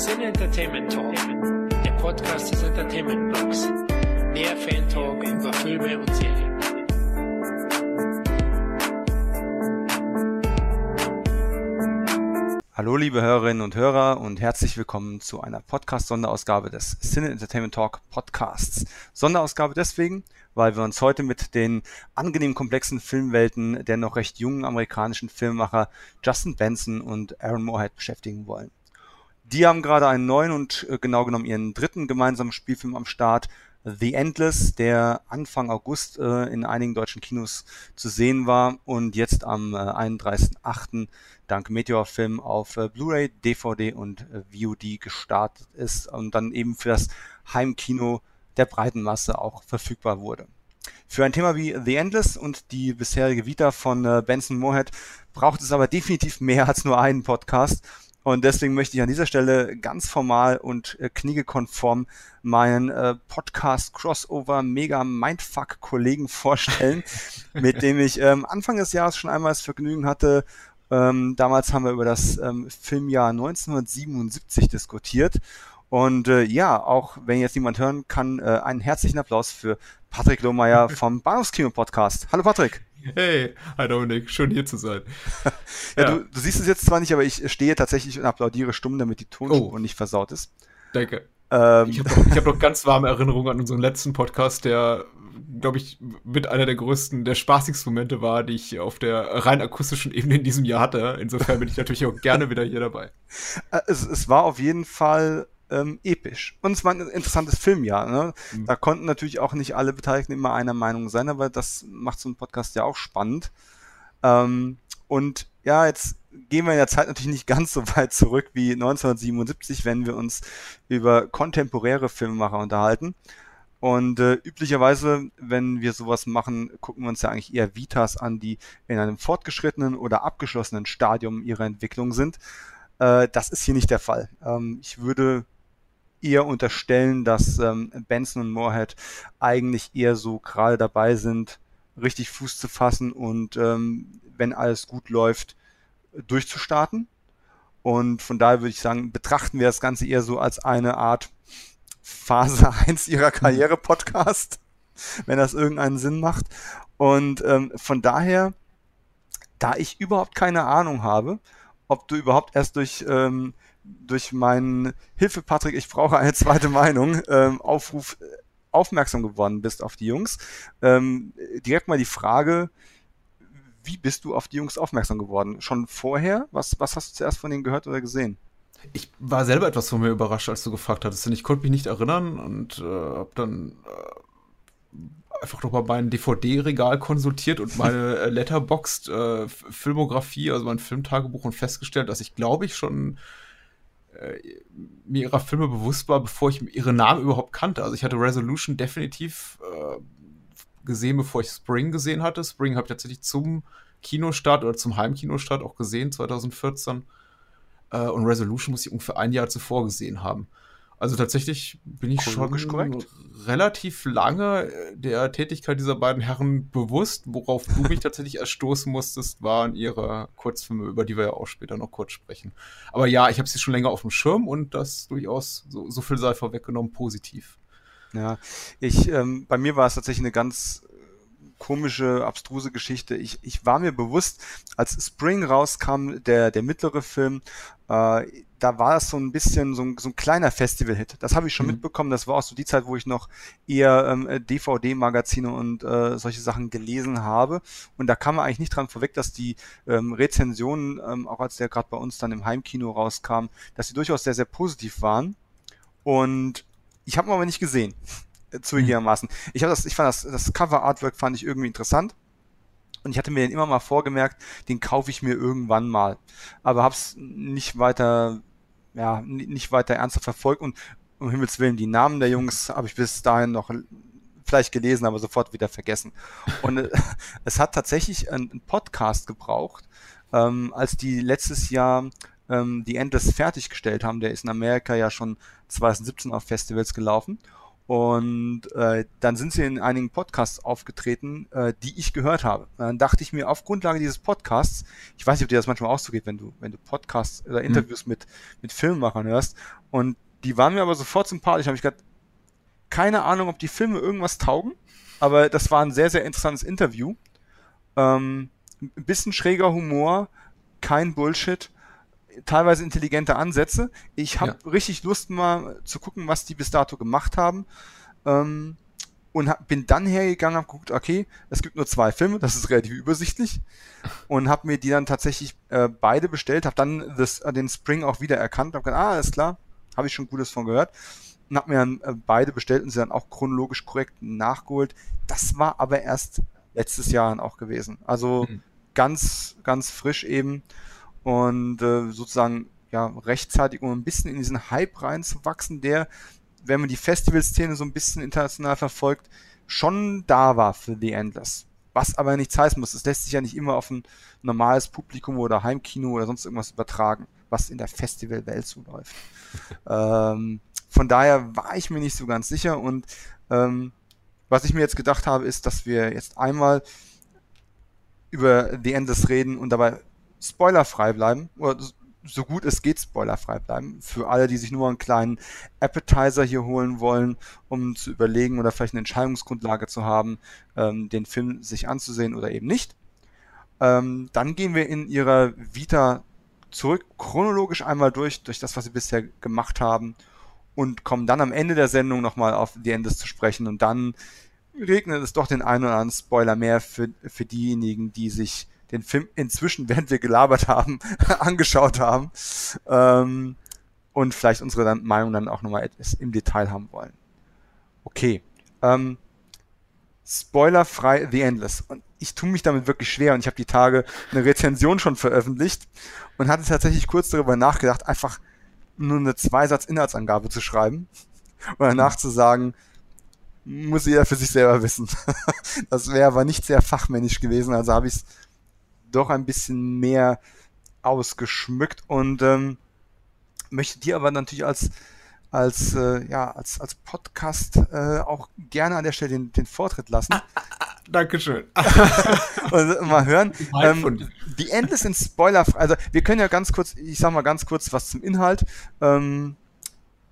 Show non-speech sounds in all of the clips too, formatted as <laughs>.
Sin Entertainment Talk, der Podcast des Entertainment Blogs. Der Fan Talk über Filme und Serien. Hallo liebe Hörerinnen und Hörer und herzlich willkommen zu einer Podcast-Sonderausgabe des Cine Entertainment Talk Podcasts. Sonderausgabe deswegen, weil wir uns heute mit den angenehm komplexen Filmwelten der noch recht jungen amerikanischen Filmemacher Justin Benson und Aaron Moorhead beschäftigen wollen. Die haben gerade einen neuen und äh, genau genommen ihren dritten gemeinsamen Spielfilm am Start, The Endless, der Anfang August äh, in einigen deutschen Kinos zu sehen war und jetzt am äh, 31.08. dank Meteor Film auf äh, Blu-ray, DVD und VOD gestartet ist und dann eben für das Heimkino der breiten Masse auch verfügbar wurde. Für ein Thema wie The Endless und die bisherige Vita von Benson Moorhead braucht es aber definitiv mehr als nur einen Podcast und deswegen möchte ich an dieser Stelle ganz formal und äh, kniegekonform meinen äh, Podcast Crossover Mega Mindfuck Kollegen vorstellen, <laughs> mit dem ich ähm, Anfang des Jahres schon einmal das Vergnügen hatte. Ähm, damals haben wir über das ähm, Filmjahr 1977 diskutiert. Und äh, ja, auch wenn jetzt niemand hören kann, äh, einen herzlichen Applaus für Patrick Lohmeier <laughs> vom Bahnhofskino Podcast. Hallo Patrick. Hey, hi Dominik, schön hier zu sein. <laughs> ja, ja. Du, du, siehst es jetzt zwar nicht, aber ich stehe tatsächlich und applaudiere stumm, damit die Tonspur oh. nicht versaut ist. Danke. Ähm. Ich habe noch, hab noch ganz warme Erinnerungen an unseren letzten Podcast, der, glaube ich, mit einer der größten, der spaßigsten Momente war, die ich auf der rein akustischen Ebene in diesem Jahr hatte. Insofern bin ich natürlich auch gerne <laughs> wieder hier dabei. Äh, es, es war auf jeden Fall ähm, episch. Und es war ein interessantes Filmjahr. Ne? Mhm. Da konnten natürlich auch nicht alle Beteiligten immer einer Meinung sein, aber das macht so ein Podcast ja auch spannend. Ähm, und ja, jetzt gehen wir in der Zeit natürlich nicht ganz so weit zurück wie 1977, wenn wir uns über kontemporäre Filmemacher unterhalten. Und äh, üblicherweise, wenn wir sowas machen, gucken wir uns ja eigentlich eher Vitas an, die in einem fortgeschrittenen oder abgeschlossenen Stadium ihrer Entwicklung sind. Äh, das ist hier nicht der Fall. Ähm, ich würde eher unterstellen, dass ähm, Benson und Moorhead eigentlich eher so gerade dabei sind, richtig Fuß zu fassen und ähm, wenn alles gut läuft, durchzustarten. Und von daher würde ich sagen, betrachten wir das Ganze eher so als eine Art Phase <laughs> 1 ihrer Karriere-Podcast, wenn das irgendeinen Sinn macht. Und ähm, von daher, da ich überhaupt keine Ahnung habe, ob du überhaupt erst durch ähm, durch meinen Hilfe, Patrick, ich brauche eine zweite Meinung, ähm, Aufruf äh, aufmerksam geworden bist auf die Jungs. Ähm, direkt mal die Frage, wie bist du auf die Jungs aufmerksam geworden? Schon vorher? Was, was hast du zuerst von denen gehört oder gesehen? Ich war selber etwas von mir überrascht, als du gefragt hattest. Und ich konnte mich nicht erinnern und äh, habe dann äh, einfach nochmal mein DVD-Regal konsultiert und meine äh, Letterboxd äh, Filmografie, also mein Filmtagebuch und festgestellt, dass ich glaube ich schon äh, mir ihrer Filme bewusst war, bevor ich ihre Namen überhaupt kannte. Also ich hatte Resolution definitiv äh, gesehen, bevor ich Spring gesehen hatte. Spring habe ich tatsächlich zum Kinostart oder zum Heimkinostart auch gesehen, 2014. Äh, und Resolution muss ich ungefähr ein Jahr zuvor gesehen haben. Also tatsächlich bin ich schon korrekt. relativ lange äh, der Tätigkeit dieser beiden Herren bewusst. Worauf du mich tatsächlich erstoßen musstest, waren ihre Kurzfilme, über die wir ja auch später noch kurz sprechen. Aber ja, ich habe sie schon länger auf dem Schirm und das durchaus, so, so viel sei vorweggenommen, positiv. Ja, ich, ähm, bei mir war es tatsächlich eine ganz komische, abstruse Geschichte. Ich, ich war mir bewusst, als Spring rauskam, der, der mittlere Film, äh, da war es so ein bisschen so ein, so ein kleiner Festival-Hit. Das habe ich schon mhm. mitbekommen. Das war auch so die Zeit, wo ich noch eher ähm, DVD-Magazine und äh, solche Sachen gelesen habe. Und da kam man eigentlich nicht dran vorweg, dass die ähm, Rezensionen, ähm, auch als der gerade bei uns dann im Heimkino rauskam, dass die durchaus sehr, sehr positiv waren. Und ich habe ihn aber nicht gesehen zugegebenermaßen. Mhm. Ich habe das, ich fand das, das Cover-Artwork fand ich irgendwie interessant. Und ich hatte mir den immer mal vorgemerkt, den kaufe ich mir irgendwann mal. Aber hab's nicht weiter, ja, nicht weiter ernsthaft verfolgt und um Himmels Willen, die Namen der Jungs habe ich bis dahin noch vielleicht gelesen, aber sofort wieder vergessen. Und äh, <laughs> es hat tatsächlich einen Podcast gebraucht, ähm, als die letztes Jahr ähm, die Endless fertiggestellt haben. Der ist in Amerika ja schon 2017 auf Festivals gelaufen. Und äh, dann sind sie in einigen Podcasts aufgetreten, äh, die ich gehört habe. Dann dachte ich mir, auf Grundlage dieses Podcasts, ich weiß nicht, ob dir das manchmal auch so geht, wenn du, wenn du Podcasts oder Interviews mhm. mit, mit Filmemachern hörst. Und die waren mir aber sofort sympathisch. Habe ich gedacht, keine Ahnung, ob die Filme irgendwas taugen, aber das war ein sehr, sehr interessantes Interview. Ähm, ein bisschen schräger Humor, kein Bullshit teilweise intelligente Ansätze. Ich habe ja. richtig Lust mal zu gucken, was die bis dato gemacht haben. Ähm, und hab, bin dann hergegangen, habe geguckt, okay, es gibt nur zwei Filme, das ist relativ übersichtlich und habe mir die dann tatsächlich äh, beide bestellt, habe dann das, äh, den Spring auch wieder erkannt, habe gedacht, ah, alles klar, habe ich schon Gutes von gehört und habe mir dann äh, beide bestellt und sie dann auch chronologisch korrekt nachgeholt. Das war aber erst letztes Jahr dann auch gewesen. Also mhm. ganz, ganz frisch eben und äh, sozusagen ja rechtzeitig, um ein bisschen in diesen Hype reinzuwachsen, der, wenn man die Festivalszene so ein bisschen international verfolgt, schon da war für The Endless. Was aber nichts heißen muss. Es lässt sich ja nicht immer auf ein normales Publikum oder Heimkino oder sonst irgendwas übertragen, was in der Festivalwelt so läuft. <laughs> ähm, von daher war ich mir nicht so ganz sicher und ähm, was ich mir jetzt gedacht habe, ist, dass wir jetzt einmal über The Endless reden und dabei spoilerfrei bleiben. Oder so gut es geht spoilerfrei bleiben. Für alle, die sich nur einen kleinen Appetizer hier holen wollen, um zu überlegen oder vielleicht eine Entscheidungsgrundlage zu haben, ähm, den Film sich anzusehen oder eben nicht. Ähm, dann gehen wir in ihrer Vita zurück, chronologisch einmal durch, durch das, was sie bisher gemacht haben und kommen dann am Ende der Sendung nochmal auf die Endes zu sprechen und dann regnet es doch den einen oder anderen Spoiler mehr für, für diejenigen, die sich den Film inzwischen, <laughs> während wir gelabert haben, <laughs> angeschaut haben ähm, und vielleicht unsere dann, Meinung dann auch nochmal etwas im Detail haben wollen. Okay. Ähm, spoilerfrei The Endless. Und ich tue mich damit wirklich schwer und ich habe die Tage eine Rezension schon veröffentlicht und hatte tatsächlich kurz darüber nachgedacht, einfach nur eine Zweisatz-Inhaltsangabe zu schreiben <laughs> und danach zu sagen, muss jeder für sich selber wissen. das wäre aber nicht sehr fachmännisch gewesen, also habe ich es doch ein bisschen mehr ausgeschmückt und ähm, möchte dir aber natürlich als als äh, ja als als Podcast äh, auch gerne an der Stelle den, den Vortritt lassen. Ah, ah, ah, Dankeschön. <laughs> und mal hören. Ähm, die Endless sind Spoiler. Also wir können ja ganz kurz, ich sag mal ganz kurz was zum Inhalt. Ähm,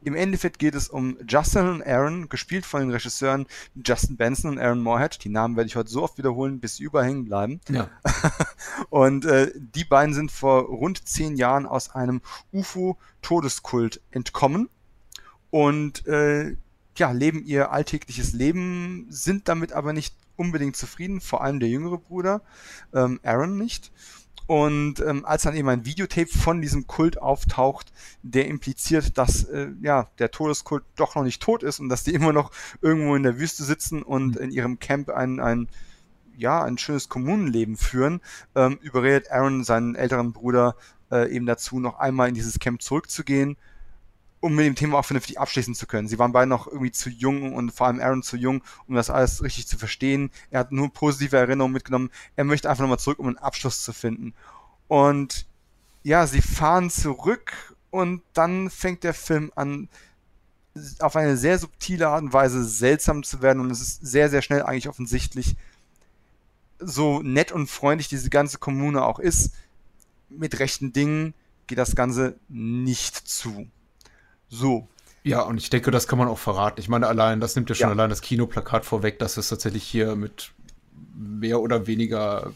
im Endeffekt geht es um Justin und Aaron, gespielt von den Regisseuren Justin Benson und Aaron Moorhead. Die Namen werde ich heute so oft wiederholen, bis sie überhängen bleiben. Ja. <laughs> und äh, die beiden sind vor rund zehn Jahren aus einem UFO-Todeskult entkommen und äh, ja, leben ihr alltägliches Leben, sind damit aber nicht unbedingt zufrieden, vor allem der jüngere Bruder, ähm, Aaron nicht. Und ähm, als dann eben ein Videotape von diesem Kult auftaucht, der impliziert, dass äh, ja der Todeskult doch noch nicht tot ist und dass die <laughs> immer noch irgendwo in der Wüste sitzen und mhm. in ihrem Camp ein, ein ja ein schönes Kommunenleben führen, ähm, überredet Aaron seinen älteren Bruder äh, eben dazu, noch einmal in dieses Camp zurückzugehen um mit dem Thema auch vernünftig abschließen zu können. Sie waren beide noch irgendwie zu jung und vor allem Aaron zu jung, um das alles richtig zu verstehen. Er hat nur positive Erinnerungen mitgenommen. Er möchte einfach nochmal zurück, um einen Abschluss zu finden. Und ja, sie fahren zurück und dann fängt der Film an, auf eine sehr subtile Art und Weise seltsam zu werden und es ist sehr, sehr schnell eigentlich offensichtlich, so nett und freundlich diese ganze Kommune auch ist, mit rechten Dingen geht das Ganze nicht zu. So. Ja, und ich denke, das kann man auch verraten. Ich meine, allein, das nimmt ja schon ja. allein das Kinoplakat vorweg, dass es tatsächlich hier mit mehr oder weniger,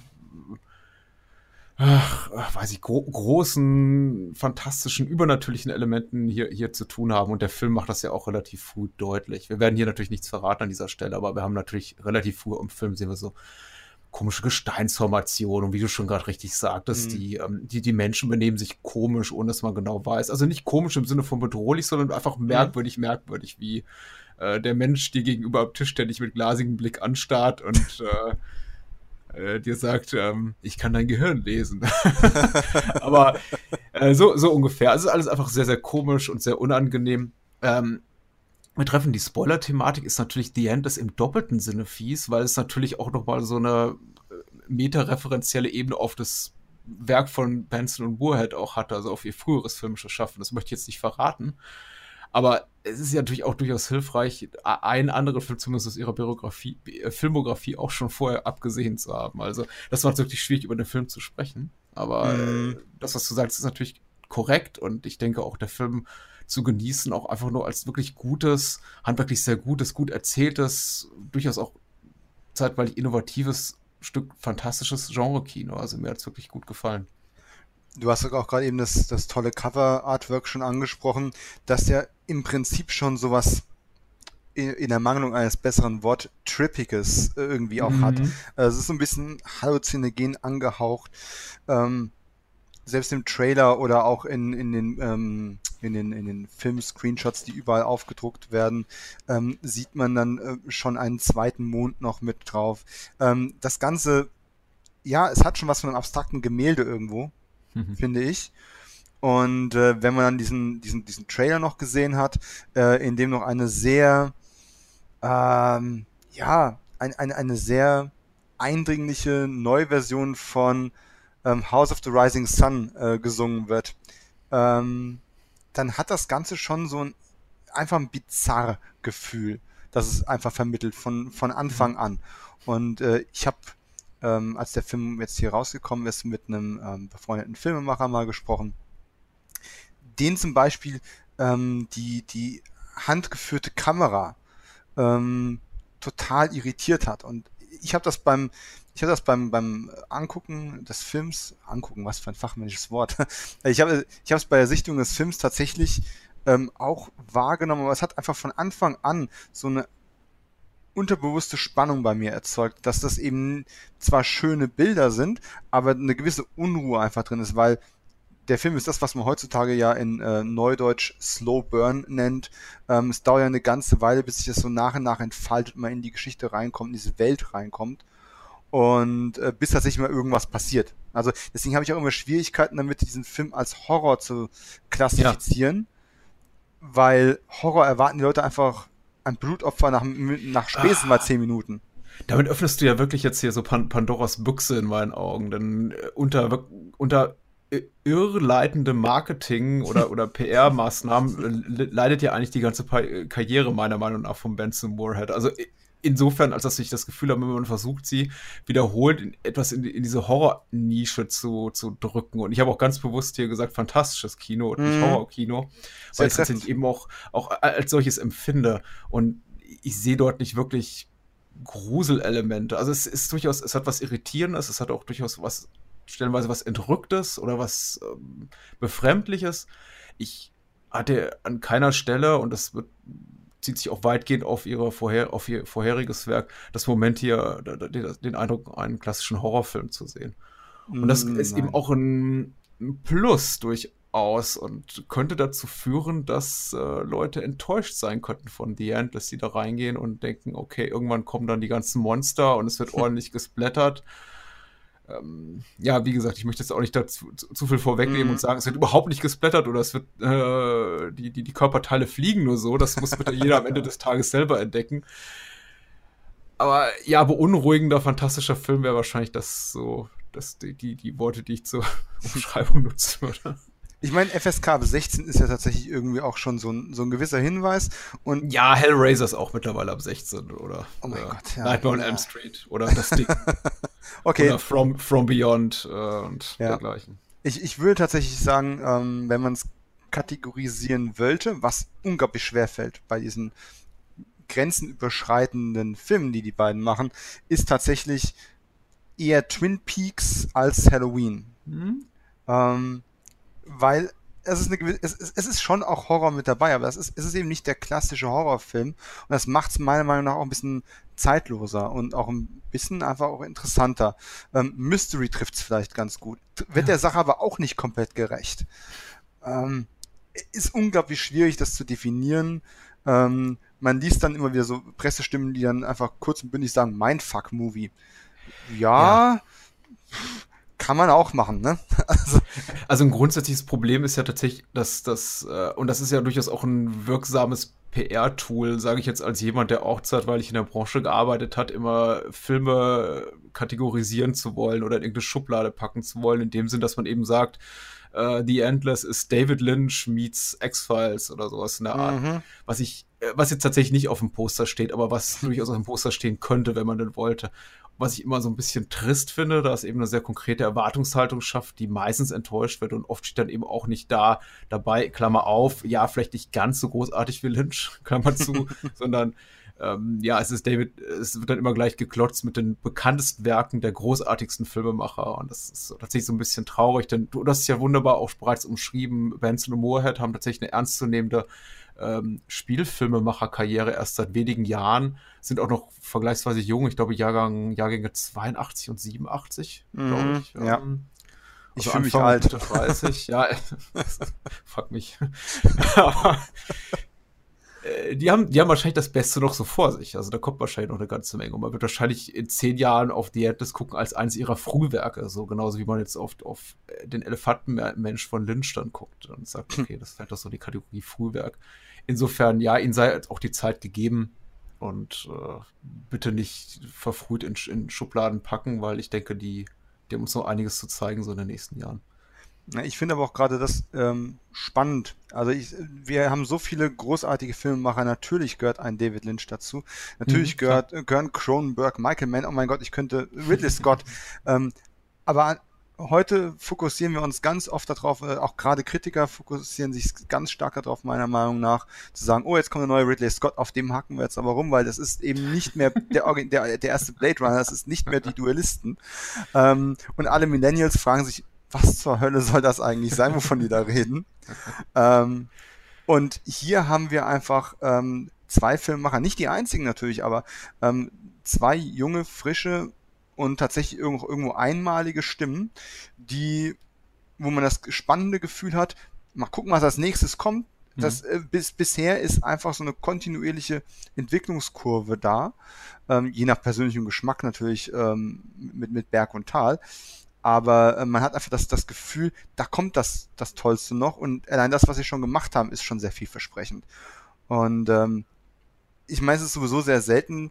ach, weiß ich, gro großen, fantastischen, übernatürlichen Elementen hier, hier zu tun haben. Und der Film macht das ja auch relativ früh deutlich. Wir werden hier natürlich nichts verraten an dieser Stelle, aber wir haben natürlich relativ früh im Film sehen wir so, komische Gesteinsformation und wie du schon gerade richtig sagtest, mhm. die, ähm, die, die Menschen benehmen sich komisch, ohne dass man genau weiß. Also nicht komisch im Sinne von bedrohlich, sondern einfach mhm. merkwürdig, mhm. merkwürdig, wie äh, der Mensch dir gegenüber am Tisch ständig mit glasigem Blick anstarrt und <laughs> äh, äh, dir sagt, ähm, ich kann dein Gehirn lesen. <laughs> Aber äh, so, so ungefähr. Also alles einfach sehr, sehr komisch und sehr unangenehm. Ähm, wir treffen die Spoiler-Thematik ist natürlich The End ist im doppelten Sinne fies, weil es natürlich auch nochmal so eine äh, metareferenzielle Ebene auf das Werk von Benson und Moorhead auch hatte, also auf ihr früheres filmisches Schaffen. Das möchte ich jetzt nicht verraten. Aber es ist ja natürlich auch durchaus hilfreich, einen anderen Film zumindest aus ihrer Biografie, äh, Filmografie auch schon vorher abgesehen zu haben. Also das es wirklich schwierig, über den Film zu sprechen. Aber mhm. das, was du sagst, ist natürlich korrekt und ich denke auch, der Film zu genießen, auch einfach nur als wirklich gutes, handwerklich sehr gutes, gut erzähltes, durchaus auch zeitweilig innovatives Stück fantastisches Genre-Kino. Also mir hat es wirklich gut gefallen. Du hast auch gerade eben das, das tolle Cover-Artwork schon angesprochen, dass der im Prinzip schon sowas in, in Ermangelung eines besseren Wort Trippiges irgendwie auch mhm. hat. Also es ist so ein bisschen halluzinogen angehaucht. Ähm, selbst im Trailer oder auch in, in den ähm, in den, in den Film-Screenshots, die überall aufgedruckt werden, ähm, sieht man dann äh, schon einen zweiten Mond noch mit drauf. Ähm, das Ganze, ja, es hat schon was von einem abstrakten Gemälde irgendwo, mhm. finde ich. Und äh, wenn man dann diesen, diesen, diesen Trailer noch gesehen hat, äh, in dem noch eine sehr, ähm, ja, ein, ein, eine sehr eindringliche Neuversion von ähm, House of the Rising Sun äh, gesungen wird, ähm, dann hat das Ganze schon so ein einfach ein bizarr Gefühl, das es einfach vermittelt von, von Anfang mhm. an. Und äh, ich habe, ähm, als der Film jetzt hier rausgekommen ist, mit einem ähm, befreundeten Filmemacher mal gesprochen, den zum Beispiel ähm, die, die handgeführte Kamera ähm, total irritiert hat. Und ich habe das beim, ich habe das beim, beim Angucken des Films, angucken, was für ein fachmännisches Wort. <laughs> Ich habe ich es bei der Sichtung des Films tatsächlich ähm, auch wahrgenommen, aber es hat einfach von Anfang an so eine unterbewusste Spannung bei mir erzeugt, dass das eben zwar schöne Bilder sind, aber eine gewisse Unruhe einfach drin ist, weil der Film ist das, was man heutzutage ja in äh, Neudeutsch Slow Burn nennt. Ähm, es dauert ja eine ganze Weile, bis sich das so nach und nach entfaltet, man in die Geschichte reinkommt, in diese Welt reinkommt und äh, bis tatsächlich mal irgendwas passiert. Also deswegen habe ich auch immer Schwierigkeiten damit, diesen Film als Horror zu klassifizieren, ja. weil Horror erwarten die Leute einfach ein Blutopfer nach, nach spätestens mal zehn Minuten. Damit öffnest du ja wirklich jetzt hier so Pandoras Büchse in meinen Augen, denn äh, unter, unter irrleitendem Marketing <laughs> oder, oder PR-Maßnahmen äh, leidet ja eigentlich die ganze Karriere meiner Meinung nach von Benson Moorhead. Also insofern, als dass ich das Gefühl habe, wenn man versucht, sie wiederholt in, etwas in, in diese Horror-Nische zu, zu drücken. Und ich habe auch ganz bewusst hier gesagt, fantastisches Kino und nicht mm. Horror-Kino, weil ich es tatsächlich eben auch, auch als solches empfinde. Und ich sehe dort nicht wirklich Gruselelemente. Also es ist durchaus, es hat was Irritierendes, es hat auch durchaus was, stellenweise was Entrücktes oder was ähm, Befremdliches. Ich hatte an keiner Stelle, und das wird zieht sich auch weitgehend auf, ihre vorher, auf ihr vorheriges Werk, das Moment hier den Eindruck, einen klassischen Horrorfilm zu sehen. Und das mm, ist Nein. eben auch ein Plus durchaus und könnte dazu führen, dass äh, Leute enttäuscht sein könnten von The End, dass sie da reingehen und denken, okay, irgendwann kommen dann die ganzen Monster und es wird <laughs> ordentlich gesplattert ähm, ja, wie gesagt, ich möchte jetzt auch nicht dazu zu, zu viel vorwegnehmen mm. und sagen, es wird überhaupt nicht gesplattert oder es wird äh, die, die, die Körperteile fliegen nur so. Das muss bitte jeder am Ende <laughs> des Tages selber entdecken. Aber ja, beunruhigender, fantastischer Film wäre wahrscheinlich das so, das, die, die, die Worte, die ich zur <laughs> Umschreibung nutzen würde. Ich meine, FSK 16 ist ja tatsächlich irgendwie auch schon so ein, so ein gewisser Hinweis. Und ja, Hellraiser ist auch mittlerweile ab 16, oder? Oh mein äh, Gott, ja. Nightmare on Elm Street oder das Ding. <laughs> okay. Oder From, From Beyond äh, und ja. dergleichen. Ich, ich würde tatsächlich sagen, ähm, wenn man es kategorisieren wollte, was unglaublich schwer fällt bei diesen grenzenüberschreitenden Filmen, die die beiden machen, ist tatsächlich eher Twin Peaks als Halloween. Mhm. Ähm, weil es ist, eine, es, es ist schon auch Horror mit dabei, aber es ist, es ist eben nicht der klassische Horrorfilm. Und das macht es meiner Meinung nach auch ein bisschen zeitloser und auch ein bisschen einfach auch interessanter. Ähm, Mystery trifft es vielleicht ganz gut. Wird der Sache aber auch nicht komplett gerecht. Ähm, ist unglaublich schwierig, das zu definieren. Ähm, man liest dann immer wieder so Pressestimmen, die dann einfach kurz und bündig sagen, Mindfuck-Movie. Ja, ja kann man auch machen, ne? <laughs> Also, also ein grundsätzliches Problem ist ja tatsächlich, dass das, äh, und das ist ja durchaus auch ein wirksames PR-Tool, sage ich jetzt als jemand, der auch zeitweilig in der Branche gearbeitet hat, immer Filme kategorisieren zu wollen oder in irgendeine Schublade packen zu wollen, in dem Sinn, dass man eben sagt, äh, The Endless ist David Lynch meets X-Files oder sowas in der Art. Mhm. Was ich, äh, was jetzt tatsächlich nicht auf dem Poster steht, aber was <laughs> durchaus auf dem Poster stehen könnte, wenn man denn wollte. Was ich immer so ein bisschen trist finde, da es eben eine sehr konkrete Erwartungshaltung schafft, die meistens enttäuscht wird und oft steht dann eben auch nicht da dabei, Klammer auf, ja, vielleicht nicht ganz so großartig wie Lynch, <laughs> Klammer zu, <laughs> sondern ähm, ja, es ist David, es wird dann immer gleich geklotzt mit den bekanntesten Werken der großartigsten Filmemacher und das ist tatsächlich so ein bisschen traurig, denn du hast es ja wunderbar auch bereits umschrieben, Benson und Moorhead haben tatsächlich eine ernstzunehmende ähm, Spielfilmemacher-Karriere erst seit wenigen Jahren, sind auch noch vergleichsweise jung, ich glaube Jahrgang, Jahrgänge 82 und 87, glaube mhm, ich. Ja. Ähm, ich also fühle mich alt. 30, ja, <laughs> fuck mich. <laughs> Aber äh, die haben, die haben wahrscheinlich das Beste noch so vor sich. Also da kommt wahrscheinlich noch eine ganze Menge. Und man wird wahrscheinlich in zehn Jahren auf The Atlas gucken als eines ihrer Frühwerke. So genauso wie man jetzt oft auf äh, den Elefantenmensch von Lynch dann guckt und sagt, <clears throat> okay, das fällt doch so in die Kategorie Frühwerk. Insofern, ja, ihnen sei auch die Zeit gegeben und äh, bitte nicht verfrüht in, in Schubladen packen, weil ich denke, die, die haben uns noch einiges zu zeigen, so in den nächsten Jahren. Ich finde aber auch gerade das ähm, spannend. Also ich, wir haben so viele großartige Filmemacher. Natürlich gehört ein David Lynch dazu. Natürlich mhm, gehört, gehören Cronenberg, Michael Mann. Oh mein Gott, ich könnte Ridley Scott. <laughs> ähm, aber heute fokussieren wir uns ganz oft darauf, äh, auch gerade Kritiker fokussieren sich ganz stark darauf, meiner Meinung nach, zu sagen, oh, jetzt kommt der neue Ridley Scott, auf dem hacken wir jetzt aber rum, weil das ist eben nicht mehr <laughs> der, der, der erste Blade Runner, das ist nicht mehr die Duellisten. Ähm, und alle Millennials fragen sich, was zur Hölle soll das eigentlich sein, wovon die da <laughs> reden? ähm, und hier haben wir einfach ähm, zwei Filmemacher, nicht die einzigen natürlich, aber ähm, zwei junge, frische und tatsächlich irgendwo, irgendwo einmalige Stimmen, die, wo man das spannende Gefühl hat, mal gucken, was als nächstes kommt. Das, mhm. bis, bisher ist einfach so eine kontinuierliche Entwicklungskurve da, ähm, je nach persönlichem Geschmack natürlich ähm, mit, mit Berg und Tal aber äh, man hat einfach das, das Gefühl, da kommt das, das Tollste noch und allein das, was sie schon gemacht haben, ist schon sehr vielversprechend. Und ähm, ich meine, es ist sowieso sehr selten,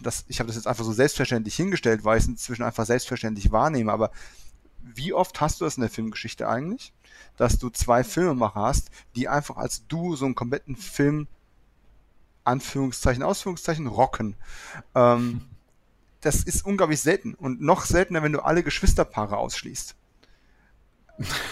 dass ich habe das jetzt einfach so selbstverständlich hingestellt, weil ich es inzwischen einfach selbstverständlich wahrnehme, aber wie oft hast du das in der Filmgeschichte eigentlich, dass du zwei Filmemacher hast, die einfach als du so einen kompletten Film Anführungszeichen, Ausführungszeichen rocken. Ähm, <laughs> das ist unglaublich selten und noch seltener, wenn du alle Geschwisterpaare ausschließt.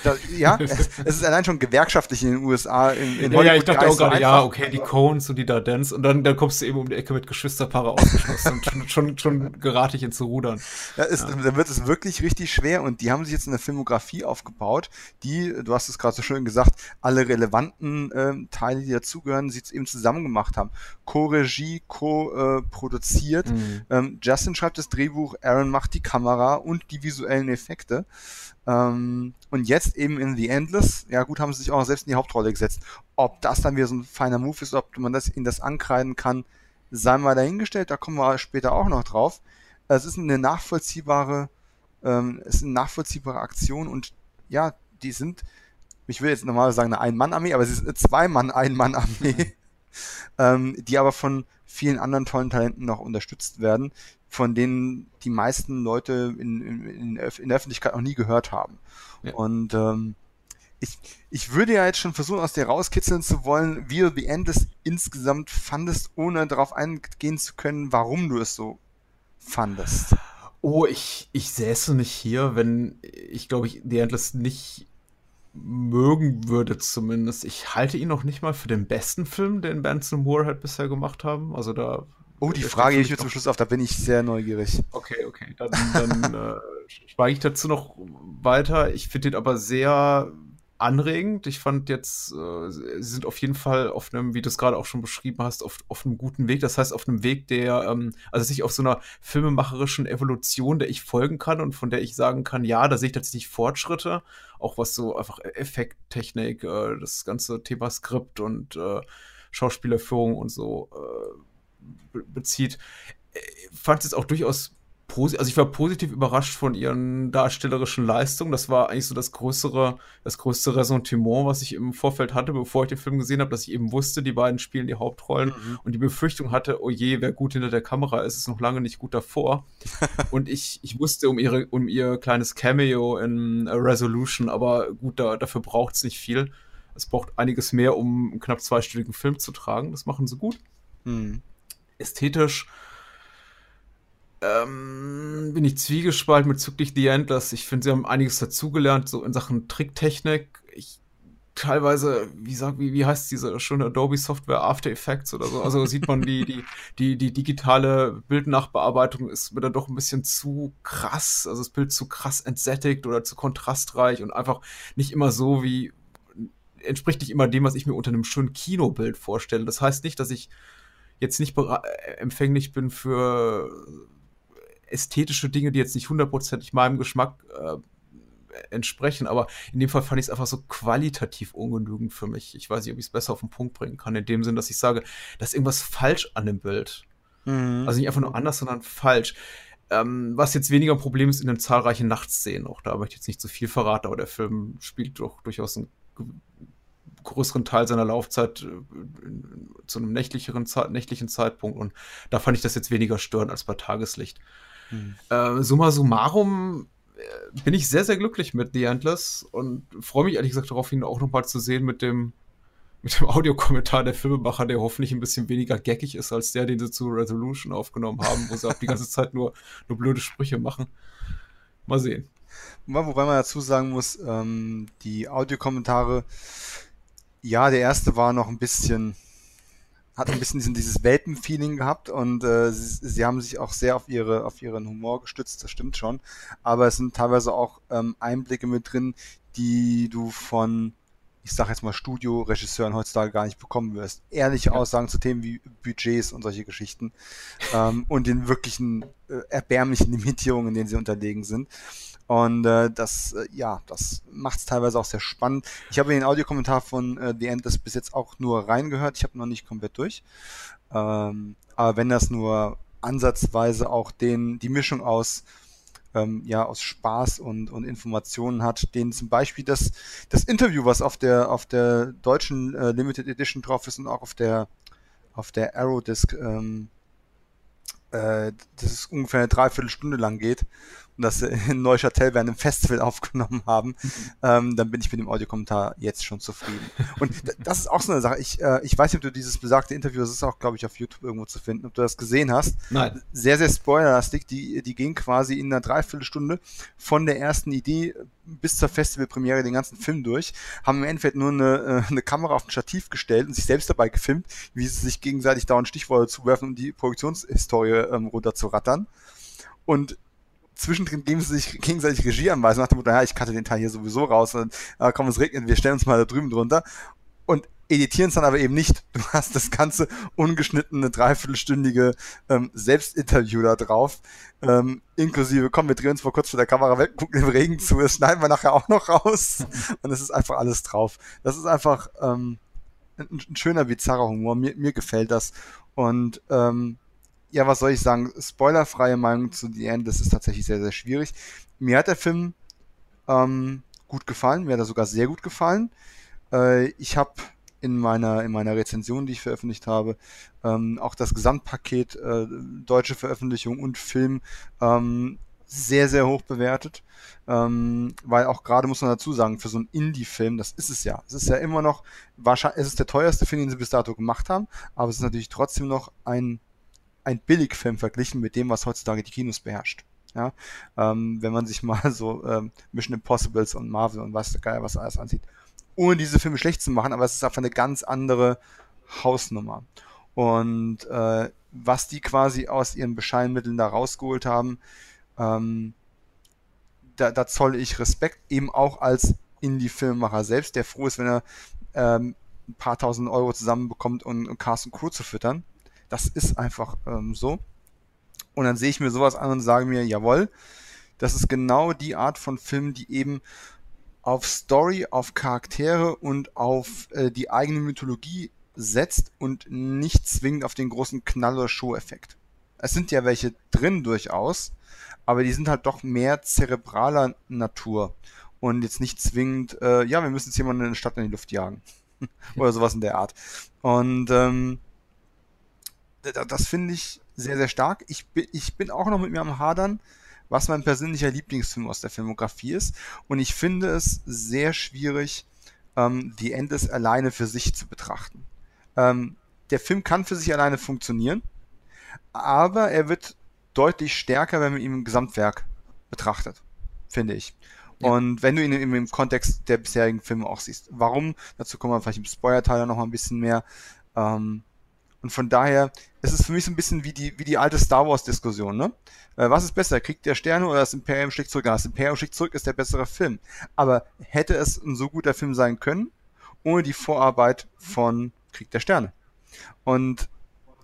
Das, ja, <laughs> es, es, ist allein schon gewerkschaftlich in den USA. In, in ja, ja, ich dachte auch gerade, ja, okay, die Coens und die Dardens und dann, dann kommst du eben um die Ecke mit Geschwisterpaare ausgeschlossen und schon, schon, schon gerate ich ins Rudern. Ja, ist, ja. Dann wird es wirklich richtig schwer und die haben sich jetzt eine Filmografie aufgebaut, die, du hast es gerade so schön gesagt, alle relevanten äh, Teile, die dazugehören, sie eben zusammen gemacht haben. Co-Regie, co-produziert. Mhm. Ähm, Justin schreibt das Drehbuch, Aaron macht die Kamera und die visuellen Effekte. Ähm, und jetzt eben in The Endless, ja gut, haben sie sich auch selbst in die Hauptrolle gesetzt. Ob das dann wieder so ein feiner Move ist, ob man das in das ankreiden kann, sei mal dahingestellt, da kommen wir später auch noch drauf. Es ist eine nachvollziehbare, ähm, es ist eine nachvollziehbare Aktion und ja, die sind, ich will jetzt normalerweise sagen eine Ein-Mann-Armee, aber es ist eine Zwei-Mann-Ein-Mann-Armee, <laughs> ähm, die aber von vielen anderen tollen Talenten noch unterstützt werden von denen die meisten Leute in, in, in der Öffentlichkeit noch nie gehört haben. Ja. Und ähm, ich, ich würde ja jetzt schon versuchen, aus dir rauskitzeln zu wollen, wie du The Endless insgesamt fandest, ohne darauf eingehen zu können, warum du es so fandest. Oh, ich, ich säße nicht hier, wenn ich, glaube ich, The Endless nicht mögen würde zumindest. Ich halte ihn noch nicht mal für den besten Film, den Benson Moore halt bisher gemacht haben. Also da Oh, die Frage ich mir zum Schluss auf, da bin ich sehr neugierig. Okay, okay. Dann, dann <laughs> äh, schweige ich dazu noch weiter. Ich finde den aber sehr anregend. Ich fand jetzt, äh, sie sind auf jeden Fall auf einem, wie du es gerade auch schon beschrieben hast, auf, auf einem guten Weg. Das heißt, auf einem Weg, der, ähm, also sich auf so einer filmemacherischen Evolution, der ich folgen kann und von der ich sagen kann, ja, da sehe ich tatsächlich Fortschritte. Auch was so einfach Effekttechnik, äh, das ganze Thema Skript und äh, Schauspielerführung und so äh, bezieht, äh, fand es auch durchaus also ich war positiv überrascht von ihren darstellerischen Leistungen. Das war eigentlich so das größere, das größte Ressentiment, was ich im Vorfeld hatte, bevor ich den Film gesehen habe, dass ich eben wusste, die beiden spielen die Hauptrollen mhm. und die Befürchtung hatte, oh je, wer gut hinter der Kamera ist, ist noch lange nicht gut davor. <laughs> und ich, ich wusste um ihre, um ihr kleines Cameo in Resolution, aber gut, da, dafür braucht es nicht viel. Es braucht einiges mehr, um einen knapp zweistündigen Film zu tragen. Das machen sie gut. Mhm. Ästhetisch ähm, bin ich zwiegespalten bezüglich The Endless. Ich finde, sie haben einiges dazugelernt, so in Sachen Tricktechnik. Ich teilweise, wie sagt, wie, wie heißt diese schöne Adobe-Software After Effects oder so? Also sieht man, die, die, die, die digitale Bildnachbearbeitung ist mir dann doch ein bisschen zu krass, also das Bild zu krass entsättigt oder zu kontrastreich und einfach nicht immer so wie, entspricht nicht immer dem, was ich mir unter einem schönen Kinobild vorstelle. Das heißt nicht, dass ich jetzt nicht empfänglich bin für ästhetische Dinge, die jetzt nicht hundertprozentig meinem Geschmack äh, entsprechen, aber in dem Fall fand ich es einfach so qualitativ ungenügend für mich. Ich weiß nicht, ob ich es besser auf den Punkt bringen kann, in dem Sinn, dass ich sage, da ist irgendwas falsch an dem Bild. Mhm. Also nicht einfach nur anders, sondern falsch. Ähm, was jetzt weniger ein Problem ist in den zahlreichen Nachtszenen. Auch da möchte ich jetzt nicht zu viel verraten, aber der Film spielt doch durchaus einen größeren Teil seiner Laufzeit äh, zu einem nächtlicheren, nächtlichen Zeitpunkt und da fand ich das jetzt weniger störend als bei Tageslicht. Mhm. Äh, summa summarum äh, bin ich sehr, sehr glücklich mit The Endless und freue mich ehrlich gesagt darauf, ihn auch nochmal zu sehen mit dem, mit dem Audiokommentar der Filmemacher, der hoffentlich ein bisschen weniger geckig ist als der, den sie zu Resolution aufgenommen haben, wo sie auch die ganze Zeit nur, nur blöde Sprüche machen. Mal sehen. Wobei man dazu sagen muss, ähm, die Audiokommentare, ja, der erste war noch ein bisschen hat ein bisschen dieses Welpenfeeling gehabt und äh, sie, sie, haben sich auch sehr auf ihre auf ihren Humor gestützt, das stimmt schon. Aber es sind teilweise auch ähm, Einblicke mit drin, die du von ich sag jetzt mal Studioregisseuren heutzutage gar nicht bekommen wirst. Ehrliche ja. Aussagen zu Themen wie Budgets und solche Geschichten ähm, und den wirklichen äh, erbärmlichen <laughs> Limitierungen, denen sie unterlegen sind. Und äh, das, äh, ja, das macht es teilweise auch sehr spannend. Ich habe den Audiokommentar von äh, The End das bis jetzt auch nur reingehört. Ich habe noch nicht komplett durch. Ähm, aber wenn das nur ansatzweise auch den, die Mischung aus ähm, ja aus Spaß und, und Informationen hat, den zum Beispiel das, das Interview, was auf der auf der deutschen äh, Limited Edition drauf ist und auch auf der auf der Aerodisc, ähm, äh, das ist ungefähr eine Dreiviertelstunde lang geht das in <laughs> Neuchâtel während einem Festival <laughs> aufgenommen haben, <laughs> ähm, dann bin ich mit dem Audiokommentar jetzt schon zufrieden. Und das ist auch so eine Sache. Ich, äh, ich weiß nicht, ob du dieses besagte Interview, das ist auch, glaube ich, auf YouTube irgendwo zu finden, ob du das gesehen hast. Nein. Sehr, sehr spoilerlastig. Die, die ging quasi in einer Dreiviertelstunde von der ersten Idee bis zur Festivalpremiere den ganzen Film durch, haben im Endeffekt nur eine, äh, eine Kamera auf ein Stativ gestellt und sich selbst dabei gefilmt, wie sie sich gegenseitig dauernd Stichworte zuwerfen, um die Produktionshistorie ähm, runterzurattern. Und zwischendrin geben sie sich gegenseitig Regie anweisen, nach dem Motto, ja, ich cutte den Teil hier sowieso raus und äh, komm, es regnet, wir stellen uns mal da drüben drunter. Und editieren es dann aber eben nicht. Du hast das ganze ungeschnittene, dreiviertelstündige ähm, Selbstinterview da drauf. Ähm, inklusive, komm, wir drehen uns mal kurz vor der Kamera weg, gucken dem Regen zu, das schneiden wir nachher auch noch raus. <laughs> Und es ist einfach alles drauf. Das ist einfach ähm, ein, ein schöner, bizarrer Humor. Mir, mir gefällt das. Und ähm, ja, was soll ich sagen? Spoilerfreie Meinung zu The End, das ist tatsächlich sehr, sehr schwierig. Mir hat der Film ähm, gut gefallen, mir hat er sogar sehr gut gefallen. Äh, ich habe in meiner, in meiner Rezension, die ich veröffentlicht habe, ähm, auch das Gesamtpaket äh, deutsche Veröffentlichung und Film ähm, sehr, sehr hoch bewertet. Ähm, weil auch gerade muss man dazu sagen, für so einen Indie-Film, das ist es ja. Es ist ja immer noch, wahrscheinlich, es ist der teuerste Film, den sie bis dato gemacht haben, aber es ist natürlich trotzdem noch ein ein Billigfilm verglichen mit dem, was heutzutage die Kinos beherrscht. Ja, ähm, wenn man sich <laughs> mal so ähm, Mission Impossibles und Marvel und was geil was alles ansieht, ohne diese Filme schlecht zu machen, aber es ist einfach eine ganz andere Hausnummer. Und äh, was die quasi aus ihren Bescheinmitteln da rausgeholt haben, ähm, da, da zolle ich Respekt, eben auch als Indie-Filmemacher selbst, der froh ist, wenn er ähm, ein paar tausend Euro zusammenbekommt, um, und Crew zu füttern. Das ist einfach ähm, so. Und dann sehe ich mir sowas an und sage mir, jawohl, das ist genau die Art von Film, die eben auf Story, auf Charaktere und auf äh, die eigene Mythologie setzt und nicht zwingend auf den großen Knall- oder Show-Effekt. Es sind ja welche drin durchaus, aber die sind halt doch mehr zerebraler Natur und jetzt nicht zwingend, äh, ja, wir müssen jetzt jemanden in der Stadt in die Luft jagen. <laughs> Oder sowas in der Art. Und ähm, das finde ich sehr, sehr stark. Ich bin, ich bin auch noch mit mir am Hadern, was mein persönlicher Lieblingsfilm aus der Filmografie ist. Und ich finde es sehr schwierig, ähm, The Endes alleine für sich zu betrachten. Ähm, der Film kann für sich alleine funktionieren, aber er wird deutlich stärker, wenn man ihn im Gesamtwerk betrachtet, finde ich. Ja. Und wenn du ihn im, im Kontext der bisherigen Filme auch siehst. Warum? Dazu kommen wir vielleicht im Spoiler-Teil noch mal ein bisschen mehr. Ähm, und von daher ist es für mich so ein bisschen wie die, wie die alte Star Wars-Diskussion, ne? Äh, was ist besser, Krieg der Sterne oder das Imperium schlägt zurück? Das Imperium schlägt zurück ist der bessere Film. Aber hätte es ein so guter Film sein können, ohne die Vorarbeit von Krieg der Sterne? Und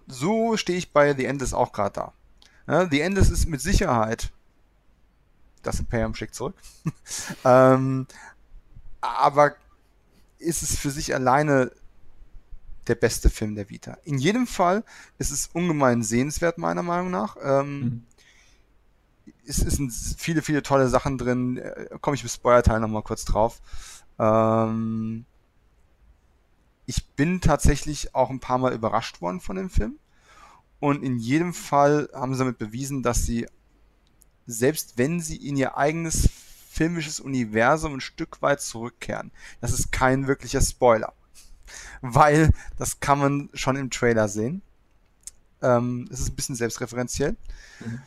so stehe ich bei The Endless auch gerade da. Ja, The Endless ist mit Sicherheit das Imperium schickt zurück. <laughs> ähm, aber ist es für sich alleine der beste Film der Vita. In jedem Fall ist es ungemein sehenswert, meiner Meinung nach. Ähm, mhm. Es, sind viele, viele tolle Sachen drin. Äh, Komme ich im Spoiler-Teil nochmal kurz drauf. Ähm, ich bin tatsächlich auch ein paar Mal überrascht worden von dem Film. Und in jedem Fall haben sie damit bewiesen, dass sie selbst wenn sie in ihr eigenes filmisches Universum ein Stück weit zurückkehren. Das ist kein wirklicher Spoiler. <laughs> Weil das kann man schon im Trailer sehen. Ähm, es ist ein bisschen selbstreferenziell. Mhm.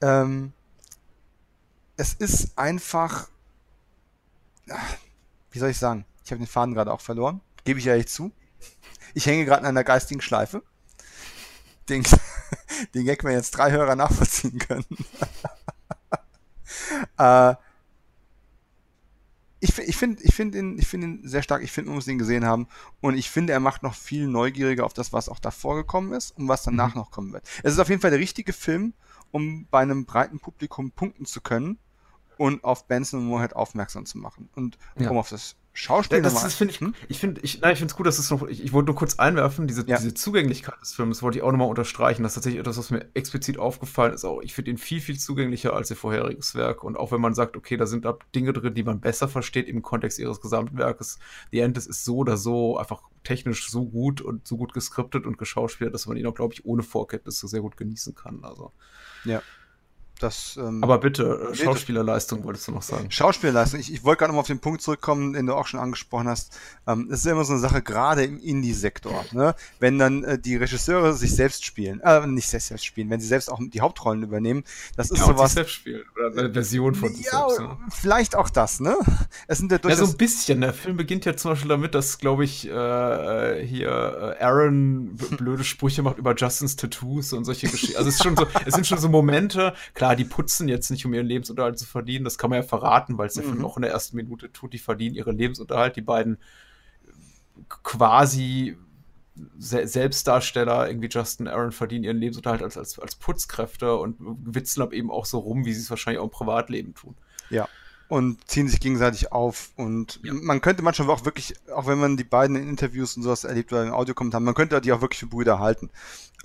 Ähm, es ist einfach, wie soll ich sagen? Ich habe den Faden gerade auch verloren. Gebe ich ehrlich zu. Ich hänge gerade an einer geistigen Schleife. Den, <laughs> den Gag wir jetzt drei Hörer nachvollziehen können. <laughs> äh, ich, ich finde ich find ihn, find ihn sehr stark. Ich finde, man muss ihn gesehen haben. Und ich finde, er macht noch viel neugieriger auf das, was auch davor gekommen ist und was danach mhm. noch kommen wird. Es ist auf jeden Fall der richtige Film, um bei einem breiten Publikum punkten zu können und auf Benson und Moorhead aufmerksam zu machen. Und ja. um auf das Schauspiel das, das finde ich, hm? ich finde, ich, nein, ich finde es gut, dass es noch, ich, ich wollte nur kurz einwerfen, diese, ja. diese Zugänglichkeit des Films wollte ich auch nochmal unterstreichen. Das ist tatsächlich etwas, was mir explizit aufgefallen ist. Auch ich finde ihn viel, viel zugänglicher als ihr vorheriges Werk. Und auch wenn man sagt, okay, da sind da Dinge drin, die man besser versteht im Kontext ihres Gesamtwerkes. The Endless ist so oder so einfach technisch so gut und so gut geskriptet und geschauspielt, dass man ihn auch, glaube ich, ohne Vorkenntnisse sehr gut genießen kann. Also. Ja. Das, ähm, Aber bitte, äh, Schauspielerleistung wolltest du noch sagen. Schauspielerleistung. Ich, ich wollte gerade noch mal auf den Punkt zurückkommen, den du auch schon angesprochen hast. Ähm, das ist ja immer so eine Sache, gerade im Indie-Sektor. Ne? Wenn dann äh, die Regisseure sich selbst spielen, äh, nicht selbst, selbst spielen, wenn sie selbst auch die Hauptrollen übernehmen, das ist ja, sowas. Selbst spielen. Oder eine Version von sich ja, selbst. Ne? Vielleicht auch das, ne? Es sind ja, ja so ein bisschen. Der Film beginnt ja zum Beispiel damit, dass, glaube ich, äh, äh hier äh, Aaron blöde Sprüche macht über Justins Tattoos und solche Geschichten. Also es, ist schon so, es sind schon so Momente, klar, die putzen jetzt nicht, um ihren Lebensunterhalt zu verdienen. Das kann man ja verraten, weil es der mhm. Film auch in der ersten Minute tut. Die verdienen ihren Lebensunterhalt. Die beiden quasi Se Selbstdarsteller, irgendwie Justin Aaron, verdienen ihren Lebensunterhalt als, als, als Putzkräfte und witzeln ab eben auch so rum, wie sie es wahrscheinlich auch im Privatleben tun. Ja. Und ziehen sich gegenseitig auf. Und ja. man könnte manchmal auch wirklich, auch wenn man die beiden in Interviews und sowas erlebt oder in Audiokommentaren, man könnte die auch wirklich für Brüder halten.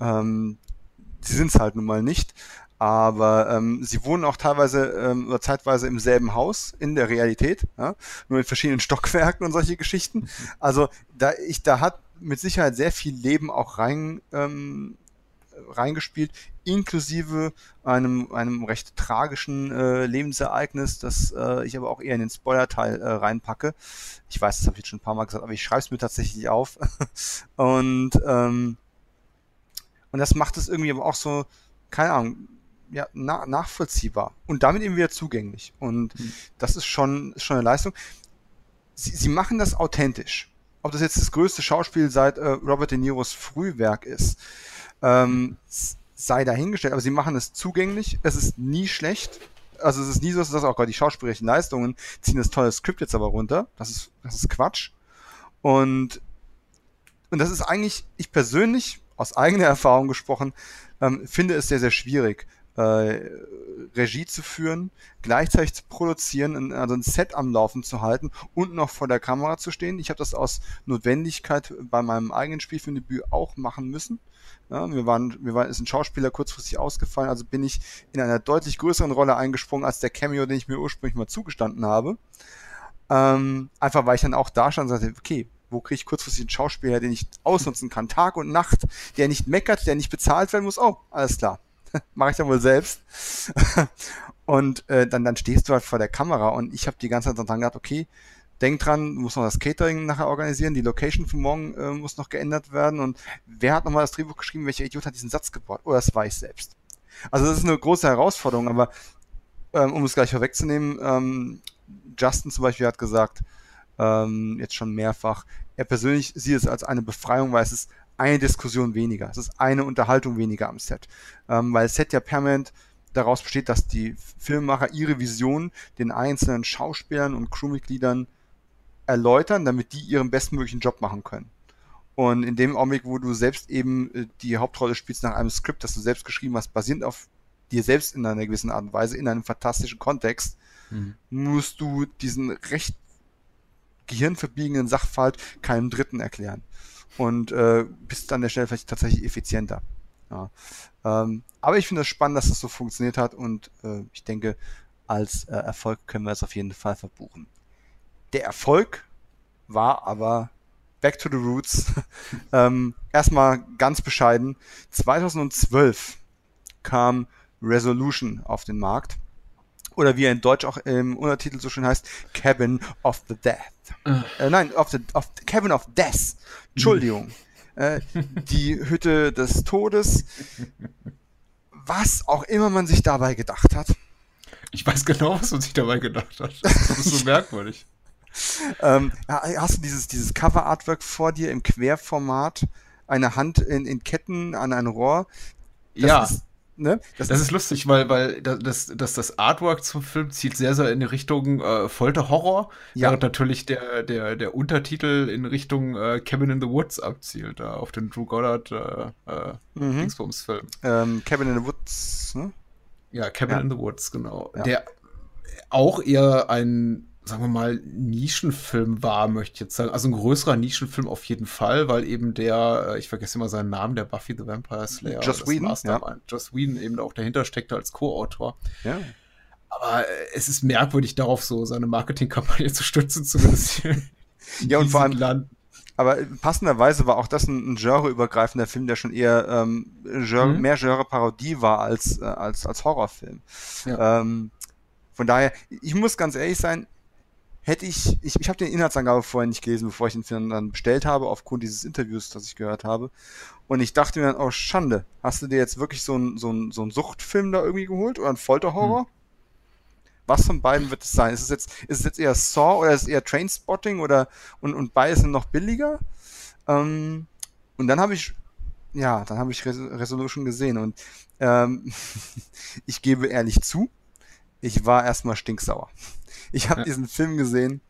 Ähm, sie sind es halt nun mal nicht. Aber ähm, sie wohnen auch teilweise ähm, oder zeitweise im selben Haus in der Realität, ja? nur in verschiedenen <laughs> Stockwerken und solche Geschichten. Mhm. Also da ich da hat mit Sicherheit sehr viel Leben auch rein ähm, reingespielt, inklusive einem einem recht tragischen äh, Lebensereignis, das äh, ich aber auch eher in den Spoiler-Teil äh, reinpacke. Ich weiß, das habe ich jetzt schon ein paar Mal gesagt, aber ich schreibe es mir tatsächlich auf. <laughs> und ähm, und das macht es irgendwie aber auch so, keine Ahnung, ja, na, nachvollziehbar und damit eben wieder zugänglich. Und mhm. das ist schon, ist schon eine Leistung. Sie, sie machen das authentisch. Ob das jetzt das größte Schauspiel seit äh, Robert De Niros Frühwerk ist, ähm, sei dahingestellt, aber sie machen es zugänglich. Es ist nie schlecht. Also es ist nie so, dass auch gerade die schauspielerischen Leistungen ziehen das tolle Skript jetzt aber runter. Das ist, das ist Quatsch. Und, und das ist eigentlich, ich persönlich, aus eigener <laughs> Erfahrung gesprochen, ähm, finde es sehr, sehr schwierig, äh, Regie zu führen, gleichzeitig zu produzieren, also ein Set am Laufen zu halten und noch vor der Kamera zu stehen. Ich habe das aus Notwendigkeit bei meinem eigenen Spielfilmdebüt auch machen müssen. Ja, wir waren, wir waren, ist ein Schauspieler kurzfristig ausgefallen, also bin ich in einer deutlich größeren Rolle eingesprungen als der Cameo, den ich mir ursprünglich mal zugestanden habe. Ähm, einfach weil ich dann auch da stand und sagte, okay, wo kriege ich kurzfristig einen Schauspieler, den ich ausnutzen kann, Tag und Nacht, der nicht meckert, der nicht bezahlt werden muss. Oh, alles klar. <laughs> Mache ich dann wohl selbst. <laughs> und äh, dann, dann stehst du halt vor der Kamera und ich habe die ganze Zeit dran gedacht, okay, denk dran, du musst noch das Catering nachher organisieren, die Location für morgen äh, muss noch geändert werden und wer hat nochmal das Drehbuch geschrieben, welcher Idiot hat diesen Satz gebaut? Oh, das war ich selbst. Also das ist eine große Herausforderung, aber ähm, um es gleich vorwegzunehmen, ähm, Justin zum Beispiel hat gesagt, ähm, jetzt schon mehrfach, er persönlich sieht es als eine Befreiung, weil es ist eine Diskussion weniger, es ist eine Unterhaltung weniger am Set, ähm, weil Set ja permanent daraus besteht, dass die Filmemacher ihre Vision den einzelnen Schauspielern und Crewmitgliedern erläutern, damit die ihren bestmöglichen Job machen können. Und in dem Augenblick, wo du selbst eben äh, die Hauptrolle spielst nach einem Skript, das du selbst geschrieben hast, basierend auf dir selbst in einer gewissen Art und Weise, in einem fantastischen Kontext, mhm. musst du diesen recht gehirnverbiegenden Sachverhalt keinem Dritten erklären. Und äh, bist an der Stelle vielleicht tatsächlich effizienter. Ja. Ähm, aber ich finde es das spannend, dass das so funktioniert hat und äh, ich denke, als äh, Erfolg können wir es auf jeden Fall verbuchen. Der Erfolg war aber Back to the Roots. <laughs> ähm, erstmal ganz bescheiden. 2012 kam Resolution auf den Markt. Oder wie er in Deutsch auch im Untertitel so schön heißt, Cabin of the Death. Äh, nein, of the, of Cabin of Death. Entschuldigung. äh, die Hütte des Todes. Was auch immer man sich dabei gedacht hat. Ich weiß genau, was man sich dabei gedacht hat. <laughs> Das ist so merkwürdig. ähm, hast du dieses, dieses Cover-Artwork vor dir im Querformat? Eine Hand in, in Ketten an ein Rohr? Das ja. Ist, Ne? Das, das, ist lustig, weil, weil das, das, das Artwork zum Film zielt sehr, sehr in die Richtung äh, Folterhorror, ja. während natürlich der, der, der Untertitel in Richtung äh, Cabin in the Woods abzielt, da auf den Drew Goddard äh, äh mhm. Dingsbums-Film. Ähm, Cabin in the Woods, ne? Ja, Cabin ja. in the Woods, genau. Ja. Der auch eher ein sagen wir mal, Nischenfilm war, möchte ich jetzt sagen. Also ein größerer Nischenfilm auf jeden Fall, weil eben der, äh, ich vergesse immer seinen Namen, der Buffy the Vampire Slayer. Joss Whedon, ja. Joss Whedon eben auch dahinter steckte als Co-Autor. Ja. Aber äh, es ist merkwürdig, darauf so seine Marketingkampagne <laughs> zu stützen, zumindest Ja, und vor allem, Land. aber passenderweise war auch das ein, ein genreübergreifender Film, der schon eher ähm, Genre, mhm. mehr Genre-Parodie war als, äh, als, als Horrorfilm. Ja. Ähm, von daher, ich muss ganz ehrlich sein, hätte ich, ich, ich habe den Inhaltsangabe vorher nicht gelesen, bevor ich den Film dann bestellt habe, aufgrund dieses Interviews, das ich gehört habe. Und ich dachte mir dann, oh Schande, hast du dir jetzt wirklich so einen so so ein Suchtfilm da irgendwie geholt oder einen Folterhorror? Hm. Was von beiden wird es sein? Ist es jetzt, ist es jetzt eher Saw oder ist es eher Trainspotting oder und, und beides sind noch billiger? Ähm, und dann habe ich, ja, dann habe ich Res Resolution gesehen und ähm, <laughs> ich gebe ehrlich zu, ich war erstmal stinksauer. Ich habe ja. diesen Film gesehen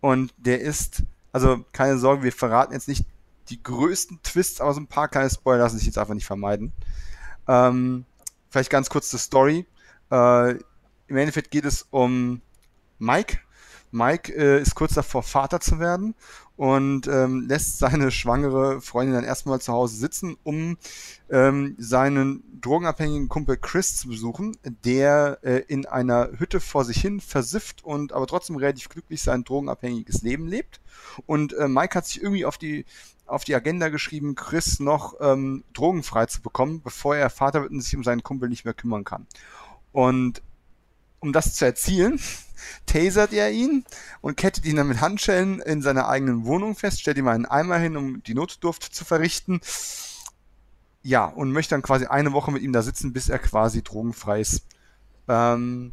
und der ist, also keine Sorge, wir verraten jetzt nicht die größten Twists, aber so ein paar kleine Spoiler lassen sich jetzt einfach nicht vermeiden. Ähm, vielleicht ganz kurz zur Story. Äh, Im Endeffekt geht es um Mike. Mike äh, ist kurz davor, Vater zu werden und ähm, lässt seine schwangere Freundin dann erstmal zu Hause sitzen, um ähm, seinen drogenabhängigen Kumpel Chris zu besuchen, der äh, in einer Hütte vor sich hin versifft und aber trotzdem relativ glücklich sein drogenabhängiges Leben lebt. Und äh, Mike hat sich irgendwie auf die auf die Agenda geschrieben, Chris noch ähm, drogenfrei zu bekommen, bevor er Vater wird und sich um seinen Kumpel nicht mehr kümmern kann. Und um das zu erzielen, tasert er ihn und kettet ihn dann mit Handschellen in seiner eigenen Wohnung fest, stellt ihm einen Eimer hin, um die Notdurft zu verrichten. Ja, und möchte dann quasi eine Woche mit ihm da sitzen, bis er quasi drogenfrei ist. Ähm,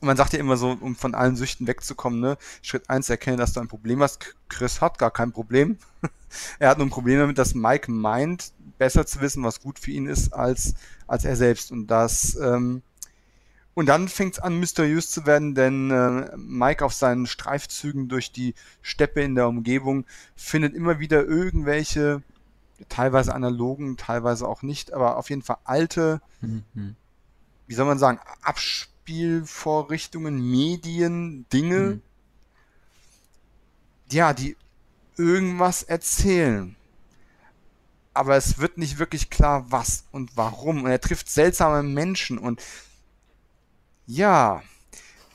und man sagt ja immer so, um von allen Süchten wegzukommen, ne? Schritt eins erkennen, dass du ein Problem hast. Chris hat gar kein Problem. <laughs> er hat nur ein Problem damit, dass Mike meint, besser zu wissen, was gut für ihn ist, als, als er selbst. Und das ähm, und dann fängt es an, mysteriös zu werden, denn äh, Mike auf seinen Streifzügen durch die Steppe in der Umgebung findet immer wieder irgendwelche, teilweise analogen, teilweise auch nicht, aber auf jeden Fall alte mhm. wie soll man sagen, Abspielvorrichtungen, Medien, Dinge, mhm. ja, die irgendwas erzählen. Aber es wird nicht wirklich klar, was und warum. Und er trifft seltsame Menschen und ja,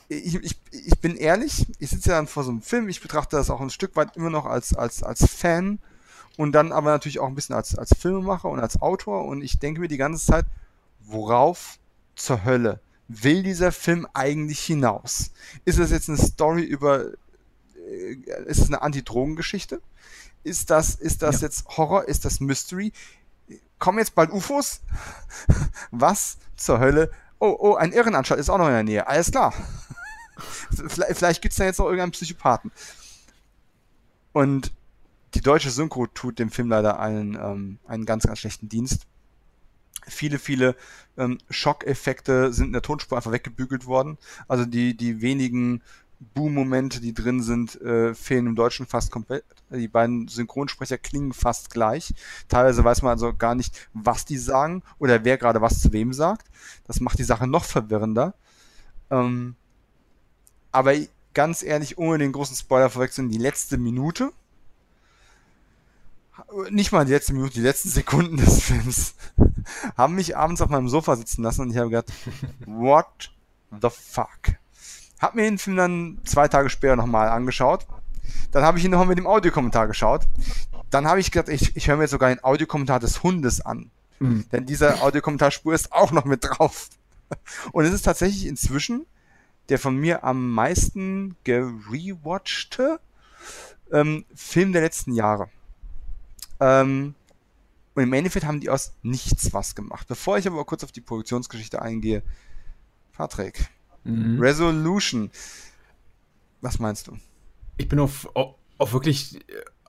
ich, ich, ich bin ehrlich, ich sitze ja dann vor so einem Film, ich betrachte das auch ein Stück weit immer noch als, als, als Fan und dann aber natürlich auch ein bisschen als, als Filmemacher und als Autor und ich denke mir die ganze Zeit, worauf zur Hölle will dieser Film eigentlich hinaus? Ist das jetzt eine Story über, äh, ist es eine Anti-Drogen-Geschichte? Ist das, ist das ja. jetzt Horror? Ist das Mystery? Kommen jetzt bald UFOs? <laughs> Was zur Hölle? Oh, oh, ein Irrenanstalt ist auch noch in der Nähe. Alles klar. <laughs> vielleicht vielleicht gibt es da jetzt noch irgendeinen Psychopathen. Und die deutsche Synchro tut dem Film leider einen, ähm, einen ganz, ganz schlechten Dienst. Viele, viele ähm, Schockeffekte sind in der Tonspur einfach weggebügelt worden. Also die, die wenigen Boom-Momente, die drin sind, äh, fehlen im Deutschen fast komplett. Die beiden Synchronsprecher klingen fast gleich. Teilweise weiß man also gar nicht, was die sagen oder wer gerade was zu wem sagt. Das macht die Sache noch verwirrender. Ähm, aber ganz ehrlich, ohne den großen Spoiler vorwegzunehmen, die letzte Minute, nicht mal die letzte Minute, die letzten Sekunden <laughs> des Films, haben mich abends auf meinem Sofa sitzen lassen und ich habe gedacht, <laughs> what the fuck? Hab mir den Film dann zwei Tage später nochmal angeschaut. Dann habe ich ihn nochmal mit dem Audiokommentar geschaut. Dann habe ich gedacht, ich, ich höre mir jetzt sogar den Audiokommentar des Hundes an. Mhm. Denn dieser Audiokommentarspur ist auch noch mit drauf. <laughs> Und es ist tatsächlich inzwischen der von mir am meisten gerewatchte ähm, Film der letzten Jahre. Ähm, und im Endeffekt haben die aus nichts was gemacht. Bevor ich aber kurz auf die Produktionsgeschichte eingehe, Patrick, Mhm. Resolution. Was meinst du? Ich bin auf, auf, auf wirklich,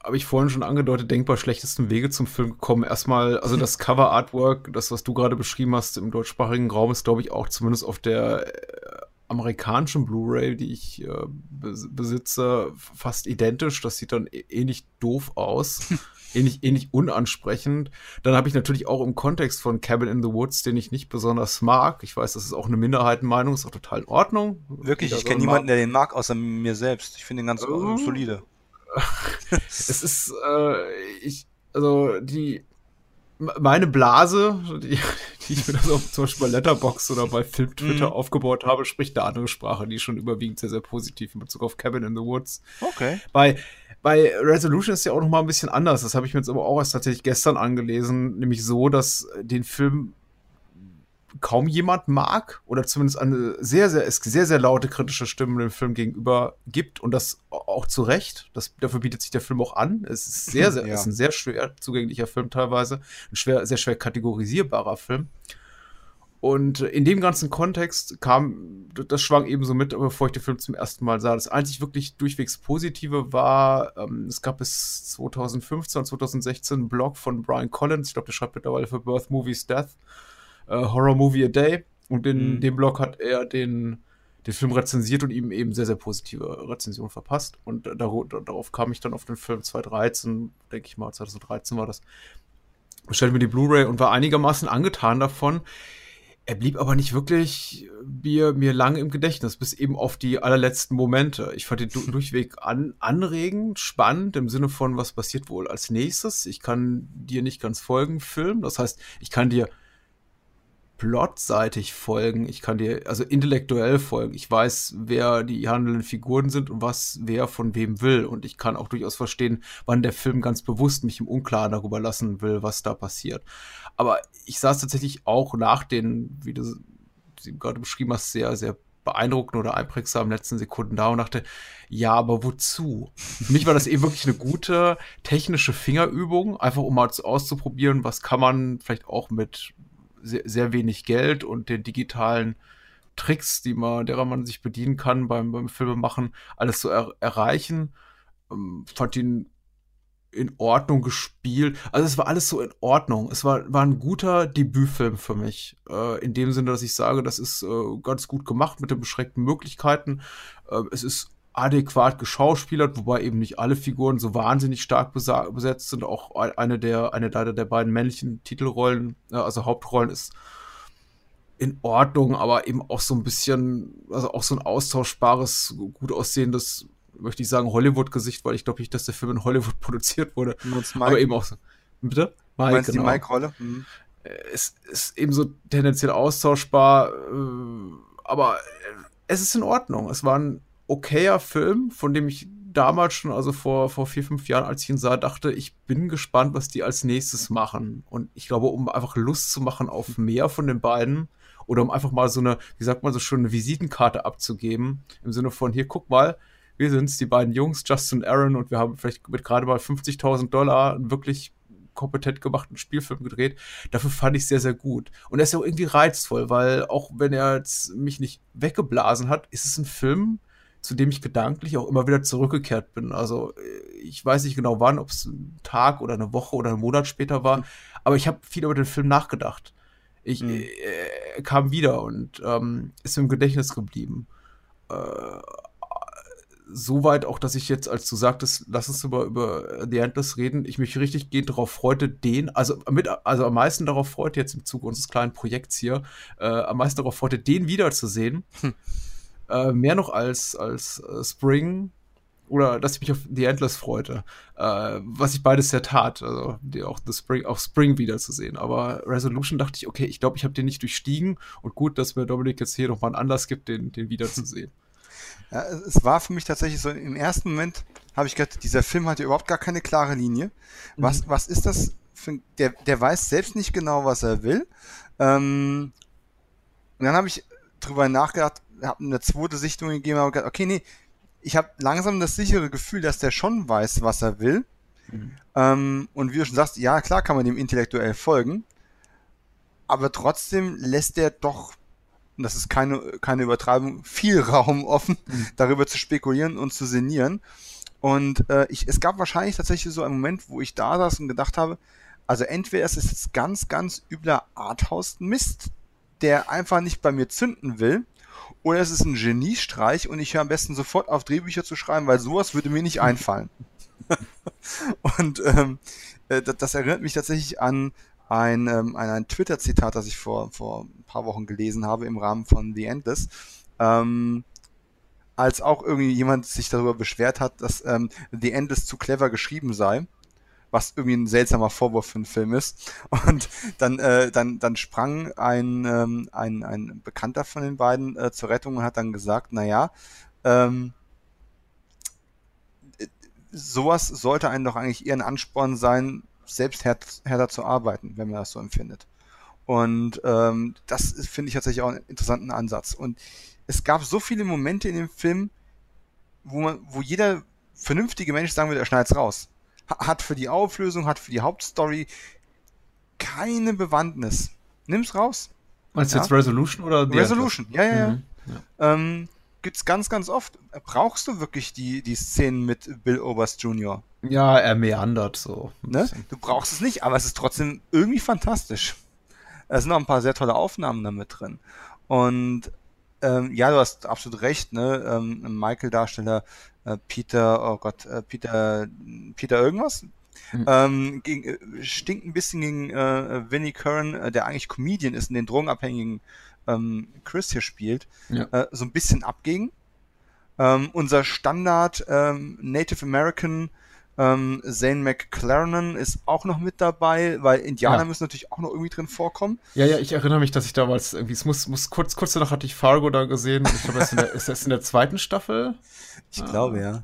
habe ich vorhin schon angedeutet, denkbar schlechtesten Wege zum Film gekommen. Erstmal, also das <laughs> Cover-Artwork, das, was du gerade beschrieben hast im deutschsprachigen Raum, ist, glaube ich, auch zumindest auf der äh, amerikanischen Blu-ray, die ich äh, besitze, fast identisch. Das sieht dann ähnlich doof aus. <laughs> ähnlich, ähnlich unansprechend. Dann habe ich natürlich auch im Kontext von Cabin in the Woods, den ich nicht besonders mag. Ich weiß, das ist auch eine Minderheitenmeinung, ist auch total in Ordnung. Wirklich, ich kenne niemanden, der den mag, außer mir selbst. Ich finde den ganz uh, solide. <laughs> es ist, äh, ich, also die, meine Blase, die, die ich mir das auch zum Beispiel bei Letterbox oder bei Film Twitter mm. aufgebaut habe, spricht eine andere Sprache, die schon überwiegend sehr, sehr positiv in Bezug auf Cabin in the Woods. Okay. Bei bei Resolution ist ja auch noch mal ein bisschen anders. Das habe ich mir jetzt aber auch erst tatsächlich gestern angelesen, nämlich so, dass den Film kaum jemand mag oder zumindest eine sehr, sehr, sehr, sehr laute kritische Stimme dem Film gegenüber gibt und das auch zu Recht. Das, dafür bietet sich der Film auch an. Es ist sehr, <laughs> sehr, ja. ist ein sehr schwer zugänglicher Film teilweise. Ein schwer, sehr schwer kategorisierbarer Film. Und in dem ganzen Kontext kam, das schwang ebenso mit, bevor ich den Film zum ersten Mal sah. Das einzig wirklich durchwegs Positive war, ähm, es gab bis 2015, 2016 einen Blog von Brian Collins, ich glaube, der schreibt mittlerweile für Birth Movies Death, äh, Horror Movie a Day. Und in mhm. dem Blog hat er den, den Film rezensiert und ihm eben sehr, sehr positive Rezensionen verpasst. Und darauf kam ich dann auf den Film 2013, denke ich mal, 2013 war das. Stellte mir die Blu-ray und war einigermaßen angetan davon. Er blieb aber nicht wirklich mir, mir lange im Gedächtnis, bis eben auf die allerletzten Momente. Ich fand ihn <laughs> durchweg an, anregend, spannend, im Sinne von, was passiert wohl als nächstes. Ich kann dir nicht ganz folgen, Film. Das heißt, ich kann dir plotseitig folgen. Ich kann dir also intellektuell folgen. Ich weiß, wer die handelnden Figuren sind und was wer von wem will. Und ich kann auch durchaus verstehen, wann der Film ganz bewusst mich im Unklaren darüber lassen will, was da passiert. Aber ich saß tatsächlich auch nach den, wie du sie gerade beschrieben hast, sehr, sehr beeindruckenden oder einprägsamen letzten Sekunden da und dachte, ja, aber wozu? Für mich war das eben wirklich eine gute technische Fingerübung, einfach um mal auszuprobieren, was kann man vielleicht auch mit sehr, sehr wenig Geld und den digitalen Tricks, die man, derer man sich bedienen kann beim, beim Filmemachen, alles zu er erreichen. Ähm, fand ihn in Ordnung gespielt. Also es war alles so in Ordnung. Es war, war ein guter Debütfilm für mich. Äh, in dem Sinne, dass ich sage, das ist äh, ganz gut gemacht mit den beschränkten Möglichkeiten. Äh, es ist adäquat geschauspielert, wobei eben nicht alle Figuren so wahnsinnig stark besetzt sind. Auch eine der, eine leider der beiden männlichen Titelrollen, äh, also Hauptrollen ist in Ordnung, aber eben auch so ein bisschen, also auch so ein austauschbares, gut aussehendes, möchte ich sagen, Hollywood-Gesicht, weil ich glaube nicht, dass der Film in Hollywood <laughs> produziert wurde. Aber eben auch so. Bitte? Mike, Meinst genau. die Mike-Rolle? Mhm. Es ist eben so tendenziell austauschbar, äh, aber es ist in Ordnung. Es war ein okayer Film, von dem ich damals schon, also vor, vor vier, fünf Jahren, als ich ihn sah, dachte, ich bin gespannt, was die als nächstes machen. Und ich glaube, um einfach Lust zu machen auf mehr von den beiden oder um einfach mal so eine, wie sagt man so schon, eine Visitenkarte abzugeben, im Sinne von, hier, guck mal, wir sind's, die beiden Jungs, Justin Aaron, und wir haben vielleicht mit gerade mal 50.000 Dollar einen wirklich kompetent gemachten Spielfilm gedreht. Dafür fand ich sehr, sehr gut. Und er ist ja auch irgendwie reizvoll, weil auch wenn er jetzt mich nicht weggeblasen hat, ist es ein Film, zu dem ich gedanklich auch immer wieder zurückgekehrt bin. Also äh, ich weiß nicht genau wann, ob es ein Tag oder eine Woche oder ein Monat später war, aber ich habe viel über den Film nachgedacht. Ich mhm. äh, kam wieder und ähm, ist im Gedächtnis geblieben. Äh, Soweit auch, dass ich jetzt, als du sagtest, lass uns über, über The Endless reden, ich mich richtig gehend darauf freute, den, also mit, also am meisten darauf freute, jetzt im Zuge unseres kleinen Projekts hier, äh, am meisten darauf freute, den wiederzusehen. Hm. Äh, mehr noch als, als äh, Spring oder dass ich mich auf The Endless freute, äh, was ich beides sehr tat, also die, auch The Spring, auch Spring wiederzusehen. Aber Resolution dachte ich, okay, ich glaube, ich habe den nicht durchstiegen und gut, dass mir Dominik jetzt hier nochmal einen Anlass gibt, den, den wiederzusehen. <laughs> Ja, es war für mich tatsächlich so, im ersten Moment habe ich gedacht, dieser Film hat ja überhaupt gar keine klare Linie. Was, mhm. was ist das für, der, der weiß selbst nicht genau, was er will. Ähm, und dann habe ich drüber nachgedacht, habe eine zweite Sichtung gegeben, habe gedacht, okay, nee, ich habe langsam das sichere Gefühl, dass der schon weiß, was er will. Mhm. Ähm, und wie du schon sagst, ja, klar kann man dem intellektuell folgen, aber trotzdem lässt er doch, und das ist keine, keine Übertreibung, viel Raum offen, mhm. darüber zu spekulieren und zu sinnieren. Und äh, ich, es gab wahrscheinlich tatsächlich so einen Moment, wo ich da saß und gedacht habe, also entweder ist es jetzt ganz, ganz übler Arthouse-Mist, der einfach nicht bei mir zünden will, oder es ist ein Geniestreich und ich höre am besten sofort auf Drehbücher zu schreiben, weil sowas würde mir nicht einfallen. <laughs> und ähm, äh, das, das, erinnert mich tatsächlich an ein, ähm, an ein Twitter-Zitat, das ich vor, vor ein paar Wochen gelesen habe im Rahmen von The Endless. Ähm, als auch irgendwie jemand sich darüber beschwert hat, dass ähm, The Endless zu clever geschrieben sei was irgendwie ein seltsamer Vorwurf für einen Film ist. Und dann, äh, dann, dann sprang ein, ähm, ein, ein Bekannter von den beiden äh, zur Rettung und hat dann gesagt, naja, ähm, sowas sollte einen doch eigentlich eher ein Ansporn sein, selbst härter zu arbeiten, wenn man das so empfindet. Und ähm, das finde ich tatsächlich auch einen interessanten Ansatz. Und es gab so viele Momente in dem Film, wo man, wo jeder vernünftige Mensch sagen würde, er schneidet's raus hat für die Auflösung, hat für die Hauptstory keine Bewandtnis. Nimm's raus. Meinst du ja? jetzt Resolution oder The Resolution, ja, ja, mhm. ja. Ähm, gibt's ganz, ganz oft. Brauchst du wirklich die, die Szenen mit Bill Oberst Jr.? Ja, er meandert so. Ne? Du brauchst es nicht, aber es ist trotzdem irgendwie fantastisch. Es sind noch ein paar sehr tolle Aufnahmen damit drin. Und ähm, ja, du hast absolut recht, ne? Ähm, Michael-Darsteller äh, Peter, oh Gott, äh, Peter, Peter irgendwas. Mhm. Ähm, gegen, äh, stinkt ein bisschen gegen äh, Vinnie Curran, äh, der eigentlich Comedian ist und den drogenabhängigen ähm, Chris hier spielt, ja. äh, so ein bisschen abging. Ähm, unser Standard ähm, Native American ähm, Zane McClaren ist auch noch mit dabei, weil Indianer ja. müssen natürlich auch noch irgendwie drin vorkommen. Ja, ja, ich erinnere mich, dass ich damals irgendwie, es muss, muss kurz, kurz danach hatte ich Fargo da gesehen. Ich glaube, ist das <laughs> in der zweiten Staffel? Ich ah. glaube, ja.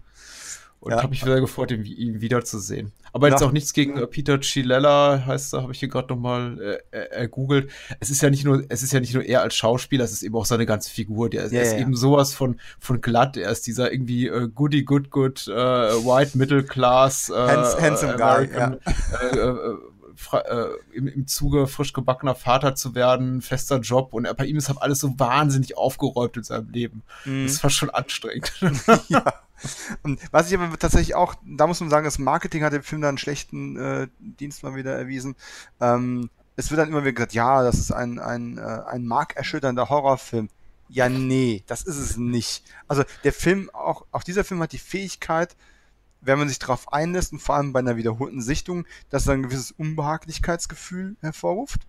Und ja. habe mich sehr gefreut, ihn, ihn wiederzusehen. Aber jetzt ja. auch nichts gegen äh, Peter Chilella, heißt er, habe ich hier gerade nochmal äh, äh, googelt. Es ist ja nicht nur, es ist ja nicht nur er als Schauspieler, es ist eben auch seine ganze Figur. Der ja, ist eben sowas von von glatt. Er ist dieser irgendwie äh, goody good good äh, white middle class äh, handsome American, guy, äh, im, im Zuge frisch gebackener Vater zu werden, fester Job und bei ihm ist halt alles so wahnsinnig aufgeräumt in seinem Leben. Mm. Das fast schon anstrengend. <laughs> <laughs> ja. Und was ich aber tatsächlich auch, da muss man sagen, das Marketing hat dem Film da einen schlechten äh, Dienst mal wieder erwiesen. Ähm, es wird dann immer wieder gesagt, ja, das ist ein, ein, äh, ein markerschütternder Horrorfilm. Ja, nee, das ist es nicht. Also der Film, auch, auch dieser Film hat die Fähigkeit, wenn man sich darauf einlässt und vor allem bei einer wiederholten Sichtung, dass er ein gewisses Unbehaglichkeitsgefühl hervorruft.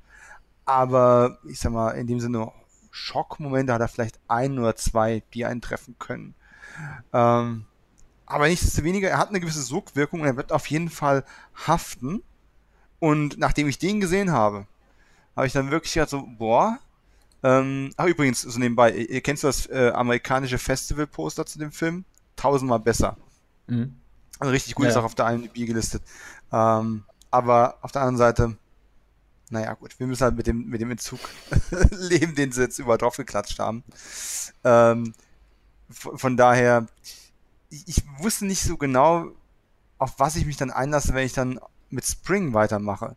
aber ich sag mal, in dem Sinne Schockmomente hat er vielleicht ein oder zwei, die eintreffen können. Ähm, aber nichtsdestoweniger, er hat eine gewisse Sogwirkung und er wird auf jeden Fall haften. Und nachdem ich den gesehen habe, habe ich dann wirklich gedacht so, boah. Ähm, ach übrigens, so nebenbei, ihr, kennst du das äh, amerikanische Festival-Poster zu dem Film? Tausendmal besser. Mhm. Also richtig gut, ja. ist auch auf der IMDb gelistet. Ähm, aber auf der anderen Seite, naja, gut, wir müssen halt mit dem, mit dem Entzug <laughs> leben, den sie jetzt überall drauf geklatscht haben. Ähm, von, daher, ich, ich, wusste nicht so genau, auf was ich mich dann einlasse, wenn ich dann mit Spring weitermache.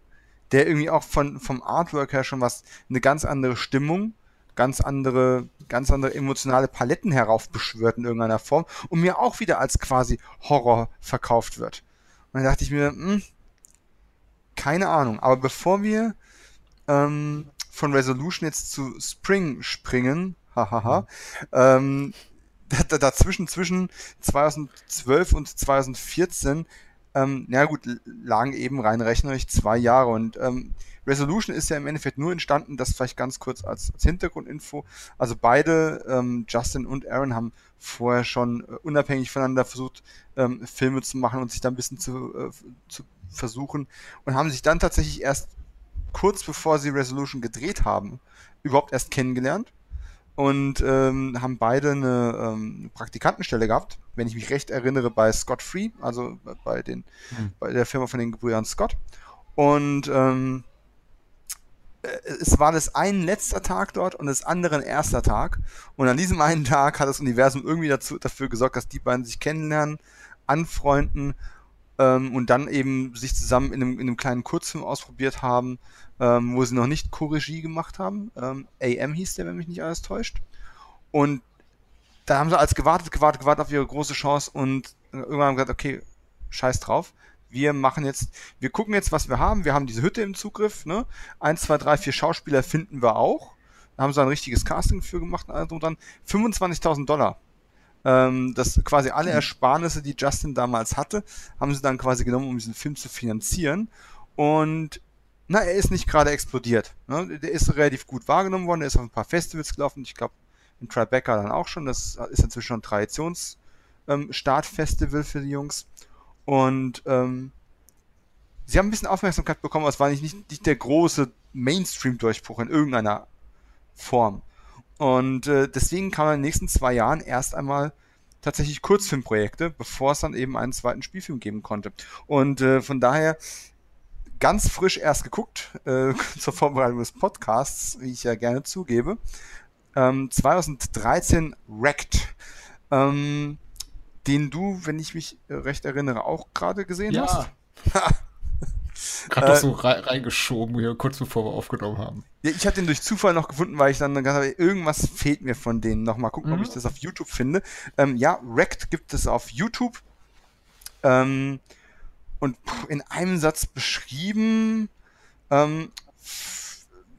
Der irgendwie auch von, vom Artwork her schon was, eine ganz andere Stimmung, ganz andere, ganz andere emotionale Paletten heraufbeschwört in irgendeiner Form und mir auch wieder als quasi Horror verkauft wird. Und dann dachte ich mir, hm, keine Ahnung. Aber bevor wir ähm, von Resolution jetzt zu Spring springen, hahaha, ähm, <laughs> dazwischen, zwischen 2012 und 2014, ähm, na gut, lagen eben rein rechnerisch zwei Jahre und ähm, Resolution ist ja im Endeffekt nur entstanden, das vielleicht ganz kurz als, als Hintergrundinfo. Also beide, ähm, Justin und Aaron, haben vorher schon äh, unabhängig voneinander versucht, ähm, Filme zu machen und sich da ein bisschen zu, äh, zu versuchen und haben sich dann tatsächlich erst kurz bevor sie Resolution gedreht haben, überhaupt erst kennengelernt und ähm, haben beide eine ähm, Praktikantenstelle gehabt, wenn ich mich recht erinnere, bei Scott Free, also bei den mhm. bei der Firma von den Gebrüdern Scott. Und ähm, äh, es war das ein letzter Tag dort und das andere ein erster Tag. Und an diesem einen Tag hat das Universum irgendwie dazu, dafür gesorgt, dass die beiden sich kennenlernen, anfreunden ähm, und dann eben sich zusammen in einem, in einem kleinen Kurzfilm ausprobiert haben, ähm, wo sie noch nicht Co-Regie gemacht haben. Ähm, AM hieß der, wenn mich nicht alles täuscht. Und da haben sie als gewartet, gewartet, gewartet auf ihre große Chance und irgendwann haben gesagt, okay, scheiß drauf. Wir machen jetzt, wir gucken jetzt, was wir haben. Wir haben diese Hütte im Zugriff, ne? Eins, zwei, drei, vier Schauspieler finden wir auch. Da haben sie ein richtiges Casting für gemacht und dann 25.000 Dollar ähm, das quasi alle. Ersparnisse, die Justin damals hatte, haben sie dann quasi genommen, um diesen Film zu finanzieren. Und na, er ist nicht gerade explodiert. Ne? Der ist relativ gut wahrgenommen worden, er ist auf ein paar Festivals gelaufen, ich glaube in Tribeca dann auch schon. Das ist inzwischen schon ein Traditions-Startfestival ähm, für die Jungs. Und ähm, sie haben ein bisschen Aufmerksamkeit bekommen, aber es war nicht, nicht, nicht der große Mainstream-Durchbruch in irgendeiner Form. Und äh, deswegen er in den nächsten zwei Jahren erst einmal tatsächlich Kurzfilmprojekte, bevor es dann eben einen zweiten Spielfilm geben konnte. Und äh, von daher ganz frisch erst geguckt äh, <laughs> zur Vorbereitung des Podcasts, wie ich ja gerne zugebe. Ähm, 2013 Wrecked, ähm, den du, wenn ich mich recht erinnere, auch gerade gesehen ja. hast. <laughs> Gerade äh, so reingeschoben, hier, kurz bevor wir aufgenommen haben. Ja, ich habe den durch Zufall noch gefunden, weil ich dann gesagt habe, irgendwas fehlt mir von denen. Noch mal gucken, mhm. ob ich das auf YouTube finde. Ähm, ja, Wrecked gibt es auf YouTube. Ähm, und in einem Satz beschrieben, ähm,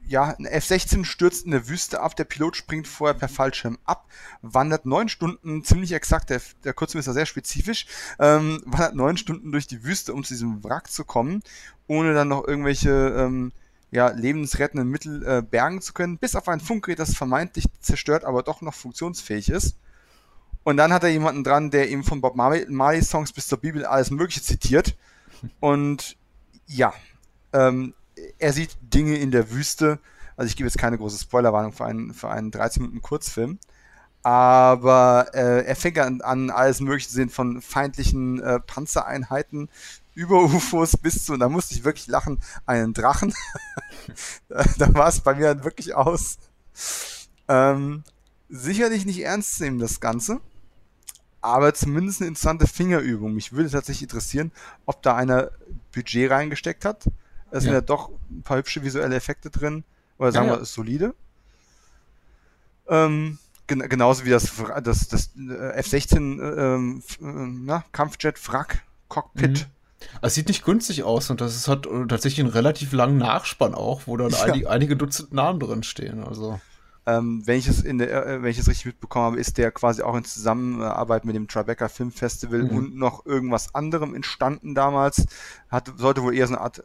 ja, ein F-16 stürzt in der Wüste ab, der Pilot springt vorher per Fallschirm ab, wandert neun Stunden, ziemlich exakt, der, der Kurzfilm ist ja sehr spezifisch, ähm, wandert neun Stunden durch die Wüste, um zu diesem Wrack zu kommen, ohne dann noch irgendwelche ähm, ja, lebensrettenden Mittel äh, bergen zu können, bis auf ein Funkgerät, das vermeintlich zerstört, aber doch noch funktionsfähig ist. Und dann hat er jemanden dran, der ihm von Bob Marley Songs bis zur Bibel alles Mögliche zitiert. <laughs> Und ja, ähm, er sieht Dinge in der Wüste. Also ich gebe jetzt keine große Spoilerwarnung für einen, für einen 13 Minuten Kurzfilm. Aber äh, er fängt an, an, alles Mögliche zu sehen, von feindlichen äh, Panzereinheiten über UFOs bis zu, und da musste ich wirklich lachen, einen Drachen. <laughs> da, war es bei mir dann wirklich aus. Ähm, sicherlich nicht ernst nehmen, das Ganze. Aber zumindest eine interessante Fingerübung. Mich würde tatsächlich interessieren, ob da einer Budget reingesteckt hat es sind ja doch ein paar hübsche visuelle Effekte drin. Oder sagen ja, wir, ist solide. Ähm, gen genauso wie das, das, das äh, F-16 äh, ähm, äh, na, Kampfjet Wrack Cockpit. Mhm. Es sieht nicht günstig aus und das ist, hat tatsächlich einen relativ langen Nachspann auch, wo dann ja. einige, einige Dutzend Namen drin stehen. Also. Ähm, wenn ich es in der, wenn ich es richtig mitbekommen habe, ist der quasi auch in Zusammenarbeit mit dem Tribeca Film Festival mhm. und noch irgendwas anderem entstanden damals. Hat, sollte wohl eher so eine Art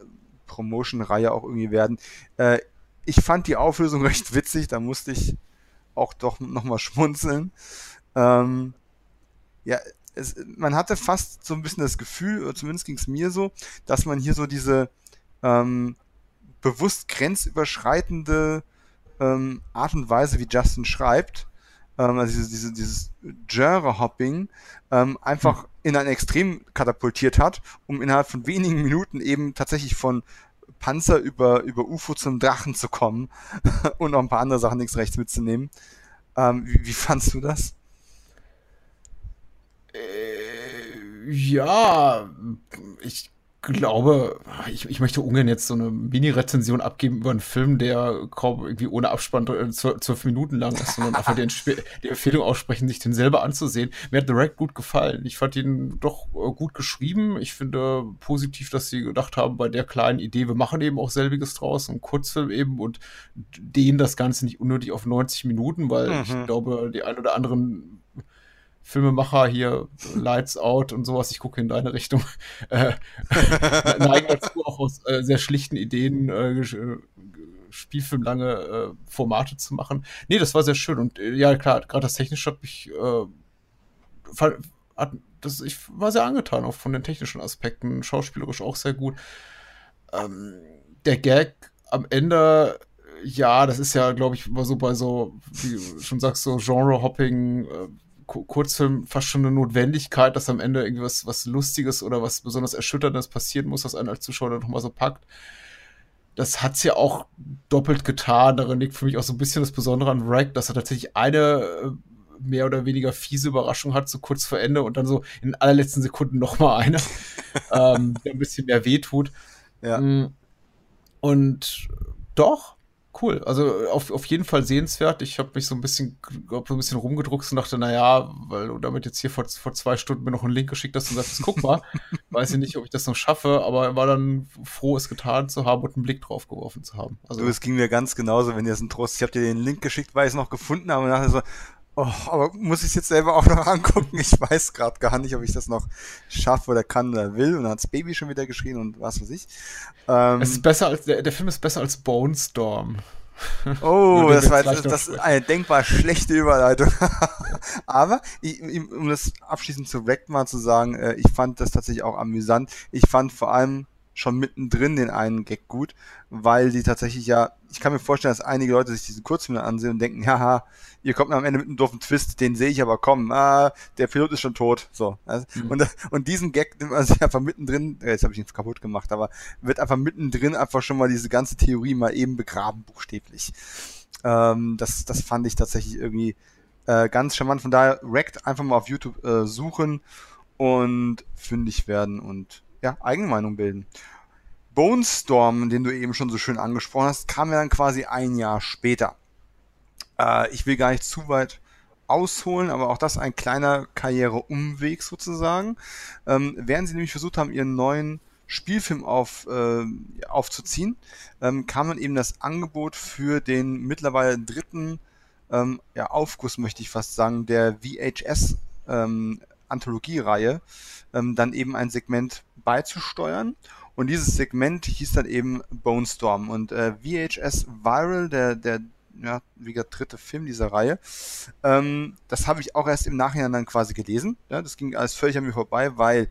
Promotion-Reihe auch irgendwie werden. Äh, ich fand die Auflösung <laughs> recht witzig, da musste ich auch doch nochmal schmunzeln. Ähm, ja, es, man hatte fast so ein bisschen das Gefühl, oder zumindest ging es mir so, dass man hier so diese ähm, bewusst grenzüberschreitende ähm, Art und Weise, wie Justin schreibt, ähm, also diese, diese, dieses Genre-Hopping, ähm, einfach hm. In ein Extrem katapultiert hat, um innerhalb von wenigen Minuten eben tatsächlich von Panzer über, über UFO zum Drachen zu kommen <laughs> und noch ein paar andere Sachen links rechts mitzunehmen. Ähm, wie, wie fandst du das? Äh, ja, ich glaube, ich, ich möchte ungern jetzt so eine Mini-Rezension abgeben über einen Film, der kaum irgendwie ohne Abspann zwölf Minuten lang ist, sondern einfach die, <laughs> die, Empfehlung aussprechen, sich den selber anzusehen. Mir hat The Rack gut gefallen. Ich fand ihn doch äh, gut geschrieben. Ich finde positiv, dass sie gedacht haben, bei der kleinen Idee, wir machen eben auch selbiges draus, einen Kurzfilm eben und dehnen das Ganze nicht unnötig auf 90 Minuten, weil mhm. ich glaube, die ein oder anderen Filmemacher hier, Lights Out und sowas, ich gucke in deine Richtung, <laughs> äh, neigen dazu auch aus äh, sehr schlichten Ideen äh, äh spielfilmlange äh, Formate zu machen. Nee, das war sehr schön und äh, ja, klar, gerade das Technische hat mich, äh, hat, das, ich war sehr angetan, auch von den technischen Aspekten, schauspielerisch auch sehr gut. Ähm, der Gag am Ende ja, das ist ja, glaube ich, immer so bei so, wie du schon sagst, so Genre-Hopping, äh, Kurzfilm fast schon eine Notwendigkeit, dass am Ende irgendwas was Lustiges oder was besonders Erschütterndes passieren muss, was einen als Zuschauer dann nochmal so packt. Das hat es ja auch doppelt getan. Darin liegt für mich auch so ein bisschen das Besondere an Wreck, dass er tatsächlich eine äh, mehr oder weniger fiese Überraschung hat, so kurz vor Ende und dann so in allerletzten Sekunden nochmal eine, <laughs> ähm, der ein bisschen mehr wehtut. Ja. Mm. Und doch, cool. Also auf, auf jeden Fall sehenswert. Ich habe mich so ein bisschen, glaub, so ein bisschen rumgedruckt und dachte, naja, weil du damit jetzt hier vor, vor zwei Stunden mir noch einen Link geschickt hast und sagst, guck mal, <laughs> weiß ich nicht, ob ich das noch schaffe, aber war dann froh, es getan zu haben und einen Blick drauf geworfen zu haben. Also, es ging mir ganz genauso, wenn ihr es ein Trost, ich habe dir den Link geschickt, weil ich es noch gefunden habe und dachte so, Oh, aber muss ich es jetzt selber auch noch <laughs> angucken? Ich weiß gerade gar nicht, ob ich das noch schaffe oder kann oder will. Und dann hat's Baby schon wieder geschrien und was weiß ich. Ähm, es ist besser als, der, der Film ist besser als Bone Storm. Oh, <laughs> das war das, das ist eine denkbar schlechte Überleitung. <laughs> Aber ich, um das abschließend zu Wrecked mal zu sagen, äh, ich fand das tatsächlich auch amüsant. Ich fand vor allem schon mittendrin den einen Gag gut, weil die tatsächlich ja, ich kann mir vorstellen, dass einige Leute sich diesen Kurzfilm ansehen und denken, <laughs> haha, ihr kommt am Ende mit einem doofen Twist, den sehe ich aber kommen, ah, der Pilot ist schon tot, so. Mhm. und, und diesen Gag nimmt man sich einfach mittendrin, äh, jetzt habe ich ihn kaputt gemacht, aber wird einfach mittendrin einfach schon mal diese ganze Theorie mal eben begraben, buchstäblich. Ähm, das, das fand ich tatsächlich irgendwie äh, ganz charmant, von daher Wrecked einfach mal auf YouTube äh, suchen und fündig werden und ja, eigene Meinung bilden. Bone Storm, den du eben schon so schön angesprochen hast, kam ja dann quasi ein Jahr später. Äh, ich will gar nicht zu weit ausholen, aber auch das ein kleiner Karriereumweg sozusagen. Ähm, während sie nämlich versucht haben, ihren neuen Spielfilm auf, äh, aufzuziehen, ähm, kam dann eben das Angebot für den mittlerweile dritten ähm, ja, Aufguss, möchte ich fast sagen, der VHS ähm, Anthologiereihe, ähm, dann eben ein Segment beizusteuern. Und dieses Segment hieß dann eben Bone Storm. Und äh, VHS Viral, der, der ja, wie gesagt, dritte Film dieser Reihe. Ähm, das habe ich auch erst im Nachhinein dann quasi gelesen. Ja, das ging alles völlig an mir vorbei, weil,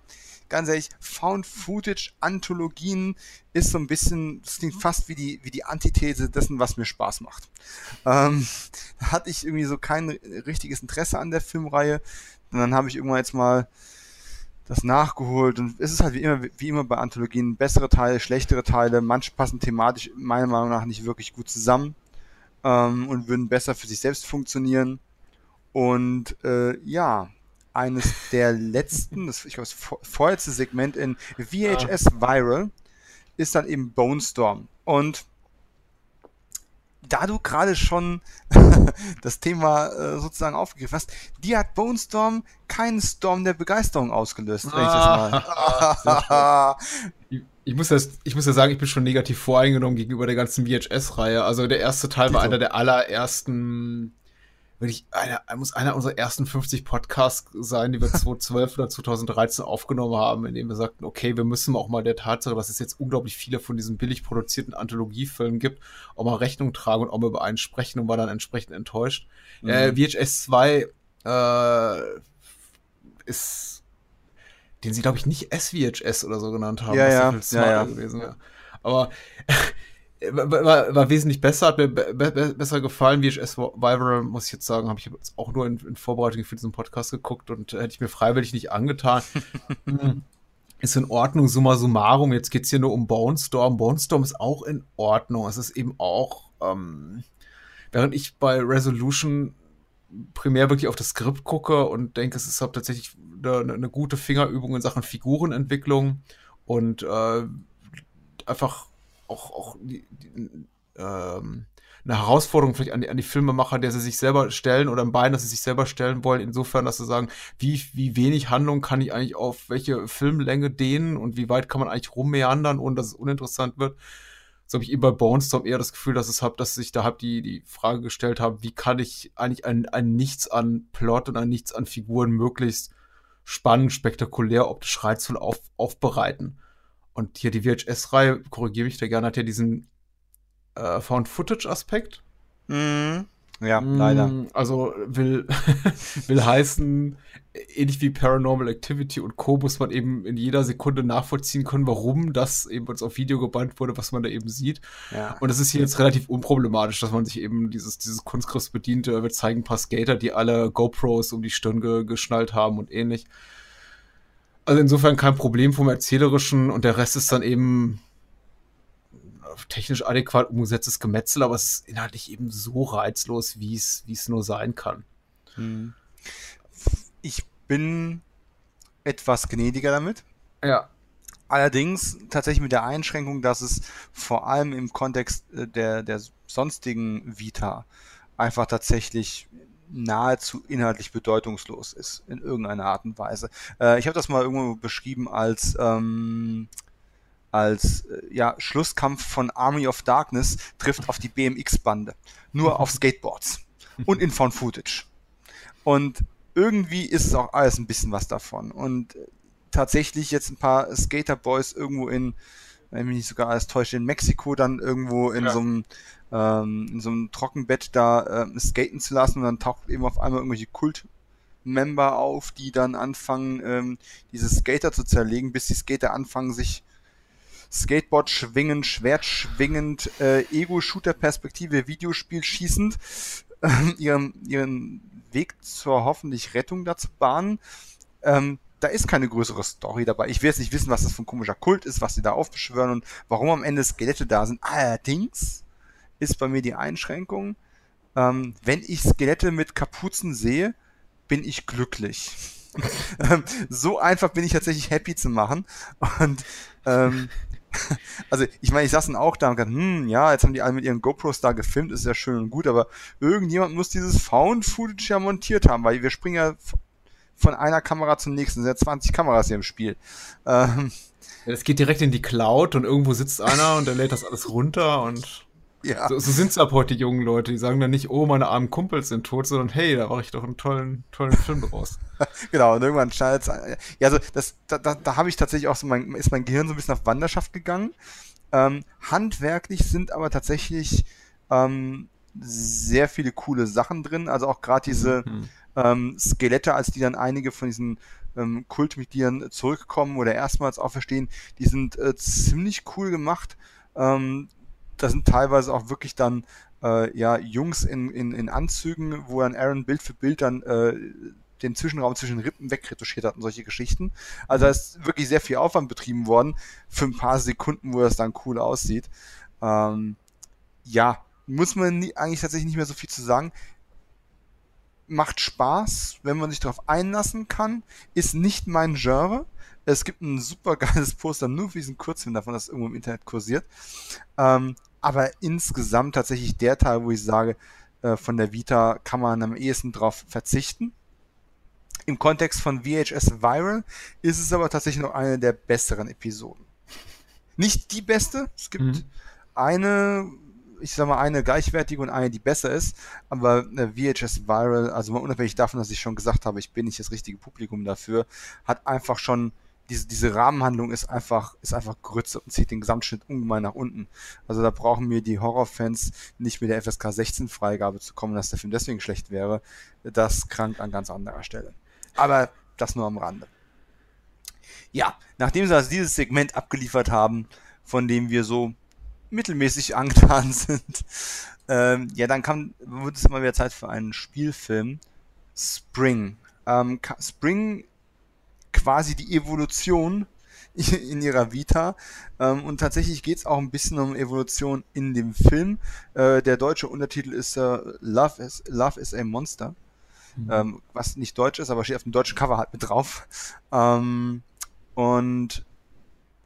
ganz ehrlich, Found-Footage-Anthologien ist so ein bisschen, das klingt fast wie die, wie die Antithese dessen, was mir Spaß macht. Ähm, <laughs> da hatte ich irgendwie so kein richtiges Interesse an der Filmreihe. Und dann habe ich irgendwann jetzt mal das nachgeholt und es ist halt wie immer, wie immer bei Anthologien bessere Teile, schlechtere Teile, manche passen thematisch meiner Meinung nach nicht wirklich gut zusammen ähm, und würden besser für sich selbst funktionieren. Und äh, ja, eines der letzten, das ich glaube, das vorletzte Segment in VHS Viral ist dann eben Bone Storm. Und da du gerade schon <laughs> das Thema äh, sozusagen aufgegriffen hast, die hat Bone Storm keinen Storm der Begeisterung ausgelöst, wenn ich das mal. <laughs> ich muss, das, ich muss ja sagen, ich bin schon negativ voreingenommen gegenüber der ganzen VHS-Reihe. Also der erste Teil war einer der allerersten wirklich einer, muss einer unserer ersten 50 Podcasts sein, die wir <laughs> 2012 oder 2013 aufgenommen haben, in dem wir sagten, okay, wir müssen auch mal der Tatsache, dass es jetzt unglaublich viele von diesen billig produzierten Anthologiefilmen gibt, auch mal Rechnung tragen und auch mal über einen sprechen und war dann entsprechend enttäuscht. Mhm. Äh, VHS 2 äh, ist, den sie, glaube ich, nicht SVHS oder so genannt haben, ja, ja, ja, ja. gewesen wäre. Aber <laughs> war, war, wesentlich besser, hat mir be be besser gefallen. VHS Survival, muss ich jetzt sagen, habe ich jetzt auch nur in, in, Vorbereitung für diesen Podcast geguckt und hätte ich mir freiwillig nicht angetan. <laughs> Hm. ist in Ordnung, summa summarum. Jetzt geht es hier nur um Bone Storm. Bone Storm ist auch in Ordnung. Es ist eben auch, ähm, während ich bei Resolution primär wirklich auf das Skript gucke und denke, es ist halt tatsächlich eine, eine, gute Fingerübung in Sachen Figurenentwicklung und äh, einfach auch, auch die, die, ähm, eine Herausforderung vielleicht an die, an die Filmemacher, der sie sich selber stellen oder ein Bein, dass sie sich selber stellen wollen, insofern, dass sie sagen, wie, wie wenig Handlung kann ich eigentlich auf welche Filmlänge dehnen und wie weit kann man eigentlich rummeandern, ohne dass es uninteressant wird. So habe ich eben bei Bonestorm eher das Gefühl, dass es hab, dass ich da hab die, die Frage gestellt habe, wie kann ich eigentlich ein, ein Nichts an Plot und ein Nichts an Figuren möglichst spannend, spektakulär, optisch reizvoll auf, aufbereiten. Und hier die VHS-Reihe, korrigiere mich da gerne, hat ja diesen äh, Found-Footage-Aspekt. Mhm. Ja, mm, leider. Also will, <laughs> will heißen, ähnlich wie Paranormal Activity und Co. muss man eben in jeder Sekunde nachvollziehen können, warum das eben uns auf Video gebannt wurde, was man da eben sieht. Ja. Und das ist hier jetzt relativ unproblematisch, dass man sich eben dieses, dieses Kunstgriffs bedient. Wir zeigen ein paar Skater, die alle GoPros um die Stirn ge geschnallt haben und ähnlich. Also insofern kein Problem vom Erzählerischen und der Rest ist dann eben technisch adäquat umgesetztes Gemetzel, aber es ist inhaltlich eben so reizlos, wie es, wie es nur sein kann. Hm. Ich bin etwas gnädiger damit. Ja. Allerdings tatsächlich mit der Einschränkung, dass es vor allem im Kontext äh, der, der sonstigen Vita einfach tatsächlich nahezu inhaltlich bedeutungslos ist, in irgendeiner Art und Weise. Äh, ich habe das mal irgendwo beschrieben als, ähm, als äh, ja, Schlusskampf von Army of Darkness trifft auf die BMX-Bande. Nur auf <laughs> Skateboards und in Found Footage. Und irgendwie ist es auch alles ein bisschen was davon. Und tatsächlich jetzt ein paar Skater Boys irgendwo in, wenn mich nicht sogar alles täuscht, in Mexiko dann irgendwo in ja. so einem ähm, in so einem Trockenbett da äh, skaten zu lassen und dann taucht eben auf einmal irgendwelche Kult-Member auf, die dann anfangen, ähm, diese Skater zu zerlegen, bis die Skater anfangen, sich Skateboard schwingend, Schwert schwingend, äh, Ego-Shooter-Perspektive, Videospiel schießend, äh, ihren, ihren Weg zur hoffentlich Rettung dazu bahnen. Ähm, da ist keine größere Story dabei. Ich will jetzt nicht wissen, was das für ein komischer Kult ist, was sie da aufbeschwören und warum am Ende Skelette da sind. Allerdings ist bei mir die Einschränkung, ähm, wenn ich Skelette mit Kapuzen sehe, bin ich glücklich. <laughs> Ähm, so einfach bin ich tatsächlich happy zu machen. Und ähm, <laughs> also ich meine, ich saß dann auch da und gesagt, hm, ja, jetzt haben die alle mit ihren GoPros da gefilmt, ist ja schön und gut, aber irgendjemand muss dieses Found Footage ja montiert haben, weil wir springen ja von einer Kamera zur nächsten, es sind ja 20 Kameras hier im Spiel. Ähm, ja, das geht direkt in die Cloud und irgendwo sitzt einer und der lädt das alles runter und ja. So, so sind es ab heute, die jungen Leute. Die sagen dann nicht, oh, meine armen Kumpels sind tot, sondern hey, da mache ich doch einen tollen, tollen Film draus. <laughs> genau, und irgendwann schneidet Ja, also das, da, da, da habe ich tatsächlich auch so mein, ist mein Gehirn so ein bisschen auf Wanderschaft gegangen. Ähm, handwerklich sind aber tatsächlich ähm, sehr viele coole Sachen drin. Also auch gerade diese mhm. ähm, Skelette, als die dann einige von diesen ähm, Kultmitgliedern zurückkommen oder erstmals auferstehen, die sind äh, ziemlich cool gemacht. Ähm, da sind teilweise auch wirklich dann äh, ja Jungs in, in, in Anzügen, wo dann Aaron Bild für Bild dann äh, den Zwischenraum zwischen Rippen wegretuschiert hat und solche Geschichten. Also da ist wirklich sehr viel Aufwand betrieben worden für ein paar Sekunden, wo das dann cool aussieht. Ähm, ja, muss man nie, eigentlich tatsächlich nicht mehr so viel zu sagen. Macht Spaß, wenn man sich darauf einlassen kann. Ist nicht mein Genre. Es gibt ein super geiles Poster nur für diesen Kurzfilm davon, das irgendwo im Internet kursiert. Ähm, aber insgesamt tatsächlich der Teil, wo ich sage, äh, von der Vita kann man am ehesten drauf verzichten. Im Kontext von VHS Viral ist es aber tatsächlich noch eine der besseren Episoden. Nicht die beste, es gibt mhm. eine ich sag mal, eine gleichwertige und eine, die besser ist, aber VHS Viral, also mal unabhängig davon, dass ich schon gesagt habe, ich bin nicht das richtige Publikum dafür, hat einfach schon diese, diese Rahmenhandlung ist einfach, ist einfach Grütze und zieht den Gesamtschnitt ungemein nach unten. Also da brauchen mir die Horrorfans nicht mit der FSK 16 Freigabe zu kommen, dass der Film deswegen schlecht wäre. Das krankt an ganz anderer Stelle. Aber das nur am Rande. Ja, nachdem sie also dieses Segment abgeliefert haben, von dem wir so mittelmäßig <laughs> angetan sind, ähm, ja, dann kam, wird es immer wieder Zeit für einen Spielfilm. Spring. Ähm, Spring quasi die Evolution <laughs> in ihrer Vita. Ähm, und tatsächlich geht es auch ein bisschen um Evolution in dem Film. Äh, der deutsche Untertitel ist äh, Love, is, Love is a Monster. Mhm. Ähm, was nicht deutsch ist, aber steht auf dem deutschen Cover halt mit drauf. Ähm, und,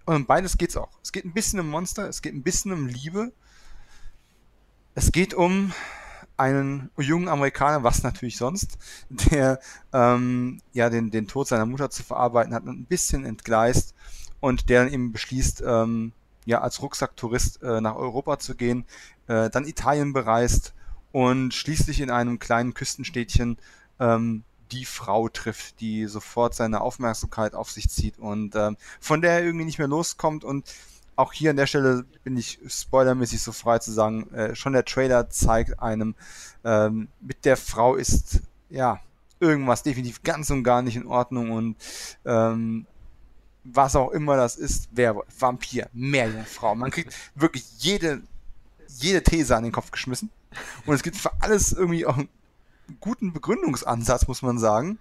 und beides geht's auch. Es geht ein bisschen um Monster, es geht ein bisschen um Liebe. Es geht um einen jungen Amerikaner, was natürlich sonst, der ähm, ja den, den Tod seiner Mutter zu verarbeiten hat und ein bisschen entgleist und der dann eben beschließt, ähm, ja als Rucksacktourist äh, nach Europa zu gehen, äh, dann Italien bereist und schließlich in einem kleinen Küstenstädtchen ähm, die Frau trifft, die sofort seine Aufmerksamkeit auf sich zieht und ähm, von der er irgendwie nicht mehr loskommt und auch hier an der Stelle bin ich spoilermäßig so frei zu sagen, äh, schon der Trailer zeigt einem, ähm, mit der Frau ist ja irgendwas definitiv ganz und gar nicht in Ordnung und ähm, was auch immer das ist, Werwolf, Vampir, Meerjungfrau. Man kriegt wirklich jede, jede These an den Kopf geschmissen. Und es gibt für alles irgendwie auch einen guten Begründungsansatz, muss man sagen.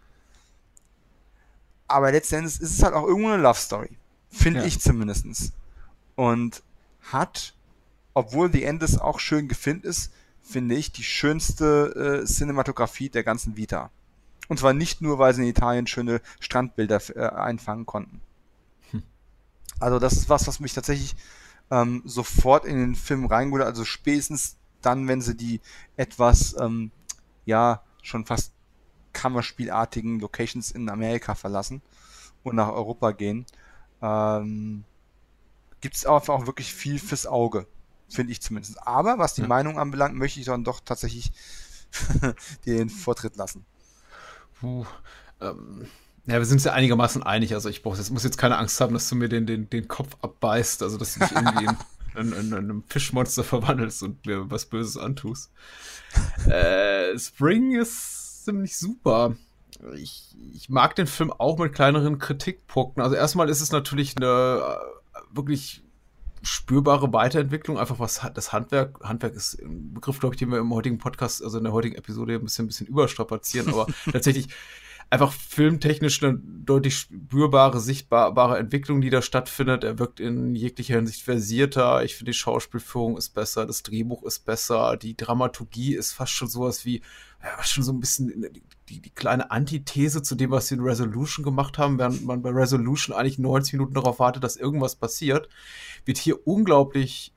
Aber letztendlich ist es halt auch irgendwo eine Love Story. Finde ja. ich zumindestens und hat, obwohl The End auch schön gefilmt ist, finde ich, die schönste äh, Cinematografie der ganzen Vita. Und zwar nicht nur, weil sie in Italien schöne Strandbilder äh, einfangen konnten. Hm. Also das ist was, was mich tatsächlich ähm, sofort in den Film reingeholt hat. Also spätestens dann, wenn sie die etwas, ähm, ja, schon fast Kammerspielartigen Locations in Amerika verlassen und nach Europa gehen. Ähm, gibt es einfach auch wirklich viel fürs Auge. Finde ich zumindest. Aber was die ja. Meinung anbelangt, möchte ich dann doch tatsächlich <laughs> den Vortritt lassen. Puh, ähm, ja, wir sind uns ja einigermaßen einig. Also ich brauche jetzt, muss jetzt keine Angst haben, dass du mir den, den, den Kopf abbeißt, also dass du dich irgendwie in, <laughs> in, in, in einem Fischmonster verwandelst und mir was Böses antust. Äh, Spring ist ziemlich super. Ich, ich mag den Film auch mit kleineren Kritikpunkten. Also erstmal ist es natürlich eine wirklich spürbare Weiterentwicklung, einfach was das Handwerk, Handwerk ist ein Begriff, glaube ich, den wir im heutigen Podcast, also in der heutigen Episode ein bisschen, ein bisschen überstrapazieren, aber <laughs> tatsächlich einfach filmtechnisch eine deutlich spürbare, sichtbare Entwicklung, die da stattfindet. Er wirkt in jeglicher Hinsicht versierter. Ich finde, die Schauspielführung ist besser, das Drehbuch ist besser, die Dramaturgie ist fast schon sowas wie, ja, schon so ein bisschen die, die kleine Antithese zu dem, was sie in Resolution gemacht haben, während man bei Resolution eigentlich 90 Minuten darauf wartet, dass irgendwas passiert, wird hier unglaublich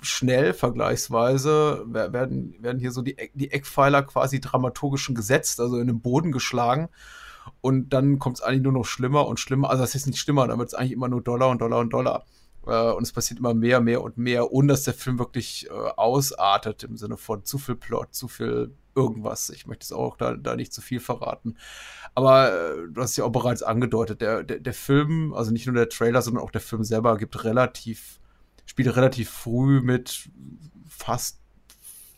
schnell vergleichsweise, werden, werden hier so die, die Eckpfeiler quasi dramaturgisch gesetzt, also in den Boden geschlagen. Und dann kommt es eigentlich nur noch schlimmer und schlimmer. Also das ist nicht schlimmer, dann wird es eigentlich immer nur Dollar und Dollar und Dollar. Äh, und es passiert immer mehr, mehr und mehr, ohne dass der Film wirklich äh, ausartet im Sinne von zu viel Plot, zu viel irgendwas. Ich möchte es auch da, da nicht zu viel verraten. Aber äh, du hast ja auch bereits angedeutet, der, der, der Film, also nicht nur der Trailer, sondern auch der Film selber gibt relativ, spielt relativ früh mit fast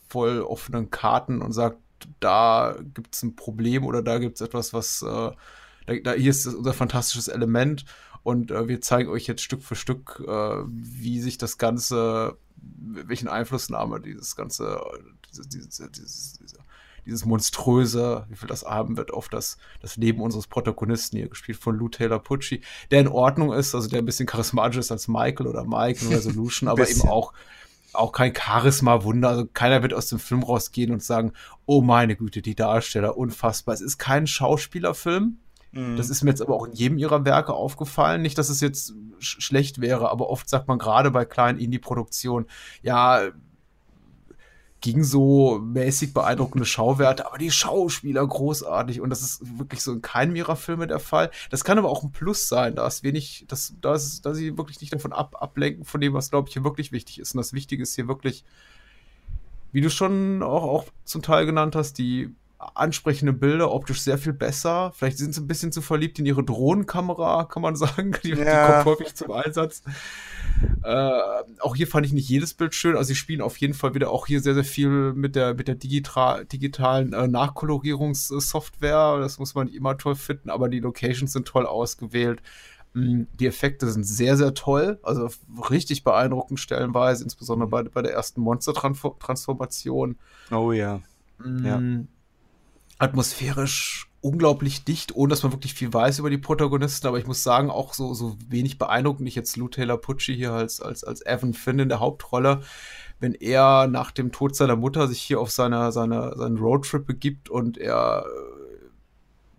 voll offenen Karten und sagt, da gibt es ein Problem oder da gibt es etwas, was äh, da, da, hier ist unser fantastisches Element und äh, wir zeigen euch jetzt Stück für Stück, äh, wie sich das Ganze, welchen Einflussnahme dieses ganze, dieses, dieses, dieses, dieses monströse, wie viel das haben wird, auf das, das Leben unseres Protagonisten hier, gespielt von Lou Taylor Pucci, der in Ordnung ist, also der ein bisschen charismatisch ist als Michael oder Mike in Resolution, aber eben auch auch kein Charisma-Wunder. Also keiner wird aus dem Film rausgehen und sagen, oh meine Güte, die Darsteller, unfassbar. Es ist kein Schauspielerfilm. Mhm. Das ist mir jetzt aber auch in jedem ihrer Werke aufgefallen. Nicht, dass es jetzt sch schlecht wäre, aber oft sagt man gerade bei kleinen Indie-Produktionen, ja, ging so mäßig beeindruckende Schauwerte, aber die Schauspieler großartig und das ist wirklich so in keinem ihrer Filme der Fall. Das kann aber auch ein Plus sein, da ist wenig, dass, dass, dass sie wirklich nicht davon ab, ablenken, von dem, was glaube ich hier wirklich wichtig ist. Und das Wichtige ist hier wirklich wie du schon auch, auch zum Teil genannt hast, die ansprechende Bilder, optisch sehr viel besser. Vielleicht sind sie ein bisschen zu verliebt in ihre Drohnenkamera, kann man <laughs> sagen. Die, ja. die kommt häufig zum Einsatz. Äh, auch hier fand ich nicht jedes Bild schön. Also sie spielen auf jeden Fall wieder auch hier sehr, sehr viel mit der, mit der digital, digitalen äh, Nachkolorierungssoftware. Das muss man nicht immer toll finden, aber die Locations sind toll ausgewählt. Mm, die Effekte sind sehr, sehr toll, also richtig beeindruckend stellenweise, insbesondere bei, bei der ersten Monster-Transformation. Oh ja. Mm, ja. Atmosphärisch unglaublich dicht, ohne dass man wirklich viel weiß über die Protagonisten, aber ich muss sagen, auch so, so wenig beeindruckend ich jetzt Lou Taylor Pucci hier als, als, als Evan Finn in der Hauptrolle, wenn er nach dem Tod seiner Mutter sich hier auf seine, seine, seinen Roadtrip begibt und er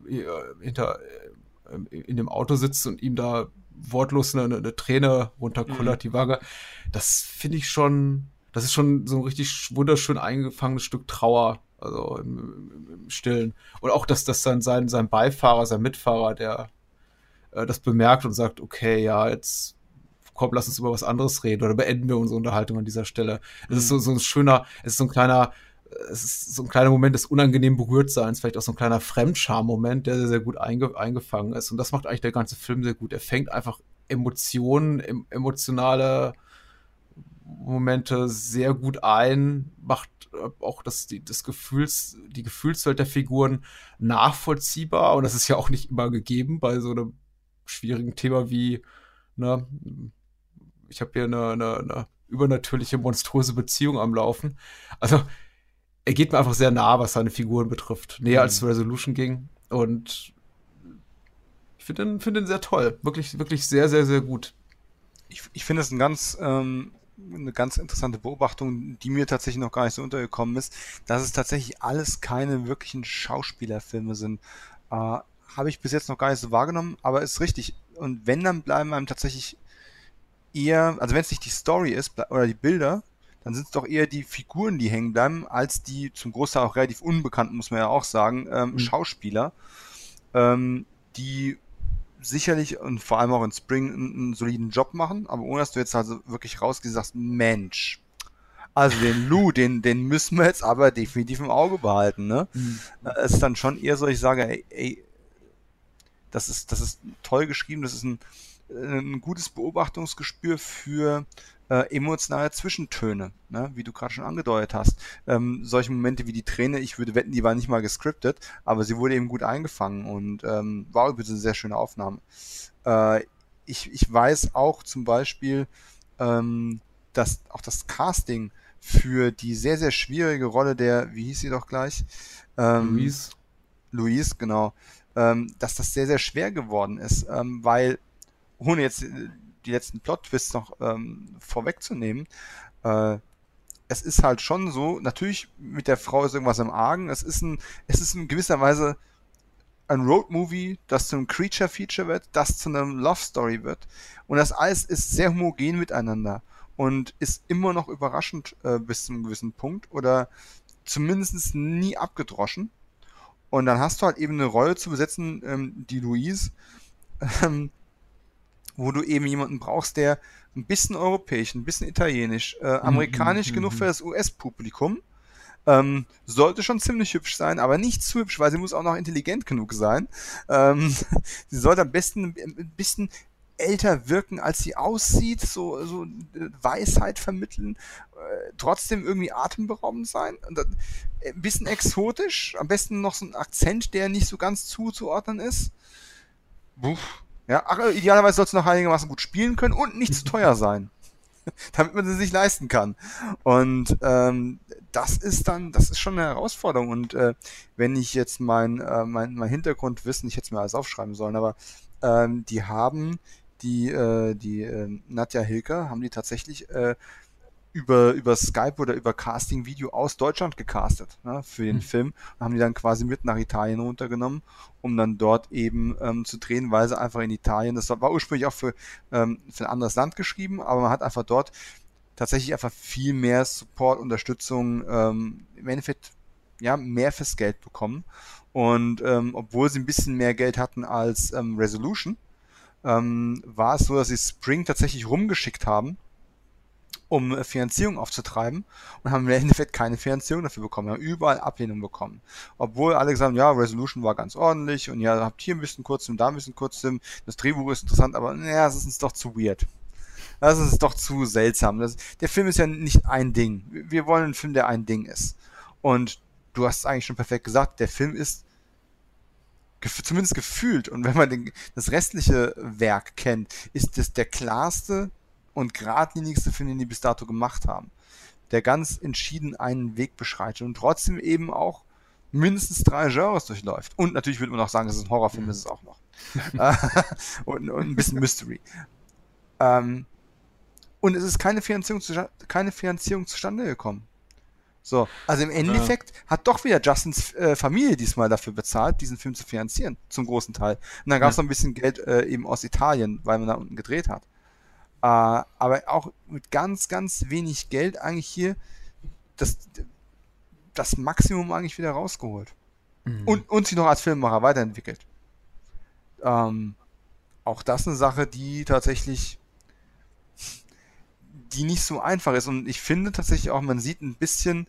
äh, hinter, äh, in dem Auto sitzt und ihm da wortlos eine, eine Träne runterkullert, mhm. die Wange, das finde ich schon, das ist schon so ein richtig wunderschön eingefangenes Stück Trauer also im, im, im Stillen. Und auch, dass das dann sein, sein Beifahrer, sein Mitfahrer, der äh, das bemerkt und sagt, okay, ja, jetzt komm, lass uns über was anderes reden oder beenden wir unsere Unterhaltung an dieser Stelle. Es mhm. ist so, so ein schöner, es ist so ein kleiner, es ist so ein kleiner Moment des unangenehmen Berührtseins, vielleicht auch so ein kleiner Fremdscham-Moment, der sehr, sehr gut einge eingefangen ist. Und das macht eigentlich der ganze Film sehr gut. Er fängt einfach Emotionen, em emotionale Momente sehr gut ein, macht auch das, die, das Gefühls, die Gefühlswelt der Figuren nachvollziehbar. Und das ist ja auch nicht immer gegeben bei so einem schwierigen Thema wie, ne, ich habe hier eine, eine, eine übernatürliche, monströse Beziehung am Laufen. Also, er geht mir einfach sehr nah, was seine Figuren betrifft. Näher mhm. als Resolution ging. Und ich finde ihn, find ihn sehr toll. Wirklich, wirklich sehr, sehr, sehr gut. Ich, ich finde es ein ganz ähm, eine ganz interessante Beobachtung, die mir tatsächlich noch gar nicht so untergekommen ist, dass es tatsächlich alles keine wirklichen Schauspielerfilme sind. Äh, Habe ich bis jetzt noch gar nicht so wahrgenommen, aber ist richtig. Und wenn, dann bleiben einem tatsächlich eher, also wenn es nicht die Story ist oder die Bilder, dann sind es doch eher die Figuren, die hängen bleiben, als die zum Großteil auch relativ unbekannten, muss man ja auch sagen, ähm, mhm. Schauspieler, ähm, die sicherlich und vor allem auch in Spring einen, einen, soliden Job machen, aber ohne dass du jetzt also wirklich rausgehst sagst, Mensch, also den Lou, den, den müssen wir jetzt aber definitiv im Auge behalten, ne? Mhm. Es ist dann schon eher so, ich sage, ey, ey, das ist, das ist toll geschrieben, das ist ein, ein gutes Beobachtungsgespür für äh, emotionale Zwischentöne, ne? wie du gerade schon angedeutet hast. Ähm, solche Momente wie die Träne, ich würde wetten, die war nicht mal gescriptet, aber sie wurde eben gut eingefangen und ähm, war übrigens eine sehr schöne Aufnahme. Äh, ich, ich weiß auch zum Beispiel, ähm, dass auch das Casting für die sehr, sehr schwierige Rolle der, wie hieß sie doch gleich? Ähm, Louise. Louise, genau. Ähm, dass das sehr, sehr schwer geworden ist, ähm, weil, ohne jetzt die letzten Plot-Twists noch ähm, vorwegzunehmen, äh, es ist halt schon so, natürlich mit der Frau ist irgendwas im Argen, es ist ein, es ist in gewisser Weise ein Road-Movie, das zu einem Creature-Feature wird, das zu einem Love-Story wird. Und das alles ist sehr homogen miteinander und ist immer noch überraschend äh, bis zu einem gewissen Punkt oder zumindest nie abgedroschen. Und dann hast du halt eben eine Rolle zu besetzen, ähm, die Louise, ähm, wo du eben jemanden brauchst, der ein bisschen europäisch, ein bisschen italienisch, äh, mhm, amerikanisch mm, genug mm, für das US-Publikum. Ähm, sollte schon ziemlich hübsch sein, aber nicht zu hübsch, weil sie muss auch noch intelligent genug sein. Ähm, <laughs> sie sollte am besten ein bisschen älter wirken, als sie aussieht, so, so äh, Weisheit vermitteln, äh, trotzdem irgendwie atemberaubend sein. Und, äh, ein bisschen exotisch, am besten noch so ein Akzent, der nicht so ganz zuzuordnen ist. Puh, ja, ach, idealerweise sollst du noch einigermaßen gut spielen können und nicht zu teuer <laughs> sein. <laughs> damit man sie sich leisten kann. Und ähm, das ist dann, das ist schon eine Herausforderung. Und äh, wenn ich jetzt mein, äh, mein, mein Hintergrundwissen, ich hätte es mir alles aufschreiben sollen, aber ähm, die haben die, äh, die äh, Nadja Hilker, haben die tatsächlich äh, über, über Skype oder über Casting-Video aus Deutschland gecastet ne, für den mhm. Film und haben die dann quasi mit nach Italien runtergenommen, um dann dort eben ähm, zu drehen, weil sie einfach in Italien, das war ursprünglich auch für, ähm, für ein anderes Land geschrieben, aber man hat einfach dort tatsächlich einfach viel mehr Support, Unterstützung, ähm, im Endeffekt ja, mehr fürs Geld bekommen. Und ähm, obwohl sie ein bisschen mehr Geld hatten als ähm, Resolution, ähm, war es so, dass sie Spring tatsächlich rumgeschickt haben um äh, Finanzierung aufzutreiben und haben im Endeffekt keine Finanzierung dafür bekommen. Wir haben überall Ablehnung bekommen. Obwohl alle gesagt haben, ja, Resolution war ganz ordentlich und ja, habt hier ein bisschen Kurzfilm, da ein bisschen Kurzfilm, das Drehbuch ist interessant, aber naja, es ist uns doch zu weird. Das ist doch zu seltsam. Das, der Film ist ja nicht ein Ding. Wir wollen einen Film, der ein Ding ist. Und du hast es eigentlich schon perfekt gesagt, der Film ist gef zumindest gefühlt und wenn man den, das restliche Werk kennt, ist das der klarste und geradlinigste Film, den die bis dato gemacht haben. Der ganz entschieden einen Weg beschreitet und trotzdem eben auch mindestens drei Genres durchläuft. Und natürlich würde man auch sagen, es ist ein Horrorfilm, mhm. ist es auch noch. <laughs> und, und, ein bisschen Mystery. Ähm, und es ist keine Finanzierung, keine Finanzierung zustande gekommen. So, also im Endeffekt ja. hat doch wieder Justins äh, Familie diesmal dafür bezahlt, diesen Film zu finanzieren, zum großen Teil. Und dann gab es ja. noch ein bisschen Geld äh, eben aus Italien, weil man da unten gedreht hat. Äh, aber auch mit ganz, ganz wenig Geld eigentlich hier das, das Maximum eigentlich wieder rausgeholt. Mhm. Und, und sich noch als Filmemacher weiterentwickelt. Ähm, auch das eine Sache, die tatsächlich die nicht so einfach ist. Und ich finde tatsächlich auch, man sieht ein bisschen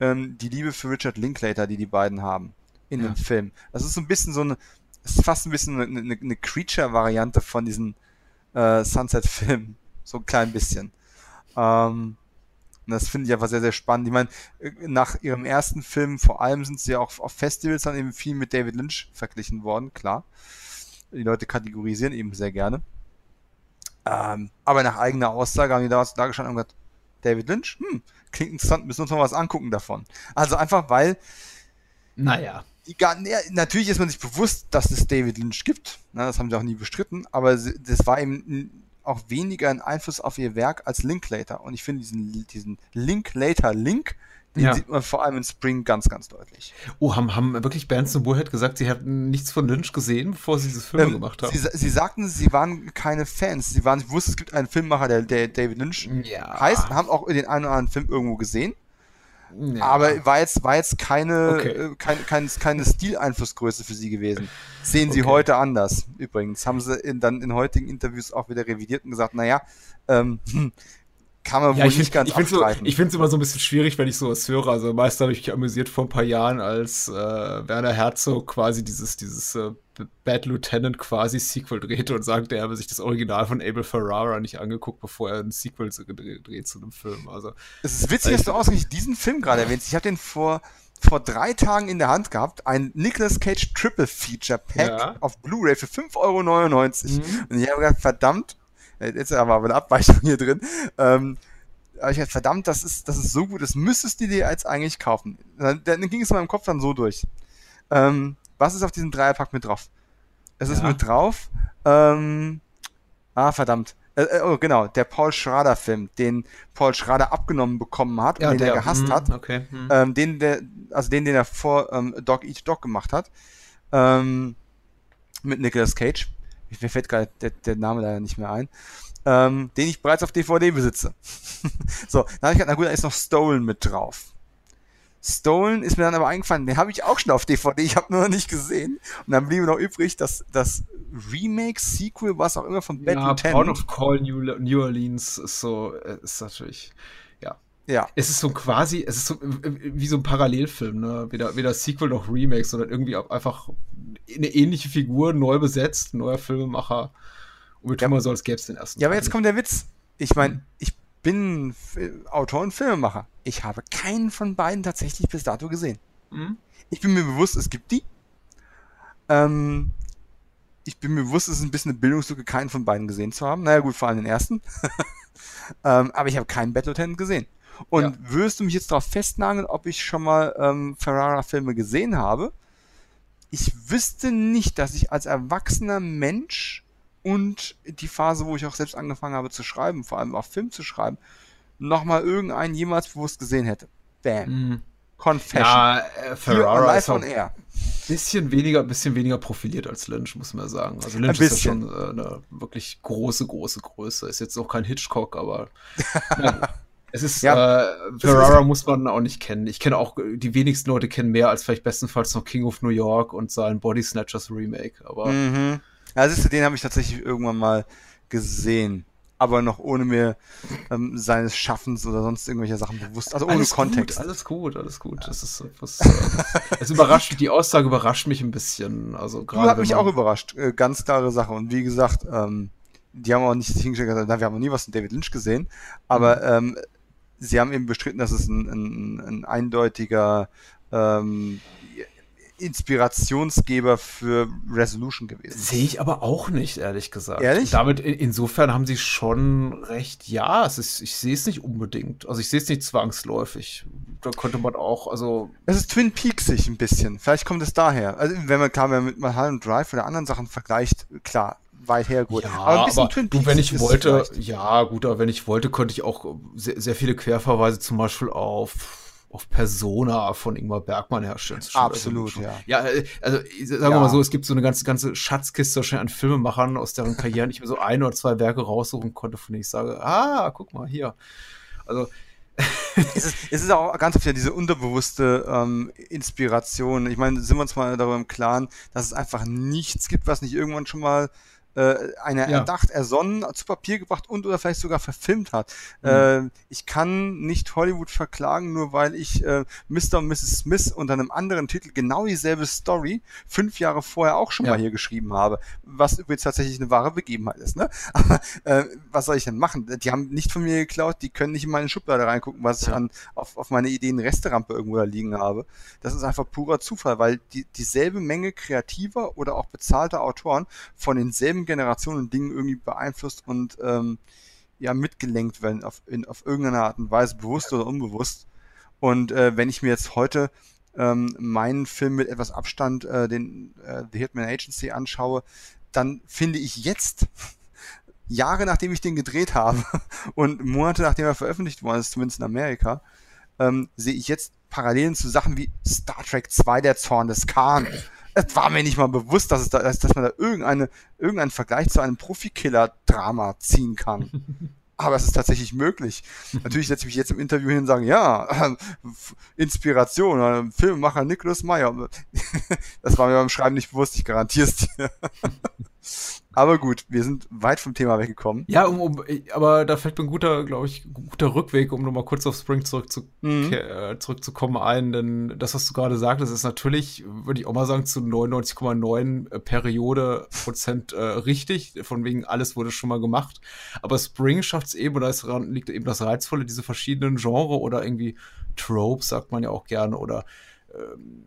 ähm, die Liebe für Richard Linklater, die die beiden haben in ja. dem Film. Das ist so ein bisschen so eine, es ist fast ein bisschen eine, eine, eine Creature-Variante von diesen äh, Sunset-Film. So ein klein bisschen. Ähm, das finde ich einfach sehr, sehr spannend. Ich meine, äh, nach ihrem ersten Film, vor allem sind sie ja auch auf Festivals dann eben viel mit David Lynch verglichen worden, klar. Die Leute kategorisieren eben sehr gerne. Ähm, aber nach eigener Aussage haben die da, da gestanden und gesagt, David Lynch, hm, klingt interessant, müssen uns mal was angucken davon. Also einfach, weil. Naja. Die, natürlich ist man sich bewusst, dass es David Lynch gibt. Na, das haben sie auch nie bestritten, aber das war eben auch weniger ein Einfluss auf ihr Werk als Linklater. Und ich finde diesen, diesen Linklater-Link, den ja. sieht man vor allem in Spring ganz, ganz deutlich. Oh, haben, haben wirklich Bands und Bullhead gesagt, sie hätten nichts von Lynch gesehen, bevor sie dieses Film ähm, gemacht haben? Sie, sie, sagten, sie waren keine Fans. Sie waren, wussten, es gibt einen Filmemacher, der, der David Lynch ja. heißt, haben auch den einen oder anderen Film irgendwo gesehen. Ja. Aber war jetzt, war jetzt keine, okay. äh, kein, kein, keine Stileinflussgröße für sie gewesen. Sehen sie okay. heute anders. Übrigens haben sie in, dann in heutigen Interviews auch wieder revidiert und gesagt, naja, ähm, kann man ja, wohl nicht find, ganz ich abstreiten. So, ich finde es immer so ein bisschen schwierig, wenn ich sowas höre. Also meist habe ich mich amüsiert vor ein paar Jahren, als äh, Werner Herzog quasi dieses, dieses äh, Bad Lieutenant quasi Sequel drehte und sagte, er habe sich das Original von Abel Ferrara nicht angeguckt, bevor er ein Sequel gedreht, dreht zu einem Film. Also, es ist witzig, dass du ausgerechnet diesen Film gerade erwähnst. Ich habe den vor vor drei Tagen in der Hand gehabt, ein Nicolas Cage Triple Feature Pack ja. auf Blu-ray für 5,99 Euro. Mhm. Und ich habe gedacht, verdammt, Jetzt ist aber eine Abweichung hier drin. Ähm, aber ich dachte, verdammt, das ist, das ist so gut, das müsstest du dir jetzt eigentlich kaufen. Dann, dann ging es in meinem Kopf dann so durch. Ähm, was ist auf diesem Dreierpack mit drauf? Es ist mit drauf, ähm, ah, verdammt. Äh, äh, oh, genau, der Paul Schrader-Film, den Paul Schrader abgenommen bekommen hat ja, und den der, er gehasst mh, hat. Okay, mh. Ähm, den, der, also den, den er vor ähm, Dog Eat Dog gemacht hat. Ähm, mit Nicolas Cage mir fällt gerade der, der, Name leider nicht mehr ein, ähm, den ich bereits auf DVD besitze. <laughs> so, dann habe ich gedacht, na gut, da ist noch Stolen mit drauf. Stolen ist mir dann aber eingefallen, den habe ich auch schon auf DVD, ich habe nur noch nicht gesehen. Und dann blieb noch übrig, dass das Remake, Sequel, was auch immer von Bad ja, Lieutenant. Out of Call New, New Orleans ist so, äh, ist natürlich, ja. Es ist so quasi, es ist so wie so ein Parallelfilm, ne? Weder, weder Sequel noch Remake, sondern irgendwie einfach eine ähnliche Figur, neu besetzt, neuer Filmemacher. Und wir tun ja. mal so, als gäbe es den ersten. Ja, aber jetzt kommt der Witz. Ich meine, mhm. ich bin Autor und Filmemacher. Ich habe keinen von beiden tatsächlich bis dato gesehen. Mhm. Ich bin mir bewusst, es gibt die. Ähm, ich bin mir bewusst, es ist ein bisschen eine Bildungslücke, keinen von beiden gesehen zu haben. Naja, gut, vor allem den ersten. <laughs> ähm, aber ich habe keinen Battle Lieutenant gesehen. Und ja. würdest du mich jetzt darauf festnageln, ob ich schon mal ähm, Ferrara-Filme gesehen habe? ich wüsste nicht, dass ich als erwachsener Mensch und die Phase, wo ich auch selbst angefangen habe zu schreiben, vor allem auch Film zu schreiben, nochmal irgendeinen jemals bewusst gesehen hätte. Bam. Mm. Confession. Ja, äh, Ferrara ist on air. Bisschen weniger, bisschen weniger profiliert als Lynch, muss man sagen. Also Lynch ist ja schon äh, eine wirklich große, große Größe. Ist jetzt auch kein Hitchcock, aber <laughs> Es ist, ja, äh, Ferrara muss man auch nicht kennen. Ich kenne auch, die wenigsten Leute kennen mehr als vielleicht bestenfalls noch King of New York und sein Body Snatchers Remake, aber. Mhm. Ja, siehst du, den habe ich tatsächlich irgendwann mal gesehen. aber noch ohne mir ähm, seines Schaffens oder sonst irgendwelche Sachen bewusst, also ohne alles Kontext. Gut, alles gut, alles gut. Das ist was. Äh, <laughs> es überrascht, die Aussage überrascht mich ein bisschen. Also gerade. Hat mich auch überrascht. Äh, ganz klare Sache. Und wie gesagt, ähm, die haben auch nicht hingestellt wir haben noch nie was von David Lynch gesehen, aber mhm. ähm, sie haben eben bestritten, dass es ein, ein, ein eindeutiger ähm, Inspirationsgeber für Resolution gewesen. Sehe ich aber auch nicht, ehrlich gesagt. Ehrlich? Damit insofern haben sie schon recht, ja, es ist, ich sehe es nicht unbedingt. Also ich sehe es nicht zwangsläufig. Da könnte man auch, also. Es ist Twin Peaks sich ein bisschen. Vielleicht kommt es daher. Also wenn man, klar, wenn man mit Mulholland Drive oder anderen Sachen vergleicht, klar, weit hergeholt. Ja, aber, aber du, wenn ich wollte, ja, gut, aber wenn ich wollte, könnte ich auch sehr, sehr viele Querverweise zum Beispiel auf auf Persona von Ingmar Bergmann herstellen. Absolut, also, ja. Ja, äh, also sagen wir mal so, es gibt so eine ganze, ganze Schatzkiste an Filmemachern, aus deren Karrieren ich mir so ein oder zwei Werke raussuchen konnte, von denen ich sage, ah, guck mal hier. Also <laughs> es, ist, es ist auch ganz oft ja diese unterbewusste ähm, Inspiration. Ich meine, sind wir uns mal darüber im Klaren, dass es einfach nichts gibt, was nicht irgendwann schon mal äh, einer ja. erdacht, ersonnen, zu Papier gebracht und oder vielleicht sogar verfilmt hat. Mhm. Äh, ich kann nicht Hollywood verklagen, nur weil ich äh, Mr. und Mrs. Smith unter einem anderen Titel genau dieselbe Story fünf Jahre vorher auch schon ja. mal hier geschrieben habe, was übrigens tatsächlich eine wahre Begebenheit ist. Ne? <laughs> Aber äh, was soll ich denn machen? Die haben nicht von mir geklaut, die können nicht in meine Schublade reingucken, was ich an, auf, auf meine Ideen Resterampe irgendwo da liegen habe. Das ist einfach purer Zufall, weil die, dieselbe Menge kreativer oder auch bezahlter Autoren von denselben Generationen und Dingen irgendwie beeinflusst und ähm, ja mitgelenkt werden auf, in, auf irgendeine Art und Weise, bewusst oder unbewusst. Und äh, wenn ich mir jetzt heute ähm, meinen Film mit etwas Abstand, äh, den äh, The Hitman Agency anschaue, dann finde ich jetzt, <laughs> Jahre nachdem ich den gedreht habe <laughs> und Monate nachdem er veröffentlicht worden ist, zumindest in Amerika, ähm, sehe ich jetzt Parallelen zu Sachen wie Star Trek 2, der Zorn des Khan es war mir nicht mal bewusst, dass, es da, dass, dass man da irgendeine, irgendeinen Vergleich zu einem Profikiller-Drama ziehen kann. <laughs> Aber es ist tatsächlich möglich. Natürlich setze ich mich jetzt im Interview hin und sage, ja, Inspiration, äh, Filmemacher Nicholas Meyer. <laughs> das war mir beim Schreiben nicht bewusst, ich garantiere es dir. <laughs> Aber gut, wir sind weit vom Thema weggekommen. Ja, um, um, aber da fällt mir ein guter, glaube ich, guter Rückweg, um nochmal kurz auf Spring zurückzu mhm. äh, zurückzukommen ein. Denn das, was du gerade sagtest, ist natürlich, würde ich auch mal sagen, zu 99,9 äh, Periode Prozent äh, richtig. Von wegen alles wurde schon mal gemacht. Aber Spring schafft es eben, oder es liegt eben das Reizvolle, diese verschiedenen Genre oder irgendwie Tropes, sagt man ja auch gerne, oder ähm,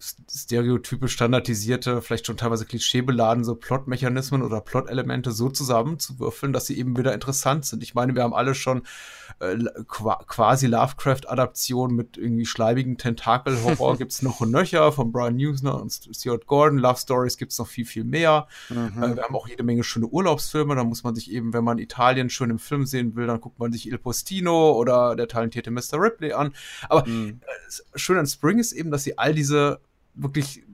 stereotype, standardisierte, vielleicht schon teilweise klischeebeladen, so Plotmechanismen oder Plot-Elemente so zusammenzuwürfeln, dass sie eben wieder interessant sind. Ich meine, wir haben alle schon äh, quasi Lovecraft-Adaptionen mit irgendwie schleibigen Tentakel-Horror <laughs> gibt's noch und nöcher von Brian Newsner und Stuart Gordon. Love Stories gibt's noch viel, viel mehr. Mhm. Äh, wir haben auch jede Menge schöne Urlaubsfilme. Da muss man sich eben, wenn man Italien schön im Film sehen will, dann guckt man sich Il Postino oder der talentierte Mr. Ripley an. Aber mhm. äh, schön an Spring ist eben, dass sie all diese wirklich,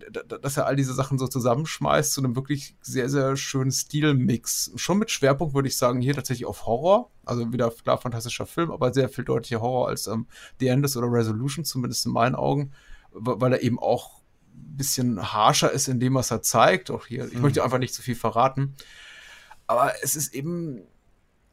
dass er all diese Sachen so zusammenschmeißt zu einem wirklich sehr, sehr schönen Stilmix. Schon mit Schwerpunkt würde ich sagen, hier tatsächlich auf Horror. Also wieder klar fantastischer Film, aber sehr viel deutlicher Horror als ähm, The Endless oder Resolution, zumindest in meinen Augen, weil er eben auch ein bisschen harscher ist in dem, was er zeigt. Auch hier, ich mhm. möchte einfach nicht zu viel verraten. Aber es ist eben,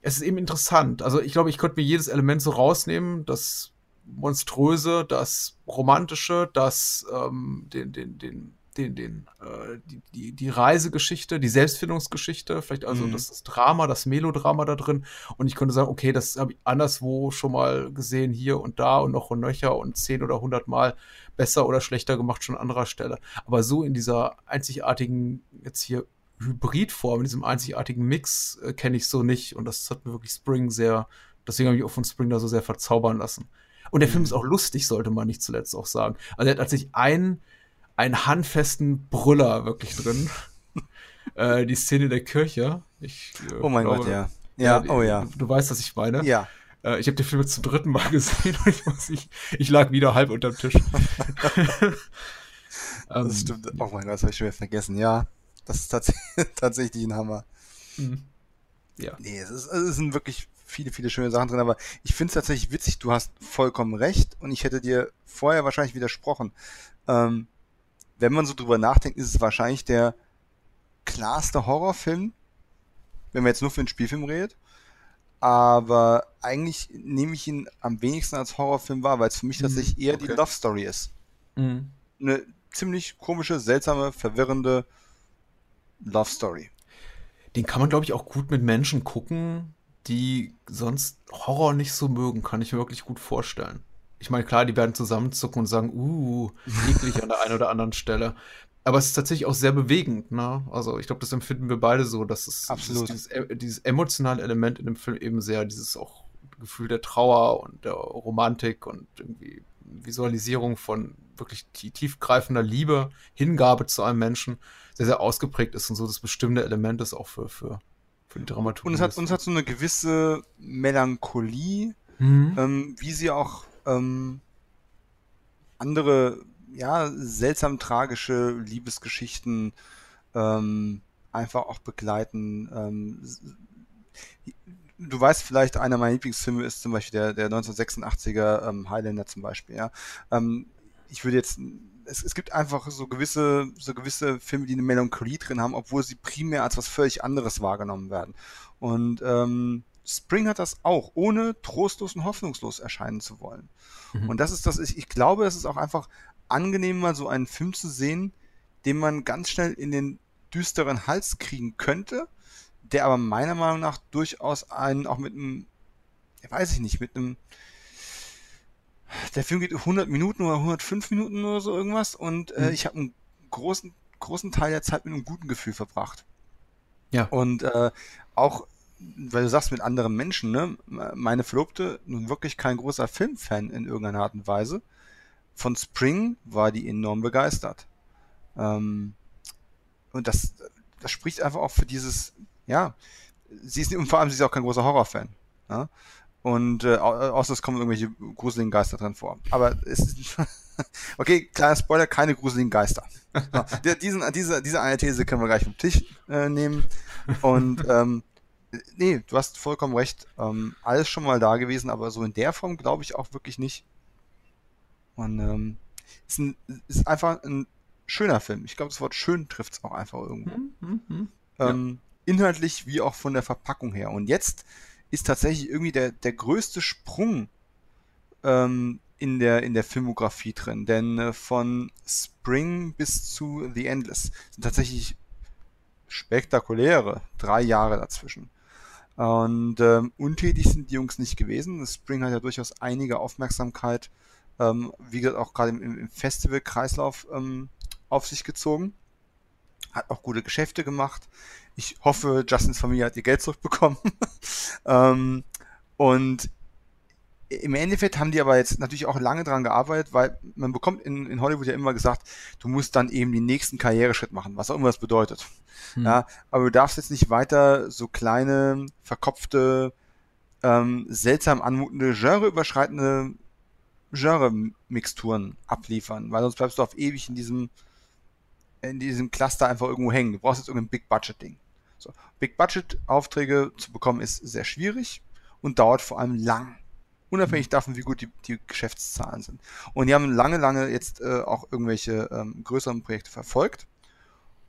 es ist eben interessant. Also ich glaube, ich könnte mir jedes Element so rausnehmen, das Monströse, das Romantische, das ähm, den, den, den, den, den, äh, die, die, die Reisegeschichte, die Selbstfindungsgeschichte, vielleicht also mhm. das, das Drama, das Melodrama da drin. Und ich könnte sagen, okay, das habe ich anderswo schon mal gesehen, hier und da und noch und nöcher und zehn oder hundert Mal besser oder schlechter gemacht, schon an anderer Stelle. Aber so in dieser einzigartigen, jetzt hier Hybridform, in diesem einzigartigen Mix äh, kenne ich so nicht. Und das hat mir wirklich Spring sehr, deswegen habe ich auch von Spring da so sehr verzaubern lassen. Und der Film ist auch lustig, sollte man nicht zuletzt auch sagen. Also er hat tatsächlich einen, einen handfesten Brüller wirklich drin. <laughs> äh, die Szene der Kirche. Ich, äh, oh mein glaube, Gott, ja. Ja, oh ja. Du, du, weißt, was ich meine. Ja. Äh, ich habe den Film jetzt zum dritten Mal <laughs> gesehen und ich, muss, ich, ich lag wieder halb unterm Tisch. <laughs> das ähm, stimmt. Oh mein Gott, das habe ich schon wieder vergessen. Ja, das ist tats tatsächlich ein Hammer. Mhm. Ja. Nee, es, ist, es sind wirklich viele, viele schöne Sachen drin, aber ich finde es tatsächlich witzig, du hast vollkommen recht und ich hätte dir vorher wahrscheinlich widersprochen. Ähm, wenn man so drüber nachdenkt, ist es wahrscheinlich der klarste Horrorfilm, wenn man jetzt nur für einen Spielfilm redet. aber eigentlich nehme ich ihn am wenigsten als Horrorfilm wahr, weil es für mich Mhm, tatsächlich eher okay. die Love Story ist. Mhm. Eine ziemlich komische, seltsame, verwirrende Love Story. Den kann man, glaube ich, auch gut mit Menschen gucken, die sonst Horror nicht so mögen, kann ich mir wirklich gut vorstellen. Ich meine, klar, die werden zusammenzucken und sagen, uh, eklig an der einen oder anderen Stelle. Aber es ist tatsächlich auch sehr bewegend, ne? Also ich glaube, das empfinden wir beide so, dass es Absolut. Dieses, dieses, dieses emotionale Element in dem Film eben sehr, dieses auch Gefühl der Trauer und der Romantik und irgendwie Visualisierung von wirklich tie- tiefgreifender Liebe, Hingabe zu einem Menschen sehr, sehr ausgeprägt ist und so das bestimmte Element ist auch für, für, für die Dramaturgie. Und es hat, uns hat so eine gewisse Melancholie, Mhm. ähm, wie sie auch ähm, andere, ja, seltsam tragische Liebesgeschichten ähm, einfach auch begleiten. Ähm, du weißt vielleicht, einer meiner Lieblingsfilme ist zum Beispiel der, der 1986er ähm, Highlander zum Beispiel, ja. Ähm, ich würde jetzt, es, es gibt einfach so gewisse, so gewisse Filme, die eine Melancholie drin haben, obwohl sie primär als was völlig anderes wahrgenommen werden. Und ähm, Spring hat das auch, ohne trostlos und hoffnungslos erscheinen zu wollen. Mhm. Und das ist das, ich, ich glaube, es ist auch einfach angenehm, mal so einen Film zu sehen, den man ganz schnell in den düsteren Hals kriegen könnte, der aber meiner Meinung nach durchaus einen auch mit einem, ja, weiß ich nicht, mit einem, der Film geht 100 Minuten oder 105 Minuten oder so irgendwas und äh, Mhm. ich habe einen großen, großen Teil der Zeit mit einem guten Gefühl verbracht. Ja. Und äh, auch, weil du sagst, mit anderen Menschen, ne? Meine Verlobte, nun wirklich kein großer Filmfan in irgendeiner Art und Weise. Von Spring war die enorm begeistert. Ähm, und das, das spricht einfach auch für dieses, ja, sie ist, und vor allem sie ist auch kein großer Horrorfan. Ja? Und äh, au- außer es kommen irgendwelche gruseligen Geister drin vor. Aber es ist, <laughs> okay, kleiner Spoiler, keine gruseligen Geister. <laughs> Ja, der- diesen, diese, diese eine These können wir gleich vom Tisch äh, nehmen. Und <laughs> ähm, nee, du hast vollkommen recht. Ähm, alles schon mal da gewesen, aber so in der Form glaube ich auch wirklich nicht. Und ähm, ist, ein, ist einfach ein schöner Film. Ich glaube, das Wort schön trifft es auch einfach irgendwo. Mhm, mhm. Ja. Ähm, inhaltlich wie auch von der Verpackung her. Und jetzt ist tatsächlich irgendwie der, der größte Sprung ähm, in, der, in der Filmografie drin. Denn äh, von Spring bis zu The Endless sind tatsächlich spektakuläre drei Jahre dazwischen. Und ähm, untätig sind die Jungs nicht gewesen. Spring hat ja durchaus einige Aufmerksamkeit, ähm, wie gesagt, auch gerade im, im Festival-Kreislauf ähm, auf sich gezogen. Hat auch gute Geschäfte gemacht. Ich hoffe, Justins Familie hat ihr Geld zurückbekommen. <laughs> ähm, und im Endeffekt haben die aber jetzt natürlich auch lange dran gearbeitet, weil man bekommt in, in Hollywood ja immer gesagt, du musst dann eben den nächsten Karriereschritt machen, was auch immer das bedeutet. Hm. Ja, aber du darfst jetzt nicht weiter so kleine, verkopfte, ähm, seltsam anmutende, genreüberschreitende Genre-Mixturen abliefern, weil sonst bleibst du auf ewig in diesem, in diesem Cluster einfach irgendwo hängen. Du brauchst jetzt irgendein Big-Budget-Ding. So. Big-Budget-Aufträge zu bekommen ist sehr schwierig und dauert vor allem lang. Unabhängig davon, wie gut die, die Geschäftszahlen sind. Und die haben lange, lange jetzt äh, auch irgendwelche ähm, größeren Projekte verfolgt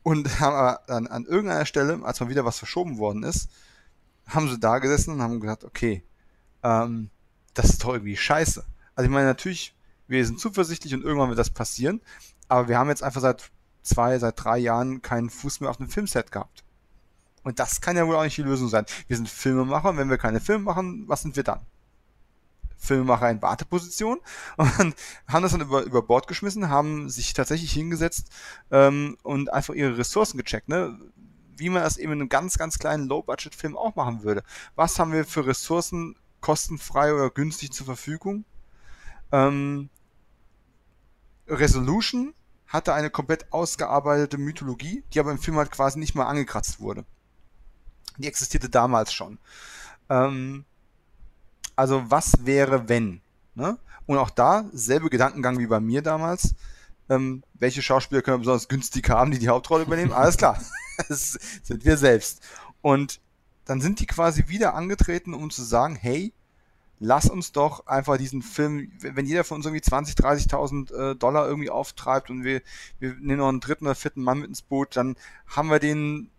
und <laughs> haben aber dann an irgendeiner Stelle, als mal wieder was verschoben worden ist, haben sie da gesessen und haben gesagt, okay, ähm, das ist doch irgendwie scheiße. Also ich meine, natürlich, wir sind zuversichtlich und irgendwann wird das passieren, aber wir haben jetzt einfach seit zwei, seit drei Jahren keinen Fuß mehr auf dem Filmset gehabt. Und das kann ja wohl auch nicht die Lösung sein. Wir sind Filmemacher, und wenn wir keine Filme machen, was sind wir dann? Filmemacher in Warteposition <laughs> und haben das dann über, über Bord geschmissen, haben sich tatsächlich hingesetzt ähm, und einfach ihre Ressourcen gecheckt, ne? wie man das eben in einem ganz, ganz kleinen Low-Budget-Film auch machen würde. Was haben wir für Ressourcen kostenfrei oder günstig zur Verfügung? Ähm, Resolution hatte eine komplett ausgearbeitete Mythologie, die aber im Film halt quasi nicht mal angekratzt wurde. Die existierte damals schon. Ähm, also was wäre, wenn? Ne? Und auch da, selbe Gedankengang wie bei mir damals. Ähm, welche Schauspieler können wir besonders günstig haben, die die Hauptrolle übernehmen? Alles klar, <laughs> das sind wir selbst. Und dann sind die quasi wieder angetreten, um zu sagen, hey, lass uns doch einfach diesen Film, wenn jeder von uns irgendwie 20, 30.000 äh, Dollar irgendwie auftreibt und wir, wir nehmen noch einen dritten oder vierten Mann mit ins Boot, dann haben wir den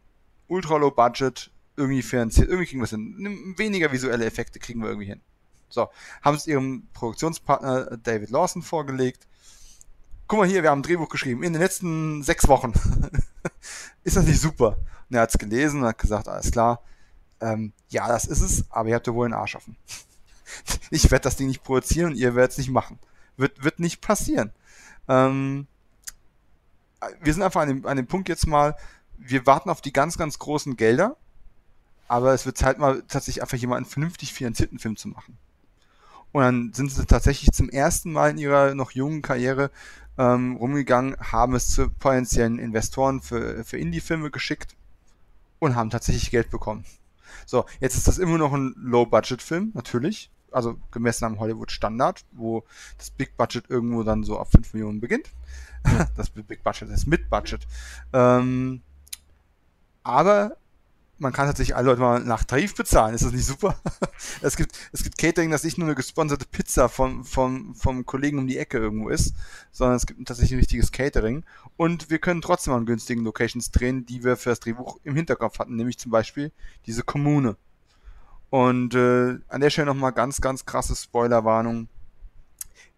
ultra low budget irgendwie finanziert, irgendwie kriegen wir es hin. Weniger visuelle Effekte kriegen wir irgendwie hin. So, haben es ihrem Produktionspartner David Lawson vorgelegt. Guck mal hier, wir haben ein Drehbuch geschrieben in den letzten sechs Wochen. <laughs> ist das nicht super? Und er hat es gelesen und hat gesagt, alles klar, ähm, ja, das ist es, aber ihr habt ja wohl einen Arsch offen. <laughs> ich werde das Ding nicht produzieren und ihr werdet es nicht machen. Wird, wird nicht passieren. Ähm, wir sind einfach an dem, an dem Punkt jetzt mal, wir warten auf die ganz, ganz großen Gelder, aber es wird Zeit mal tatsächlich einfach jemanden vernünftig finanzierten Film zu machen. Und dann sind sie tatsächlich zum ersten Mal in ihrer noch jungen Karriere ähm, rumgegangen, haben es zu potenziellen Investoren für, für Indie-Filme geschickt und haben tatsächlich Geld bekommen. So, jetzt ist das immer noch ein Low-Budget-Film, natürlich. Also gemessen am Hollywood-Standard, wo das Big Budget irgendwo dann so ab 5 Millionen beginnt. <laughs> das Big Budget ist mit Budget. Ähm, aber man kann tatsächlich alle Leute mal nach Tarif bezahlen. Ist das nicht super? <laughs> es gibt, es gibt Catering, das nicht nur eine gesponserte Pizza vom, vom, vom Kollegen um die Ecke irgendwo ist, sondern es gibt tatsächlich ein richtiges Catering. Und wir können trotzdem an günstigen Locations drehen, die wir für das Drehbuch im Hinterkopf hatten, nämlich zum Beispiel diese Kommune. Und äh, an der Stelle nochmal ganz, ganz krasse Spoilerwarnung.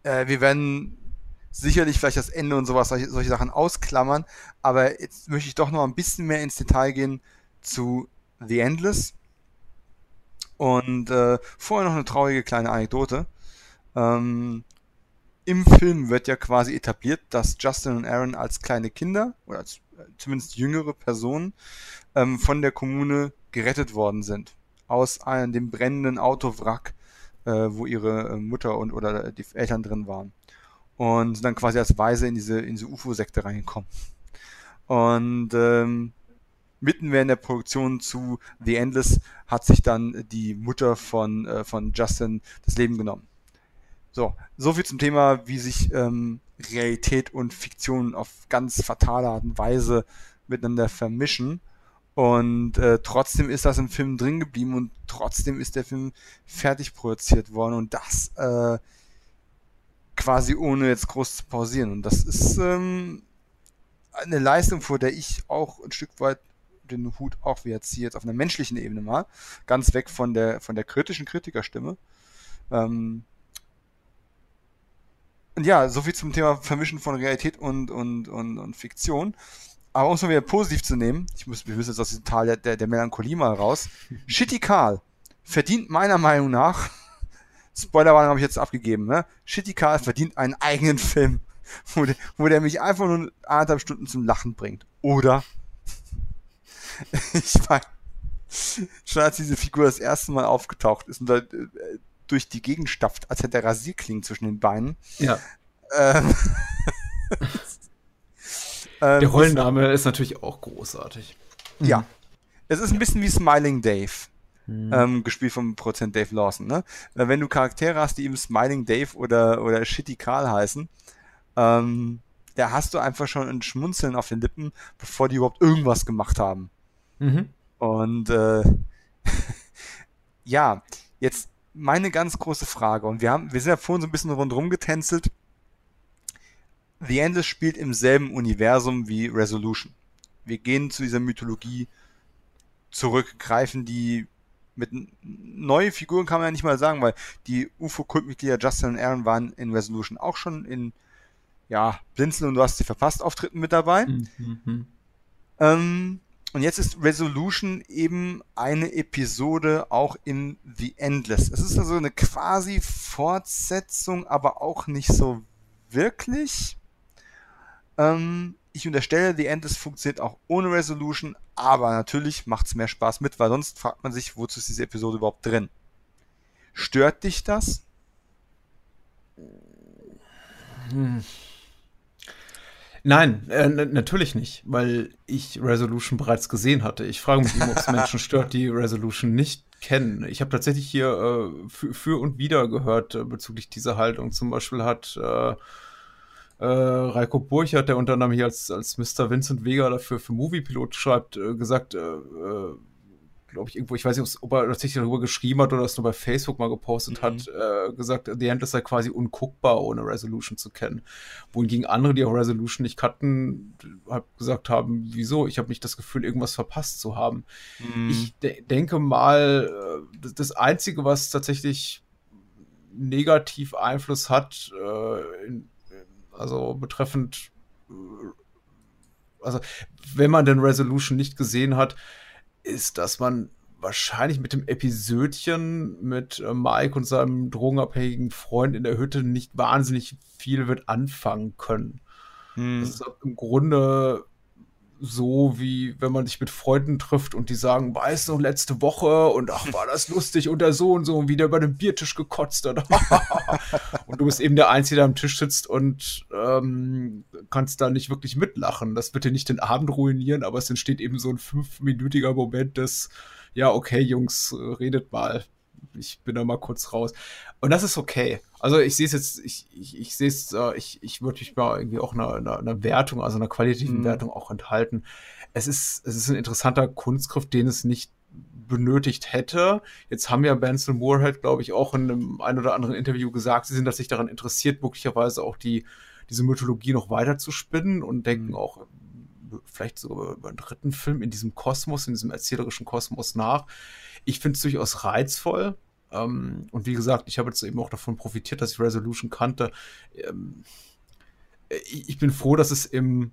Äh, wir werden sicherlich vielleicht das Ende und sowas, solche, solche Sachen ausklammern, aber jetzt möchte ich doch noch ein bisschen mehr ins Detail gehen zu The Endless. Und äh, vorher noch eine traurige kleine Anekdote. Ähm, Im Film wird ja quasi etabliert, dass Justin und Aaron als kleine Kinder oder als äh, zumindest jüngere Personen ähm, von der Kommune gerettet worden sind. Aus einem, dem brennenden Autowrack, äh, wo ihre äh, Mutter und oder die Eltern drin waren. Und sind dann quasi als Weise in diese, in diese UFO-Sekte reingekommen. Und ähm, mitten während der Produktion zu The Endless hat sich dann die Mutter von, äh, von Justin das Leben genommen. So, so viel zum Thema, wie sich ähm, Realität und Fiktion auf ganz fatale Art und Weise miteinander vermischen. Und äh, trotzdem ist das im Film drin geblieben und trotzdem ist der Film fertig produziert worden und das äh, quasi ohne jetzt groß zu pausieren. Und das ist ähm, eine Leistung, vor der ich auch ein Stück weit den Hut auch wieder ziehe, jetzt auf einer menschlichen Ebene mal, ganz weg von der, von der kritischen Kritikerstimme. Ähm, und ja, so viel zum Thema Vermischen von Realität und, und, und, und Fiktion. Aber um es mal wieder positiv zu nehmen, ich muss, wir müssen jetzt aus dem Tal der, der, der Melancholie mal raus. <laughs> Shitty Karl verdient meiner Meinung nach, <laughs> Spoilerwarnung habe ich jetzt abgegeben, ne? Shitty Karl verdient einen eigenen Film, <laughs> wo der, wo der mich einfach nur anderthalb Stunden zum Lachen bringt. Oder ich meine, schon als diese Figur das erste Mal aufgetaucht ist und da, äh, durch die Gegend stapft, als hätte er Rasierklingen zwischen den Beinen. Ja. Ähm, Der ähm, Rollenname ist, ist natürlich auch großartig. Ja. Mhm. Es ist ein bisschen wie Smiling Dave. Mhm. Ähm, gespielt vom Prozent Dave Lawson. Ne? Äh, wenn du Charaktere hast, die eben Smiling Dave oder, oder Shitty Carl heißen, ähm, da hast du einfach schon ein Schmunzeln auf den Lippen, bevor die überhaupt irgendwas gemacht haben. Mhm. Und äh, <laughs> ja, jetzt meine ganz große Frage, und wir haben, wir sind ja vorhin so ein bisschen rundherum getänzelt. The Endless spielt im selben Universum wie Resolution. Wir gehen zu dieser Mythologie zurück, greifen die mit neue Figuren kann man ja nicht mal sagen, weil die UFO-Kultmitglieder Justin und Aaron waren in Resolution auch schon in ja, Blinzeln und du hast sie verpasst Auftritten mit dabei. Mhm. Ähm, und jetzt ist Resolution eben eine Episode auch in The Endless. Es ist also eine quasi Fortsetzung, aber auch nicht so wirklich. Ähm, ich unterstelle, The Endless funktioniert auch ohne Resolution, aber natürlich macht es mehr Spaß mit, weil sonst fragt man sich, wozu ist diese Episode überhaupt drin? Stört dich das? Hm. Nein, äh, natürlich nicht, weil ich Resolution bereits gesehen hatte. Ich frage mich ob es <laughs> Menschen stört, die Resolution nicht kennen. Ich habe tatsächlich hier äh, für, für, und wieder gehört äh, bezüglich dieser Haltung. Zum Beispiel hat äh, äh, Reiko Burchardt, der unter anderem hier als, als Mr. Vincent Vega dafür für Moviepilot schreibt, äh, gesagt, glaube ich, irgendwo, ich weiß nicht, ob er tatsächlich darüber geschrieben hat oder es nur bei Facebook mal gepostet mhm. hat, äh, gesagt, The Endless sei quasi unguckbar, ohne Resolution zu kennen. Wohingegen andere, die auch Resolution nicht kannten, halt gesagt haben, wieso? Ich habe nicht das Gefühl, irgendwas verpasst zu haben. Mhm. Ich de denke mal, äh, das Einzige, was tatsächlich negativ Einfluss hat, äh, in, also betreffend äh, also wenn man den Resolution nicht gesehen hat, ist, dass man wahrscheinlich mit dem Episödchen mit äh, Mike und seinem drogenabhängigen Freund in der Hütte nicht wahnsinnig viel wird anfangen können. Hm. Das ist im Grunde so, wie wenn man sich mit Freunden trifft und die sagen, weißt du, letzte Woche und ach, war das lustig und der so und so und wieder über den Biertisch gekotzt hat. <laughs> und du bist eben der Einzige, der am Tisch sitzt und ähm, kannst da nicht wirklich mitlachen. Das wird dir nicht den Abend ruinieren, aber es entsteht eben so ein fünfminütiger Moment des, ja, okay, Jungs, redet mal ich bin da mal kurz raus. Und das ist okay. Also ich sehe es jetzt, ich, ich, ich sehe es, äh, ich, ich würde mich mal irgendwie auch einer, einer, einer Wertung, also einer qualitativen mhm. Wertung auch enthalten. Es ist, es ist ein interessanter Kunstgriff, den es nicht benötigt hätte. Jetzt haben ja Benson Moorhead, glaube ich, auch in einem ein oder anderen Interview gesagt, sie sind sich daran interessiert, möglicherweise auch die, diese Mythologie noch weiter zu spinnen und denken mhm. auch vielleicht sogar über einen dritten Film in diesem Kosmos, in diesem erzählerischen Kosmos nach. Ich finde es durchaus reizvoll. Ähm, und wie gesagt, ich habe jetzt eben auch davon profitiert, dass ich Resolution kannte. Ähm, ich, ich, bin froh, dass es im,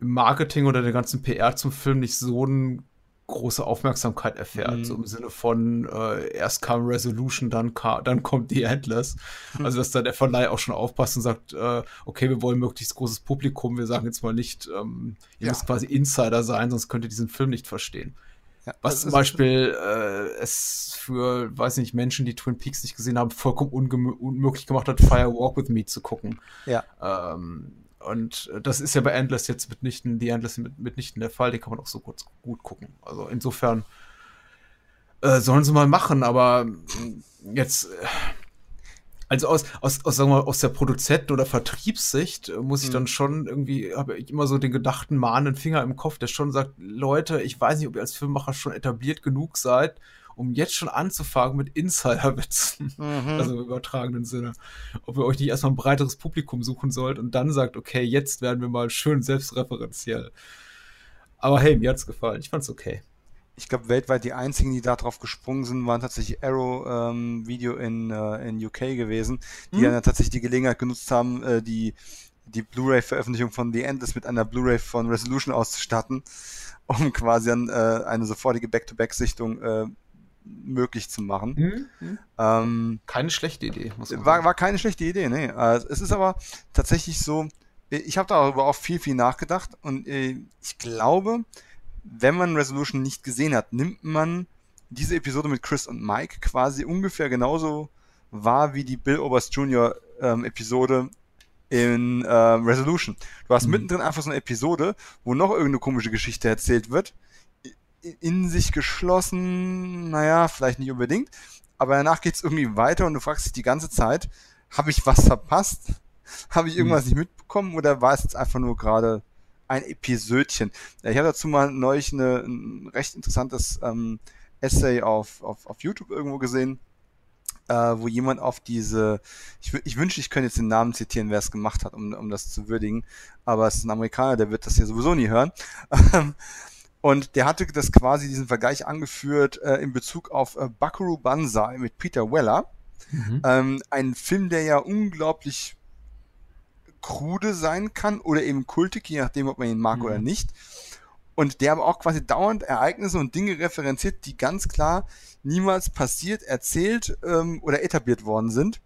im, Marketing oder der ganzen PR zum Film nicht so eine große Aufmerksamkeit erfährt. Mhm. So im Sinne von, äh, erst kam Resolution, dann, kam, dann kommt The Endless. Mhm. Also, dass da der Verleih auch schon aufpasst und sagt, äh, okay, wir wollen möglichst großes Publikum, wir sagen jetzt mal nicht, ähm, ihr ja. müsst quasi Insider sein, sonst könnt ihr diesen Film nicht verstehen. Ja, Was zum Beispiel äh, es für, weiß nicht, Menschen, die Twin Peaks nicht gesehen haben, vollkommen unmöglich gemacht hat, Fire Walk with Me zu gucken. Ja. Ähm, und das ist ja bei Endless jetzt mitnichten, The Endless mit, mitnichten der Fall, den kann man auch so kurz gut gucken. Also insofern äh, sollen sie mal machen, aber jetzt. Äh, also aus, aus, aus, sagen wir mal, aus der Produzenten- oder Vertriebssicht äh, muss ich mhm. dann schon irgendwie, habe ich immer so den gedachten mahnenden Finger im Kopf, der schon sagt, Leute, ich weiß nicht, ob ihr als Filmemacher schon etabliert genug seid, um jetzt schon anzufangen mit Insiderwitzen. Mhm. Also im übertragenen Sinne. Ob ihr euch nicht erstmal ein breiteres Publikum suchen sollt und dann sagt, okay, jetzt werden wir mal schön selbstreferenziell. Aber hey, mir hat's gefallen. Ich fand's okay ich glaube, weltweit die einzigen, die da drauf gesprungen sind, waren tatsächlich Arrow ähm, Video in, äh, in UK gewesen, die mhm. dann tatsächlich die Gelegenheit genutzt haben, äh, die, die Blu-ray-Veröffentlichung von The Endless mit einer Blu-ray von Resolution auszustatten, um quasi dann äh, eine sofortige Back-to-Back-Sichtung äh, möglich zu machen. Mhm. mhm. Ähm, keine schlechte Idee, muss man war, sagen. War keine schlechte Idee, nee. Äh, es ist aber tatsächlich so, ich habe darüber auch viel, viel nachgedacht und äh, ich glaube, wenn man Resolution nicht gesehen hat, nimmt man diese Episode mit Chris und Mike quasi ungefähr genauso wahr wie die Bill Oberst Jr. Ähm, Episode in äh, Resolution. Du hast mhm. mittendrin einfach so eine Episode, wo noch irgendeine komische Geschichte erzählt wird. In sich geschlossen, naja, vielleicht nicht unbedingt, aber danach geht es irgendwie weiter und du fragst dich die ganze Zeit, habe ich was verpasst? Habe ich irgendwas mhm. nicht mitbekommen oder war es jetzt einfach nur gerade ein Episödchen. Ich habe dazu mal neulich eine, ein recht interessantes ähm, Essay auf, auf, auf YouTube irgendwo gesehen, äh, wo jemand auf diese, ich, ich wünschte, ich könnte jetzt den Namen zitieren, wer es gemacht hat, um, um das zu würdigen, aber es ist ein Amerikaner, der wird das hier sowieso nie hören. <laughs> Und der hatte das quasi diesen Vergleich angeführt äh, in Bezug auf äh, Buckaroo Banzai mit Peter Weller. Mhm. Ähm, ein Film, der ja unglaublich krude sein kann oder eben kultig, je nachdem, ob man ihn mag mhm. oder nicht. Und der aber auch quasi dauernd Ereignisse und Dinge referenziert, die ganz klar niemals passiert, erzählt ähm, oder etabliert worden sind.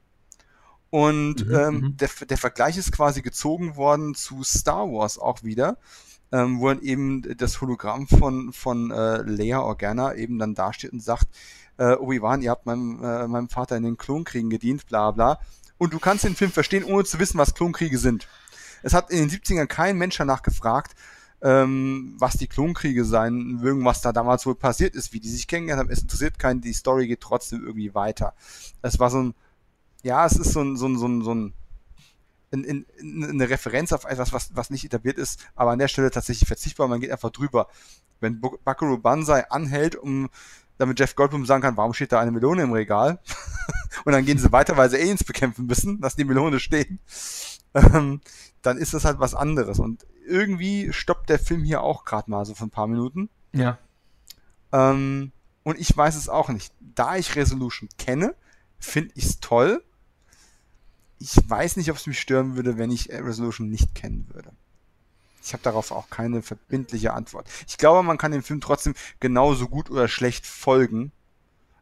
Und mhm, ähm, mhm. der, der Vergleich ist quasi gezogen worden zu Star Wars auch wieder, ähm, wo dann eben das Hologramm von, von äh, Leia Organa eben dann dasteht und sagt, äh, Obi-Wan, ihr habt meinem, äh, meinem Vater in den Klonkriegen gedient, bla bla und du kannst den Film verstehen, ohne zu wissen, was Klonkriege sind. Es hat in den 70ern kein Mensch danach gefragt, ähm, was die Klonkriege sein mögen, was da damals wohl passiert ist, wie die sich kennengelernt haben. Es interessiert keinen, die Story geht trotzdem irgendwie weiter. Es war so ein, ja, es ist so ein, so ein, so ein, so ein in, in, eine Referenz auf etwas, was, was nicht etabliert ist, aber an der Stelle tatsächlich verzichtbar. Man geht einfach drüber. Wenn Buckaroo Banzai anhält, um damit Jeff Goldblum sagen kann, warum steht da eine Melone im Regal? <laughs> und dann gehen sie weiter, weil sie Aliens bekämpfen müssen, <laughs> dass die Melone steht. Ähm, dann ist das halt was anderes. Und irgendwie stoppt der Film hier auch gerade mal so für ein paar Minuten. Ja. Ähm, und ich weiß es auch nicht. Da ich Resolution kenne, finde ich es toll. Ich weiß nicht, ob es mich stören würde, wenn ich Resolution nicht kennen würde. Ich habe darauf auch keine verbindliche Antwort. Ich glaube, man kann dem Film trotzdem genauso gut oder schlecht folgen.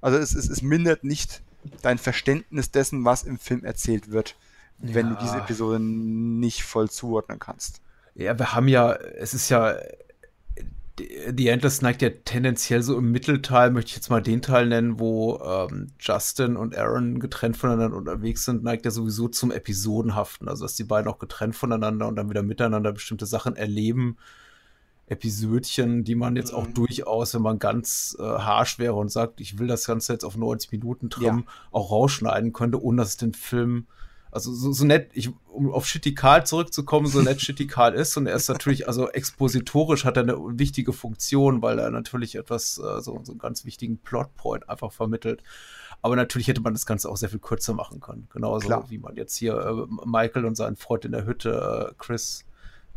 Also es, es, es mindert nicht dein Verständnis dessen, was im Film erzählt wird, wenn ja. du diese Episode nicht voll zuordnen kannst. Ja, wir haben ja, es ist ja The Endless neigt ja tendenziell so im Mittelteil, möchte ich jetzt mal den Teil nennen, wo ähm, Justin und Aaron getrennt voneinander unterwegs sind, neigt ja sowieso zum Episodenhaften. Also, dass die beiden auch getrennt voneinander und dann wieder miteinander bestimmte Sachen erleben. Episödchen, die man jetzt auch mhm. durchaus, wenn man ganz äh, harsch wäre und sagt, ich will das Ganze jetzt auf 90 Minuten trimmen, ja. auch rausschneiden könnte, ohne dass es den Film also so, so nett, ich, um auf Shitty Karl zurückzukommen, so nett <laughs> Shitty Karl ist und er ist natürlich, also expositorisch hat er eine wichtige Funktion, weil er natürlich etwas, äh, so, so einen ganz wichtigen Plotpoint einfach vermittelt. Aber natürlich hätte man das Ganze auch sehr viel kürzer machen können. Genauso Klar. wie man jetzt hier äh, Michael und seinen Freund in der Hütte, äh, Chris,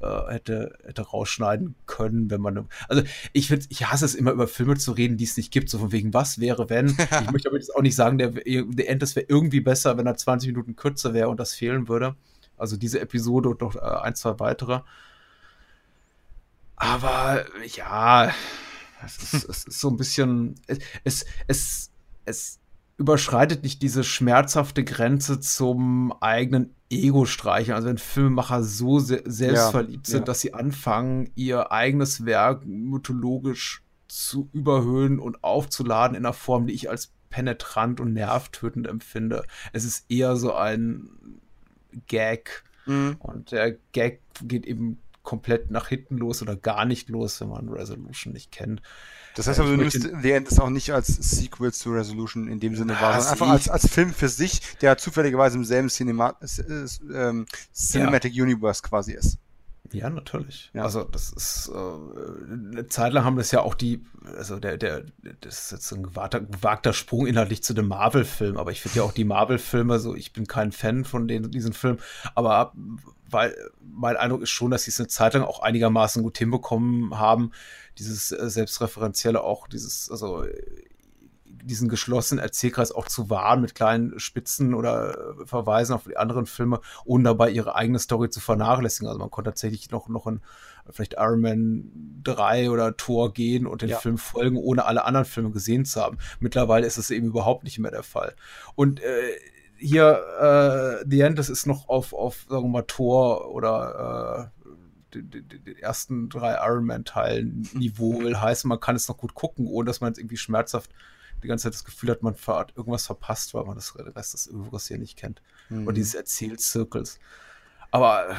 äh, hätte, hätte rausschneiden können, wenn man. Also ich finde, ich hasse es immer über Filme zu reden, die es nicht gibt, so von wegen, was wäre, wenn. <laughs> ich möchte aber jetzt auch nicht sagen, der, der End wäre irgendwie besser, wenn er 20 Minuten kürzer wäre und das fehlen würde. Also diese Episode und noch äh, ein, zwei weitere. Aber ja, es ist, es ist so ein bisschen. Es, es, es, es überschreitet nicht diese schmerzhafte Grenze zum eigenen Ego-Streicheln. Also wenn Filmemacher so se selbstverliebt ja, sind, ja. dass sie anfangen, ihr eigenes Werk mythologisch zu überhöhen und aufzuladen in einer Form, die ich als penetrant und nervtötend empfinde. Es ist eher so ein Gag. Mhm. Und der Gag geht eben komplett nach hinten los oder gar nicht los, wenn man Resolution nicht kennt. Das heißt aber, du nimmst The End ist auch nicht als Sequel zu Resolution in dem Sinne wahr, sondern einfach als, als Film für sich, der zufälligerweise im selben Cinema, äh, Cinematic ja. Universe quasi ist. Ja, natürlich. Ja. Also das ist äh, eine Zeit lang haben das ja auch die, also der, der, das ist jetzt ein gewagter, gewagter Sprung inhaltlich zu dem Marvel-Film, aber ich finde ja auch die Marvel-Filme, so ich bin kein Fan von den, diesen Filmen, aber weil mein Eindruck ist schon, dass sie es eine Zeit lang auch einigermaßen gut hinbekommen haben, dieses äh, selbstreferenzielle auch, dieses, also diesen geschlossenen Erzählkreis auch zu wahren mit kleinen Spitzen oder äh, Verweisen auf die anderen Filme, ohne dabei ihre eigene Story zu vernachlässigen. Also man konnte tatsächlich noch, noch in vielleicht Iron Man 3 oder Thor gehen und den ja. Film folgen, ohne alle anderen Filme gesehen zu haben. Mittlerweile ist es eben überhaupt nicht mehr der Fall. Und äh, hier äh, The End, das ist noch auf, auf sagen wir mal, Thor oder äh, den, ersten drei Iron Man-Teilen Niveau <laughs> will heißen, man kann es noch gut gucken, ohne dass man jetzt irgendwie schmerzhaft die ganze Zeit das Gefühl hat, man hat irgendwas verpasst, weil man das Rest des Övres hier nicht kennt. Mhm. Und dieses Erzählzirkels. Aber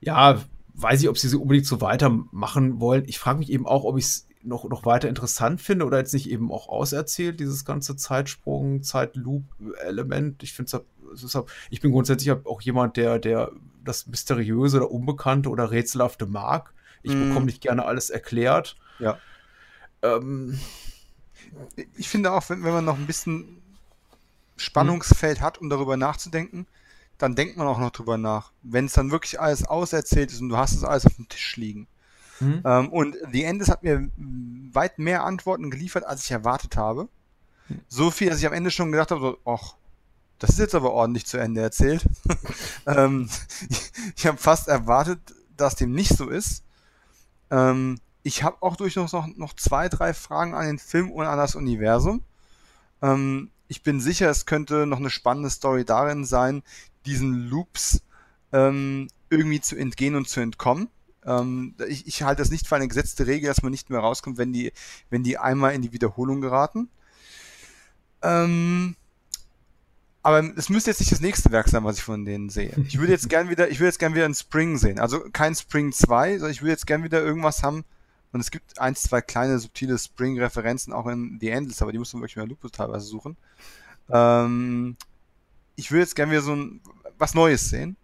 ja, weiß ich, ob sie so unbedingt so weitermachen wollen. Ich frage mich eben auch, ob ich es noch, noch weiter interessant finde oder jetzt nicht eben auch auserzählt, dieses ganze Zeitsprung, Zeitloop-Element. Ich finde es, ich bin grundsätzlich auch jemand, der, der das Mysteriöse oder Unbekannte oder Rätselhafte mag. Ich mm. bekomme nicht gerne alles erklärt. Ja. Ähm, ich finde auch, wenn, wenn man noch ein bisschen Spannungsfeld hat, um darüber nachzudenken, dann denkt man auch noch drüber nach. Wenn es dann wirklich alles auserzählt ist und du hast es alles auf dem Tisch liegen. Mhm. Ähm, und The Endes hat mir weit mehr Antworten geliefert, als ich erwartet habe. Mhm. So viel, dass ich am Ende schon gedacht habe, so, ach, das ist jetzt aber ordentlich zu Ende erzählt. <laughs> ähm, ich, <laughs> ich habe fast erwartet, dass dem nicht so ist. Ähm, ich habe auch durchaus noch, noch zwei, drei Fragen an den Film und an das Universum. Ähm, ich bin sicher, es könnte noch eine spannende Story darin sein, diesen Loops ähm, irgendwie zu entgehen und zu entkommen. Ähm, ich, ich halte das nicht für eine gesetzte Regel, dass man nicht mehr rauskommt, wenn die, wenn die einmal in die Wiederholung geraten. Ähm, aber es müsste jetzt nicht das nächste Werk sein, was ich von denen sehe. <laughs> Ich würde jetzt gern wieder, ich würde jetzt gern wieder ein Spring sehen. Also kein Spring 2, sondern ich würde jetzt gern wieder irgendwas haben, und es gibt ein, zwei kleine subtile Spring-Referenzen auch in The Endless, aber die muss man wirklich mit Lupus teilweise suchen. Ähm, ich würde jetzt gerne wieder so ein, was Neues sehen.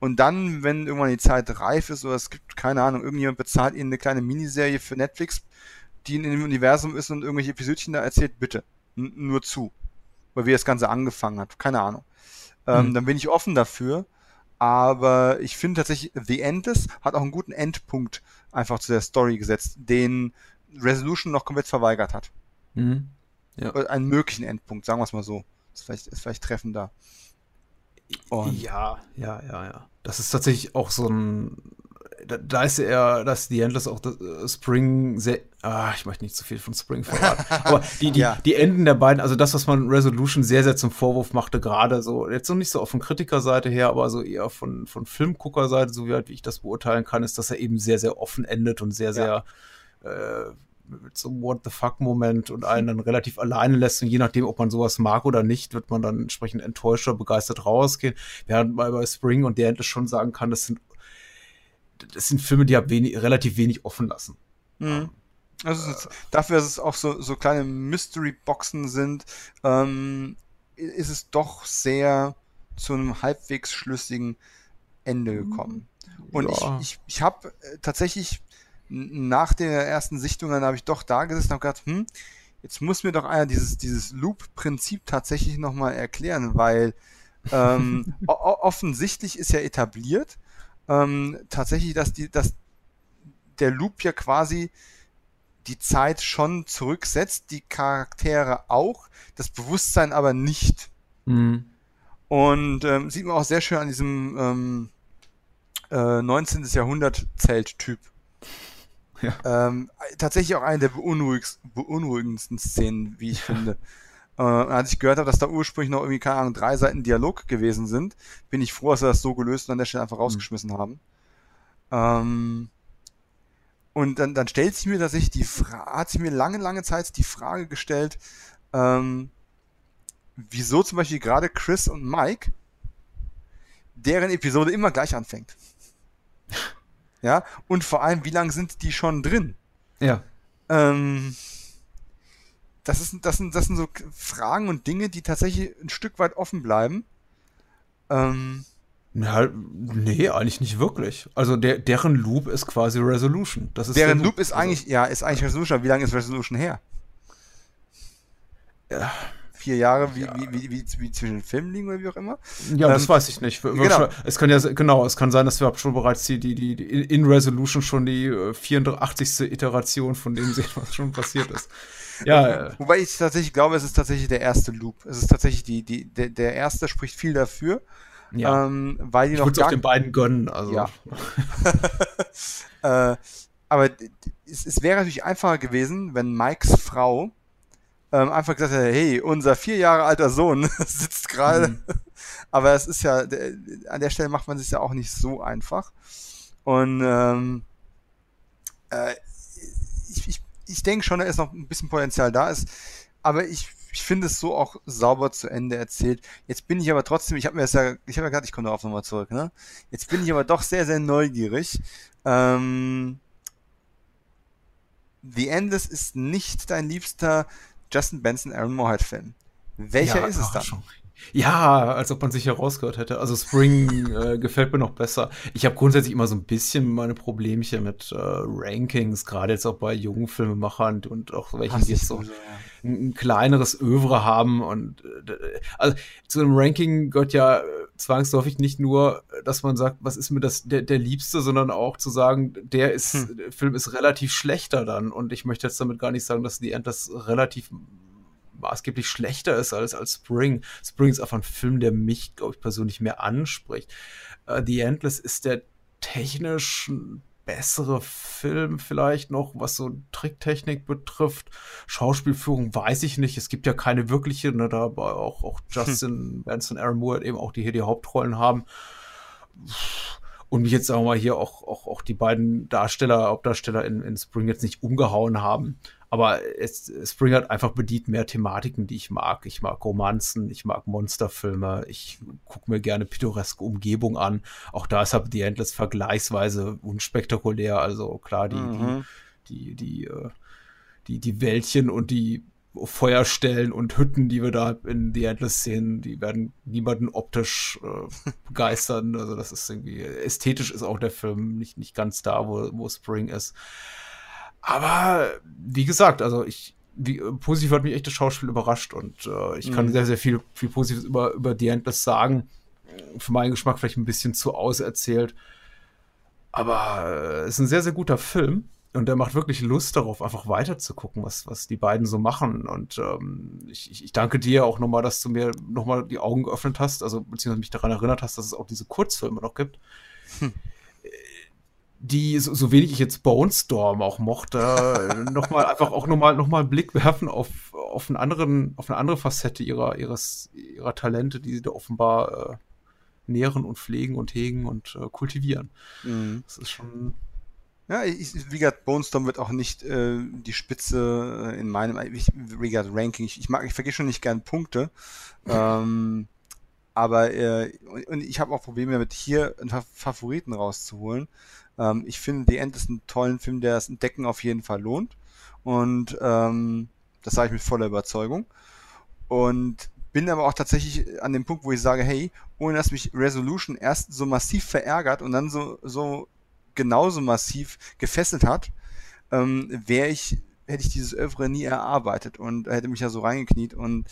Und dann, wenn irgendwann die Zeit reif ist oder es gibt, keine Ahnung, irgendjemand bezahlt ihnen eine kleine Miniserie für Netflix, die in dem Universum ist und irgendwelche Episodchen da erzählt, bitte. N nur zu. Weil wie das Ganze angefangen hat. Keine Ahnung. Ähm, mhm. Dann bin ich offen dafür. Aber ich finde tatsächlich, The Endless hat auch einen guten Endpunkt einfach zu der Story gesetzt, den Resolution noch komplett verweigert hat. Mhm. Ja. Einen möglichen Endpunkt, sagen wir es mal so. Ist vielleicht, ist vielleicht treffender. Und ja, ja, ja, ja. Das ist tatsächlich auch so ein. Da, da ist er, dass The Endless auch das, uh, Spring sehr. Ah, ich möchte nicht zu viel von Spring verraten. <laughs> Aber die, die, ja. die Enden der beiden, also das, was man Resolution sehr, sehr zum Vorwurf machte, gerade so, jetzt noch nicht so auf von Kritikerseite her, aber so eher von, von Filmguckerseite, so wie, halt, wie ich das beurteilen kann, ist, dass er eben sehr, sehr offen endet und sehr, sehr äh, mit so einem What the fuck-Moment und einen dann relativ alleine lässt. Und je nachdem, ob man sowas mag oder nicht, wird man dann entsprechend enttäuscht oder begeistert rausgehen. Während man bei Spring und der endlich schon sagen kann, das sind, das sind Filme, die ja wenig, relativ wenig offen lassen. Mhm. Also ist, dafür, dass es auch so, so kleine Mystery-Boxen sind, ähm, ist es doch sehr zu einem halbwegs schlüssigen Ende gekommen. Und ja. ich, ich, ich habe äh, tatsächlich nach der ersten Sichtung, dann habe ich doch da gesessen und habe gedacht, hm, jetzt muss mir doch einer dieses, dieses Loop-Prinzip tatsächlich nochmal erklären, weil ähm, <laughs> offensichtlich ist ja etabliert, ähm, tatsächlich, dass, die, dass der Loop ja quasi die Zeit schon zurücksetzt, die Charaktere auch, das Bewusstsein aber nicht. Mhm. Und ähm, sieht man auch sehr schön an diesem ähm, äh, 19. Jahrhundert Zelt-Typ. Ja. Ähm, tatsächlich auch eine der beunruhigendsten Szenen, wie ich finde. Äh, als ich gehört habe, dass da ursprünglich noch irgendwie, keine Ahnung, drei Seiten Dialog gewesen sind, bin ich froh, dass sie das so gelöst und an der Stelle einfach mhm. rausgeschmissen mhm. haben. Ähm, und dann, dann stellt sich mir tatsächlich die Frage, hat sich mir lange, lange Zeit die Frage gestellt, ähm, wieso zum Beispiel gerade Chris und Mike deren Episode immer gleich anfängt. <laughs> Ja, und vor allem, wie lange sind die schon drin? Ja. Ähm, das, ist, das, sind, das sind so Fragen und Dinge, die tatsächlich ein Stück weit offen bleiben. Ähm, ja, nee, eigentlich nicht wirklich. Also der, deren Loop ist quasi Resolution. Das ist deren Loop. Loop ist also, eigentlich, ja, ist eigentlich Resolution. Aber wie lange ist Resolution her? Ja, vier Jahre wie, ja. wie, wie, wie, wie, zwischen den Filmen liegen oder wie auch immer. Ja, ähm, das weiß ich nicht. Genau. Es kann ja, genau, es kann sein, dass wir schon bereits die, die, die, in Resolution schon die 84. Äh, Iteration von dem sehen, was schon passiert ist. Ja. Wobei ich tatsächlich glaube, es ist tatsächlich der erste Loop. Es ist tatsächlich die, die, der, der erste spricht viel dafür. Ja. Ähm, weil die ich noch gar auf den beiden gönnen. Also. Ja. <laughs> äh, aber es, es wäre natürlich einfacher gewesen, wenn Mikes Frau ähm, einfach gesagt hat, hey, unser vier Jahre alter Sohn <laughs> sitzt gerade. Mhm. <laughs> Aber es ist ja, an der Stelle macht man sich ja auch nicht so einfach. Und ähm, äh, ich, ich, ich denke schon, da ist noch ein bisschen Potenzial da ist. Aber ich, ich finde es so auch sauber zu Ende erzählt. Jetzt bin ich aber trotzdem, ich habe mir das ja, ich habe ja gerade, ich komme darauf nochmal zurück, ne? Jetzt bin ich aber doch sehr, sehr neugierig. Ähm, The Endless ist nicht dein liebster Justin Benson Aaron Moorhead Film. Welcher ja, ist es dann? Schon. Ja, als ob man sich herausgehört hätte. Also Spring äh, gefällt mir noch besser. Ich habe grundsätzlich immer so ein bisschen meine Problemchen mit äh, Rankings, gerade jetzt auch bei jungen Filmemachern und auch welchen, die jetzt so ein, ein, kleineres Övre haben. Und äh, also zu einem Ranking gehört ja zwangsläufig nicht nur, dass man sagt, was ist mir das der, der Liebste, sondern auch zu sagen, der ist, hm. der Film ist relativ schlechter dann. Und ich möchte jetzt damit gar nicht sagen, dass die End das relativ maßgeblich schlechter ist als, als Spring. Spring ist einfach ein Film, der mich, glaube ich, persönlich mehr anspricht. Uh, The Endless ist der technisch bessere Film vielleicht noch, was so Tricktechnik betrifft. Schauspielführung weiß ich nicht. Es gibt ja keine wirkliche, ne, da auch, auch Justin hm. Benson, Aaron Moore eben auch die hier die Hauptrollen haben. Und mich jetzt sagen wir mal hier auch, auch, auch die beiden Darsteller, Hauptdarsteller in, in Spring jetzt nicht umgehauen haben. Aber es, Spring hat einfach bedient mehr Thematiken, die ich mag. Ich mag Romanzen, ich mag Monsterfilme, ich gucke mir gerne pittoreske Umgebung an. Auch da ist halt The Endless vergleichsweise unspektakulär. Also klar, die, mhm. die, die, die, äh, die, die Wäldchen und die Feuerstellen und Hütten, die wir da in The Endless sehen, die werden niemanden optisch äh, <laughs> begeistern. Also das ist irgendwie, ästhetisch ist auch der Film nicht, nicht ganz da, wo, wo Spring ist. Aber wie gesagt, also ich, wie, positiv hat mich echt das Schauspiel überrascht und äh, ich kann mhm. sehr, sehr viel, viel Positives über, über The Endless sagen. Für meinen Geschmack vielleicht ein bisschen zu auserzählt. Aber äh, es ist ein sehr, sehr guter Film. Und der macht wirklich Lust darauf, einfach weiter zu gucken, was, was die beiden so machen. Und ähm, ich, ich danke dir auch nochmal, dass du mir nochmal die Augen geöffnet hast, also beziehungsweise mich daran erinnert hast, dass es auch diese Kurzfilme noch gibt. Hm. Die, so, so, wenig ich jetzt Bone Storm auch mochte, nochmal einfach auch nochmal noch mal einen Blick werfen auf, auf, einen anderen, auf eine andere Facette ihrer, ihres, ihrer Talente, die sie da offenbar äh, nähren und pflegen und hegen und äh, kultivieren. Mhm. Das ist schon ja, ich, wie gesagt, Bone Storm wird auch nicht äh, die Spitze äh, in meinem ich, wie gesagt, Ranking. Ich, ich mag, ich vergesse schon nicht gern Punkte. <laughs> ähm, aber äh, und ich habe auch Probleme damit, hier einen Favoriten rauszuholen. Ähm, ich finde, The End ist ein tollen Film, der das Entdecken auf jeden Fall lohnt. Und ähm, das sage ich mit voller Überzeugung. Und bin aber auch tatsächlich an dem Punkt, wo ich sage, hey, ohne dass mich Resolution erst so massiv verärgert und dann so, so genauso massiv gefesselt hat, ähm, wäre ich, hätte ich dieses Övre nie erarbeitet und hätte mich ja so reingekniet und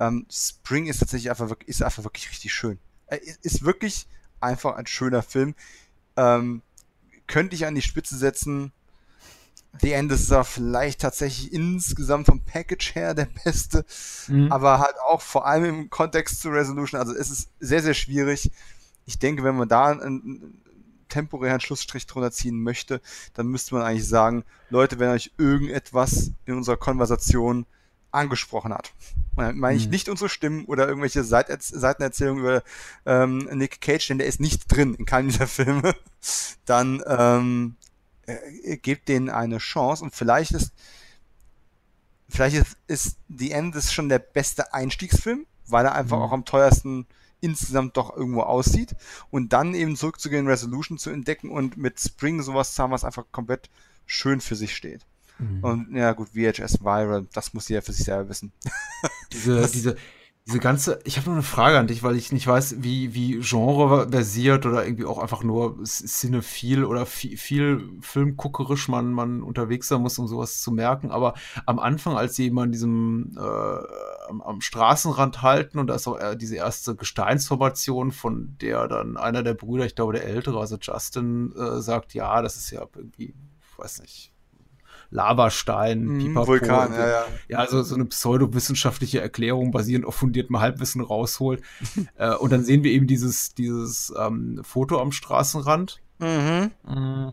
ähm, Spring ist tatsächlich einfach, ist einfach wirklich richtig schön. Er ist wirklich einfach ein schöner Film. Ähm, könnte ich an die Spitze setzen. The End ist da vielleicht tatsächlich insgesamt vom Package her der beste, mhm. aber halt auch vor allem im Kontext zu Resolution. Also es ist sehr, sehr schwierig. Ich denke, wenn man da ein, temporären Schlussstrich drunter ziehen möchte, dann müsste man eigentlich sagen, Leute, wenn euch irgendetwas in unserer Konversation angesprochen hat. Und meine ich mhm. nicht unsere Stimmen oder irgendwelche Seitenerzählungen über ähm, Nick Cage, denn der ist nicht drin in keinem dieser Filme, <laughs> dann ähm, äh, gebt denen eine Chance und vielleicht ist vielleicht ist, ist The End ist schon der beste Einstiegsfilm, weil er einfach mhm. auch am teuersten insgesamt doch irgendwo aussieht und dann eben zurückzugehen, Resolution zu entdecken und mit Spring sowas zu haben, was einfach komplett schön für sich steht. Mhm. Und ja gut, VHS Viral, das muss jeder für sich selber wissen. <laughs> Diese, diese, diese ganze, ich habe nur eine Frage an dich, weil ich nicht weiß, wie, wie Genre versiert oder irgendwie auch einfach nur cinephil oder viel, viel filmguckerisch man, man unterwegs sein muss, um sowas zu merken. Aber am Anfang, als sie immer an diesem, äh, am, am, Straßenrand halten und da ist auch äh, diese erste Gesteinsformation, von der dann einer der Brüder, ich glaube der Ältere, also Justin, äh, sagt, ja, das ist ja irgendwie, ich weiß nicht, Lavastein, mhm, Vulkan, ja, ja. Ja, also so eine pseudowissenschaftliche Erklärung basierend auf fundiertem Halbwissen rausholt. <laughs> äh, und dann sehen wir eben dieses, dieses ähm, Foto am Straßenrand. Mhm. mhm.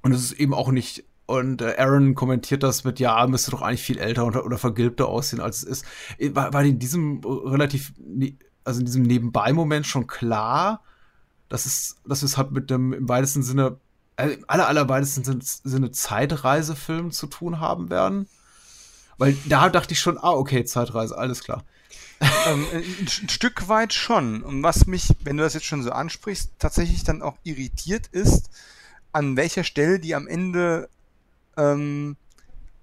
Und es ist eben auch nicht und äh, Aaron kommentiert das mit, ja, müsste doch eigentlich viel älter oder, oder vergilbter aussehen, als es ist. Äh, war, war in diesem relativ, ne, also in diesem Nebenbei-Moment schon klar, dass es, dass es halt mit dem im weitesten Sinne also im aller, allerweitesten Sinne Zeitreisefilm zu tun haben werden. Weil da dachte ich schon, ah, okay, Zeitreise, alles klar. ähm, <laughs> ein, ein, Stück weit schon. Und was mich, wenn du das jetzt schon so ansprichst, tatsächlich dann auch irritiert ist, an welcher Stelle die am Ende ähm,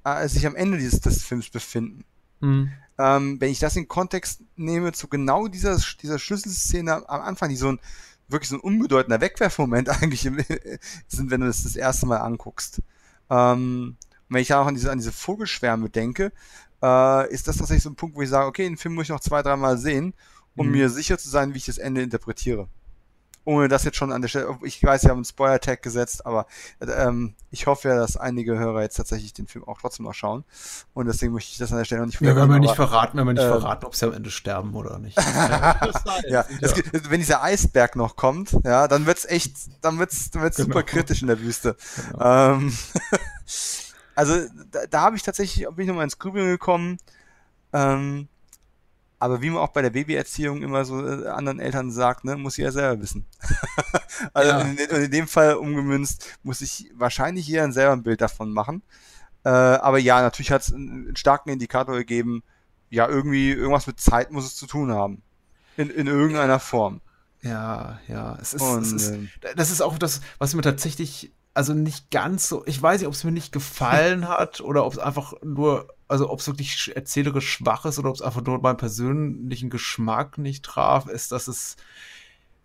äh, sich am Ende dieses des Films befinden. Mhm. Ähm, wenn ich das in Kontext nehme zu genau dieser, dieser Schlüsselszene am Anfang, die so ein wirklich so ein unbedeutender Wegwerfmoment <laughs> eigentlich sind, wenn du das das erste Mal anguckst. Ähm, wenn ich auch an diese, an diese Vogelschwärme denke, äh, ist das tatsächlich so ein Punkt, wo ich sage, okay, den Film muss ich noch zwei, dreimal sehen, um mhm. mir sicher zu sein, wie ich das Ende interpretiere ohne das jetzt schon an der Stelle, ich weiß, sie haben einen Spoiler-Tag gesetzt, aber ähm, ich hoffe ja, dass einige Hörer jetzt tatsächlich den Film auch trotzdem noch schauen. Und deswegen möchte ich das an der Stelle noch nicht verraten. Ja, wenn wir nicht verraten, wenn wir nicht äh, verraten, ob sie am Ende sterben oder nicht. <laughs> ja, ja, Gibt, wenn dieser Eisberg noch kommt, ja, dann wird's echt, dann wird's, dann wird's genau. super kritisch in der Wüste. Genau. Ähm, <laughs> also da, da habe ich tatsächlich, bin ich nochmal ins Grübeln gekommen. Ähm, aber wie man auch bei der Babyerziehung immer so äh, anderen Eltern sagt, ne, muss jeder selber wissen. <laughs> also ja. in, in, dem Fall umgemünzt muss ich wahrscheinlich jeder selber ein Bild davon machen. Äh, aber ja, natürlich hat es einen, einen, starken Indikator gegeben, ja, irgendwie irgendwas mit Zeit muss es zu tun haben. In, in irgendeiner Form. Ja, ja. Es ist, Und, es ist, ähm, das ist auch das, was mir tatsächlich also nicht ganz so, ich weiß nicht, ob es mir nicht gefallen <laughs> hat oder ob es einfach nur, also ob es wirklich erzählerisch schwach ist oder ob es einfach nur meinen persönlichen Geschmack nicht traf, ist, dass es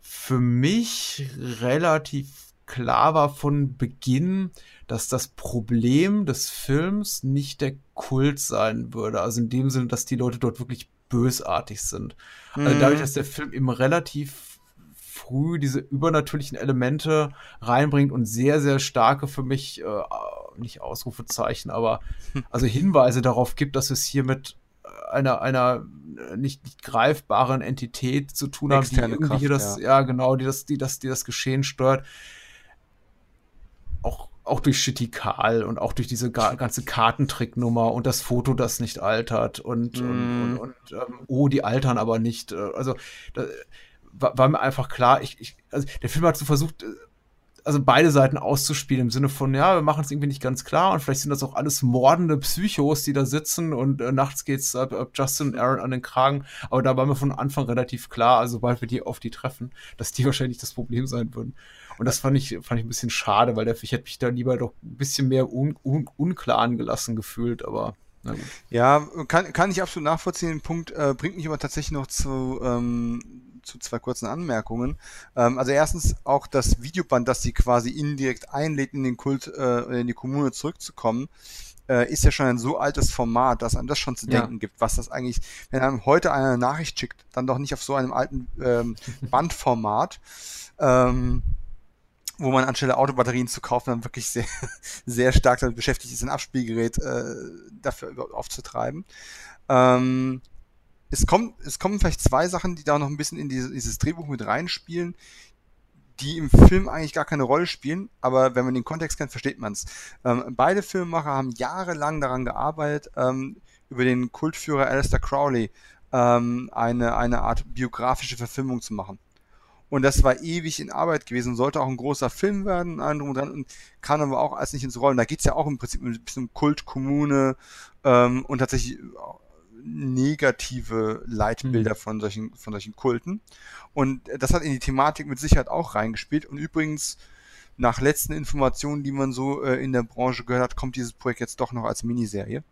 für mich relativ klar war von Beginn, dass das Problem des Films nicht der Kult sein würde. Also in dem Sinne, dass die Leute dort wirklich bösartig sind. Mhm. Also dadurch, mhm. dass der Film eben relativ früh diese übernatürlichen Elemente reinbringt und sehr, sehr starke für mich, äh, nicht Ausrufezeichen, aber hm. also Hinweise darauf gibt, dass es hier mit einer, einer nicht, nicht greifbaren Entität zu tun haben, Externe die irgendwie Kraft, das, ja. ja. genau, die das, die das, die das Geschehen steuert. Auch, auch durch Chitikal und auch durch diese ganze Kartentricknummer und das Foto, das nicht altert und, mm. und, und, und ähm, oh, die altern aber nicht. Äh, also da, war, war, mir einfach klar, ich, ich, also der Film hat so versucht, äh, also beide Seiten auszuspielen im Sinne von, ja, wir machen es irgendwie nicht ganz klar und vielleicht sind das auch alles mordende Psychos, die da sitzen und äh, nachts geht's ab, ab Justin und Aaron an den Kragen. Aber da war mir von Anfang relativ klar, also sobald wir die auf die treffen, dass die <laughs> wahrscheinlich das Problem sein würden. Und das fand ich, fand ich ein bisschen schade, weil der, ich hätte mich da lieber doch ein bisschen mehr un, un, unklar angelassen gefühlt, aber ja, kann, kann ich absolut nachvollziehen. Den Punkt äh, bringt mich aber tatsächlich noch zu ähm, zu zwei kurzen Anmerkungen. Ähm, also erstens auch das Videoband, das sie quasi indirekt einlädt, in den Kult, äh, in die Kommune zurückzukommen, äh, ist ja schon ein so altes Format, dass einem das schon zu denken ja. gibt, was das eigentlich, wenn einem heute eine Nachricht schickt, dann doch nicht auf so einem alten ähm, <laughs> Bandformat. Ähm, wo man anstelle Autobatterien zu kaufen dann wirklich sehr, <laughs> sehr stark damit beschäftigt ist, ein Abspielgerät äh, dafür aufzutreiben. Ähm, es kommt, es kommen vielleicht zwei Sachen, die da noch ein bisschen in diese, dieses Drehbuch mit reinspielen, die im Film eigentlich gar keine Rolle spielen, aber wenn man den Kontext kennt, versteht man es. Ähm, beide Filmemacher haben jahrelang daran gearbeitet, ähm, über den Kultführer Alistair Crowley ähm, eine, eine Art biografische Verfilmung zu machen. Und das war ewig in Arbeit gewesen, sollte auch ein großer Film werden, und drum und dran, und kam aber auch als nicht ins Rollen. Da geht's ja auch im Prinzip ein bisschen um Kult, Kommune ähm, und tatsächlich negative Leitbilder mhm. von solchen, von solchen Kulten. Und das hat in die Thematik mit Sicherheit auch reingespielt. Und übrigens, nach letzten Informationen, die man so äh, in der Branche gehört hat, kommt dieses Projekt jetzt doch noch als Miniserie.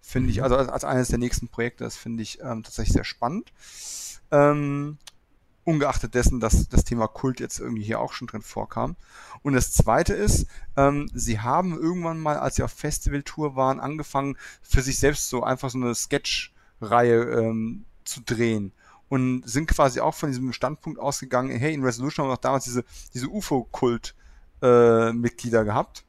Finde ich, mhm. also als, als, eines der nächsten Projekte, das finde ich ähm, tatsächlich sehr spannend. Ähm, ungeachtet dessen, dass das Thema Kult jetzt irgendwie hier auch schon drin vorkam. Und das zweite ist, ähm, sie haben irgendwann mal, als sie auf Festivaltour waren, angefangen, für sich selbst so einfach so eine Sketch-Reihe ähm, zu drehen. Und sind quasi auch von diesem Standpunkt ausgegangen, hey, in Resolution haben wir auch damals diese, diese UFO-Kult-Mitglieder äh, gehabt.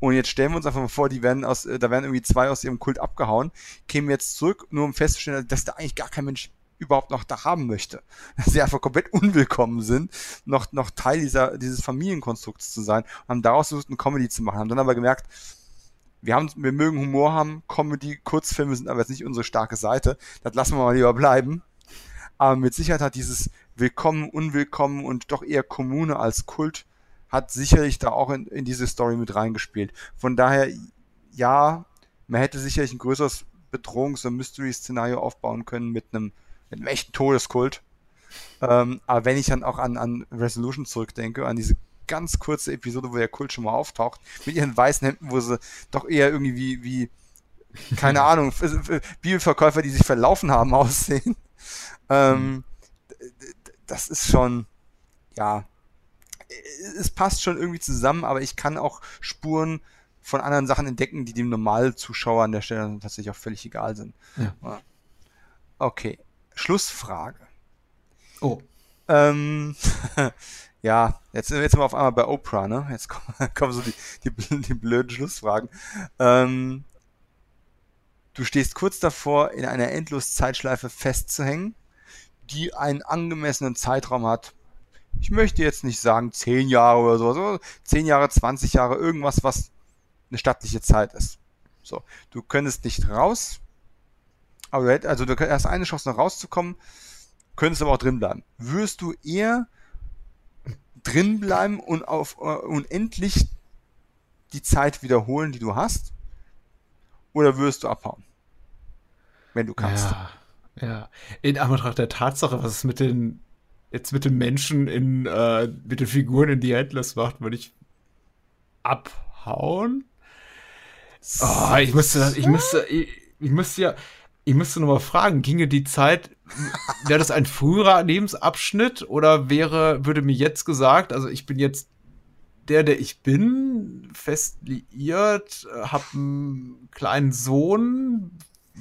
Und jetzt stellen wir uns einfach mal vor, die werden aus, äh, da werden irgendwie zwei aus ihrem Kult abgehauen, kämen jetzt zurück, nur um festzustellen, dass da eigentlich gar kein Mensch überhaupt noch da haben möchte. <laughs> Dass sie einfach komplett unwillkommen sind, noch, noch Teil dieser, dieses Familienkonstrukts zu sein, haben daraus versucht, eine Comedy zu machen, haben dann aber gemerkt, wir haben, wir mögen Humor haben, Comedy, Kurzfilme sind aber jetzt nicht unsere starke Seite, das lassen wir mal lieber bleiben. Aber mit Sicherheit hat dieses Willkommen, Unwillkommen und doch eher Kommune als Kult hat sicherlich da auch in, in diese Story mit reingespielt. Von daher, ja, man hätte sicherlich ein größeres Bedrohungs- und Mystery-Szenario aufbauen können mit einem mit einem echten Todeskult. Ähm, aber wenn ich dann auch an, an Resolution zurückdenke, an diese ganz kurze Episode, wo der Kult schon mal auftaucht, mit ihren weißen Hemden, wo sie doch eher irgendwie wie, wie keine <laughs> Ahnung, Bibelverkäufer, die sich verlaufen haben, <laughs> aussehen. Ähm, das ist schon, ja, es passt schon irgendwie zusammen, aber ich kann auch Spuren von anderen Sachen entdecken, die dem Normalzuschauer an der Stelle tatsächlich auch völlig egal sind. Ja. Okay. Schlussfrage. Oh. Ähm, <laughs> ja, jetzt, jetzt sind wir auf einmal bei Oprah, ne? Jetzt kommen, <laughs> kommen so die, die, die blöden Schlussfragen. Ähm, du stehst kurz davor, in einer Endlos-Zeitschleife festzuhängen, die einen angemessenen Zeitraum hat. Ich möchte jetzt nicht sagen 10 Jahre oder so, so 10 Jahre, 20 Jahre, irgendwas, was eine stattliche Zeit ist. So, du könntest nicht raus, aber du hättest, also du hast eine Chance noch rauszukommen, könntest aber auch drin bleiben. Würdest du eher drin bleiben und auf uh, unendlich die Zeit wiederholen, die du hast? Oder würdest du abhauen? Wenn du kannst. Ja, ja. In Anbetracht der Tatsache, was es mit den jetzt mit den Menschen in äh, mit den Figuren in The Endless macht, würde ich abhauen. Oh, ich müsste, ich müsste, ich, ich müsste ja, ich müsste noch mal fragen, ginge die Zeit, wäre das ein früherer Lebensabschnitt oder wäre, würde mir jetzt gesagt, also ich bin jetzt der, der ich bin, fest liiert, habe einen kleinen Sohn,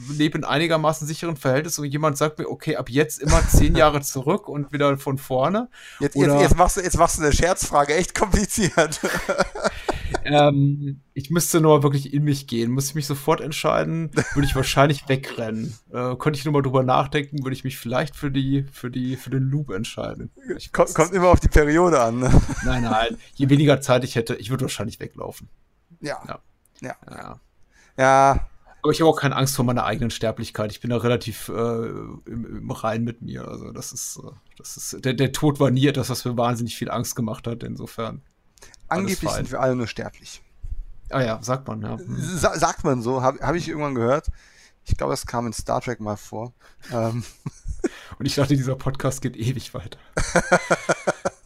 lebe in einigermaßen sicheren Verhältnissen und jemand sagt mir, okay, ab jetzt immer zehn <laughs> Jahre zurück und wieder von vorne. Jetzt, jetzt, jetzt, machst, du, jetzt machst du eine Scherzfrage, echt kompliziert. <laughs> ähm, ich müsste nur wirklich in mich gehen. Muss ich mich sofort entscheiden, würde ich wahrscheinlich wegrennen. Äh, könnte ich nur mal drüber nachdenken, würde ich mich vielleicht für die, für die, für den Loop entscheiden. Kommt, kommt immer auf die Periode an. Ne? Nein, nein. Je weniger Zeit ich hätte, ich würde wahrscheinlich weglaufen. Ja. Ja. Ja. ja. ja. Aber ich habe auch keine Angst vor meiner eigenen Sterblichkeit. Ich bin da relativ äh, im, im Rein mit mir. Also das ist, äh, das ist, der, der Tod war nie etwas, was mir wahnsinnig viel Angst gemacht hat. Insofern. Angeblich sind wir alle nur sterblich. Ah ja, sagt man, ja. Hm. Sa sagt man so, habe hab ich irgendwann gehört. Ich glaube, das kam in Star Trek mal vor. Ähm. <laughs> Und ich dachte, dieser Podcast geht ewig weiter. <laughs>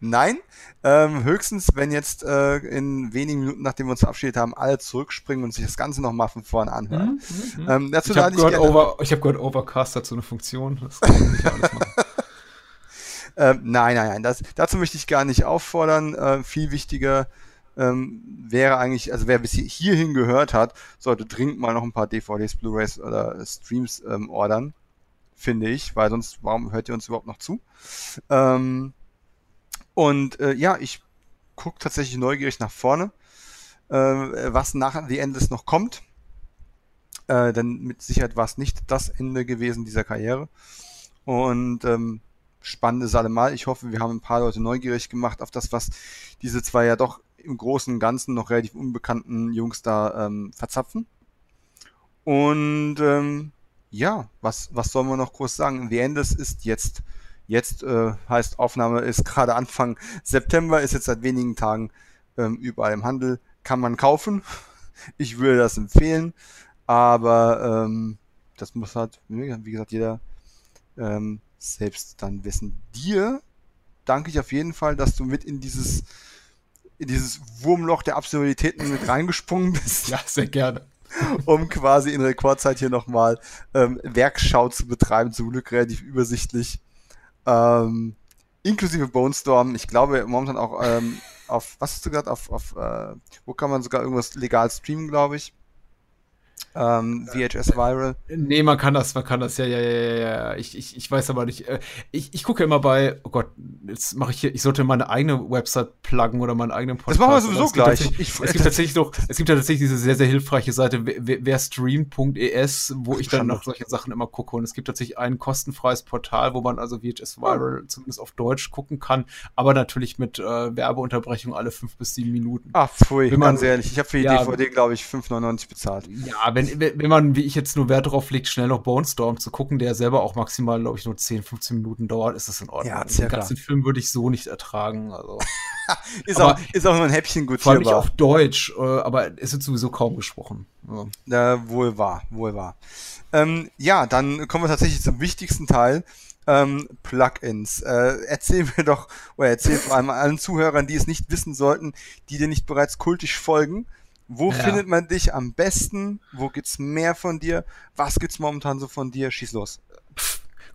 Nein, ähm, höchstens, wenn jetzt äh, in wenigen Minuten, nachdem wir uns verabschiedet haben, alle zurückspringen und sich das Ganze nochmal von vorne anhören. Mhm, mhm. ähm, dazu ich habe gehört, Over, hab gehört, Overcast hat so eine Funktion. Das <laughs> kann man nicht alles machen. <laughs> ähm, nein, nein, nein, das, dazu möchte ich gar nicht auffordern. Äh, viel wichtiger ähm, wäre eigentlich, also wer bis hierhin gehört hat, sollte dringend mal noch ein paar DVDs, Blu-rays oder Streams ähm, ordern, finde ich, weil sonst, warum hört ihr uns überhaupt noch zu? Ähm, und äh, ja, ich gucke tatsächlich neugierig nach vorne, äh, was nach The Endes noch kommt. Äh, denn mit Sicherheit war es nicht das Ende gewesen dieser Karriere. Und ähm, spannend ist allemal. Ich hoffe, wir haben ein paar Leute neugierig gemacht auf das, was diese zwei ja doch im Großen und Ganzen noch relativ unbekannten Jungs da ähm, verzapfen. Und ähm, ja, was, was soll man noch groß sagen? The Endes ist jetzt Jetzt äh, heißt Aufnahme ist gerade Anfang September, ist jetzt seit wenigen Tagen ähm, überall im Handel, kann man kaufen. <laughs> Ich würde das empfehlen, aber ähm, das muss halt, wie gesagt, jeder ähm, selbst dann wissen. Dir danke ich auf jeden Fall, dass du mit in dieses in dieses Wurmloch der Absurditäten mit reingesprungen bist. Ja, sehr gerne. <laughs> um quasi in Rekordzeit hier nochmal ähm, Werkschau zu betreiben, zum Glück relativ übersichtlich. Ähm, inklusive Bone Storm. Ich glaube momentan auch ähm, auf, was hast du gesagt, auf, auf äh, wo kann man sogar irgendwas legal streamen, glaube ich ähm, VHS Viral. Nee, man kann das, man kann das, ja, ja, ja, ja. Ich, ich, ich weiß aber nicht. Äh, ich, ich gucke immer bei, oh Gott, jetzt mache ich hier, ich sollte meine eigene Website pluggen oder meinen eigenen Podcast. Das machen wir sowieso gleich. Ich, es gibt tatsächlich noch, es gibt tatsächlich diese sehr, sehr hilfreiche Seite, wer streamt.es, wo ich dann nach solchen Sachen immer gucke. Und es gibt tatsächlich ein kostenfreies Portal, wo man also VHS Viral oh. zumindest auf Deutsch gucken kann, aber natürlich mit äh, Werbeunterbrechung alle fünf bis sieben Minuten. Ach, pfui, wenn man, ganz ehrlich. Ich habe für die ja, DVD, glaube ich, 5,99 bezahlt. Ja, wenn, wenn man, wie ich jetzt nur Wert darauf legt, schnell noch Bone Storm zu gucken, der selber auch maximal, glaube ich, nur 10, 15 Minuten dauert, ist das in Ordnung. Ja, Den ganzen Film würde ich so nicht ertragen. Also. <laughs> ist, aber, auch, ist auch nur ein Häppchen gut Vor allem nicht auf Deutsch, äh, aber es wird sowieso kaum gesprochen. Ja. Äh, wohl wahr, wohl wahr. Ähm, ja, dann kommen wir tatsächlich zum wichtigsten Teil. Ähm, Plugins. Äh, erzähl mir doch, oder erzähl vor allem allen Zuhörern, die es nicht wissen sollten, die dir nicht bereits kultisch folgen, wo ja. findet man dich am besten? Wo gibt's mehr von dir? Was gibt's momentan so von dir? Schieß los.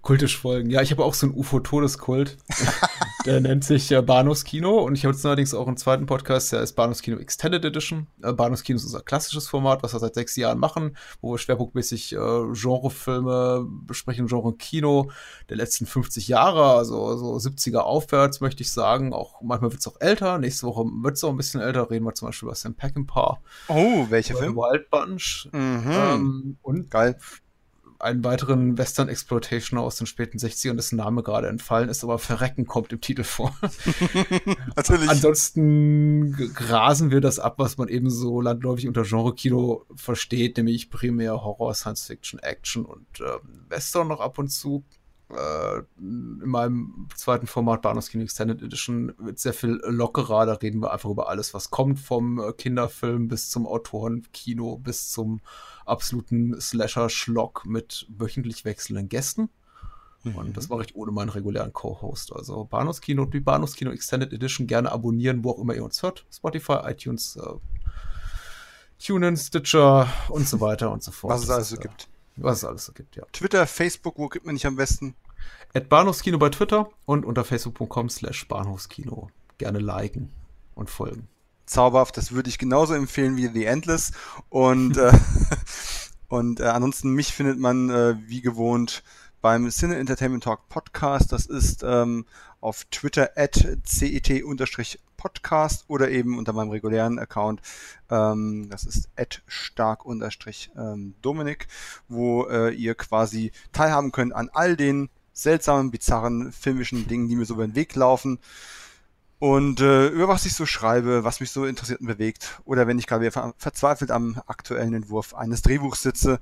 Kultisch folgen. Ja, ich habe auch so einen UFO-Todeskult. <laughs> der nennt sich äh, Bahnhofskino und ich habe jetzt allerdings auch einen zweiten Podcast, der ist Bahnhofskino Extended Edition. Äh, Bahnhofskino ist unser klassisches Format, was wir seit sechs Jahren machen, wo wir schwerpunktmäßig äh, Genrefilme besprechen, Genre Kino der letzten 50 Jahre, also so 70er aufwärts, möchte ich sagen. Auch manchmal wird es auch älter. Nächste Woche wird es auch ein bisschen älter. Reden wir zum Beispiel über Sam Peckinpah. Oh, welcher Film? Wild Bunch. Mhm. Ähm, und geil einen weiteren Western Exploitation aus den späten 60ern, dessen Name gerade entfallen ist, aber Verrecken kommt im Titel vor. <laughs> Natürlich. Ansonsten grasen wir das ab, was man eben so landläufig unter Genre-Kino versteht, nämlich primär Horror, Science Fiction, Action und äh, Western noch ab und zu. Äh, in meinem zweiten Format Bahnhofskino Extended Edition wird sehr viel lockerer. Da reden wir einfach über alles, was kommt, vom äh, Kinderfilm bis zum Autorenkino bis zum absoluten Slasher-Schlock mit wöchentlich wechselnden Gästen. Mhm. Und das mache ich ohne meinen regulären Co-Host. Also Bahnhofskino und die Bahnhofskino Extended Edition gerne abonnieren, wo auch immer ihr uns hört. Spotify, iTunes, äh, TuneIn, Stitcher und so weiter und so fort. Was es alles so gibt. Was es alles so gibt, ja. Twitter, Facebook, wo gibt man nicht am besten? At Bahnhofskino bei Twitter und unter facebook.com slash Bahnhofskino. Gerne liken. und folgen. Zauberhaft, das würde ich genauso empfehlen wie The Endless. Und, <laughs> äh, <laughs> und äh, ansonsten mich findet man äh, wie gewohnt beim Cine Entertainment Talk Podcast. Das ist ähm, auf Twitter at cet-podcast oder eben unter meinem regulären Account. Ähm, das ist at stark-dominik, wo äh, ihr quasi teilhaben könnt an all den seltsamen, bizarren filmischen Dingen, die mir so über den Weg laufen. Und äh, über was ich so schreibe, was mich so interessiert und bewegt, oder wenn ich gerade ver verzweifelt am aktuellen Entwurf eines Drehbuchs sitze,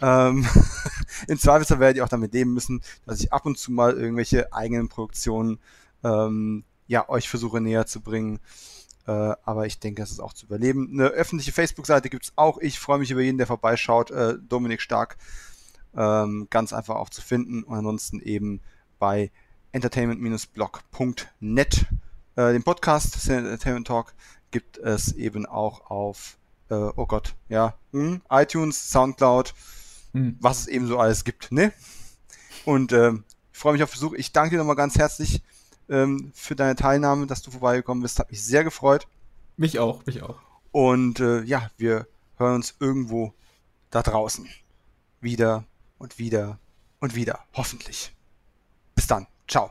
ähm, <laughs> im Zweifelsfall werde ich auch damit leben müssen, dass ich ab und zu mal irgendwelche eigenen Produktionen ähm, ja euch versuche näher zu bringen. Äh, aber ich denke, es ist auch zu überleben. Eine öffentliche Facebook-Seite gibt's auch. Ich freue mich über jeden, der vorbeischaut. Äh, Dominik Stark, ähm, ganz einfach auch zu finden. Und ansonsten eben bei entertainment-blog.net äh, den Podcast Entertainment Talk gibt es eben auch auf, äh, oh Gott, ja, hm, iTunes, Soundcloud, hm. was es eben so alles gibt, ne? Und ähm, ich freue mich auf Besuch. Ich danke dir nochmal ganz herzlich ähm, für deine Teilnahme, dass du vorbeigekommen bist. Hat mich sehr gefreut. Mich auch, mich auch. Und äh, ja, wir hören uns irgendwo da draußen wieder und wieder und wieder. Hoffentlich. Bis dann. Ciao.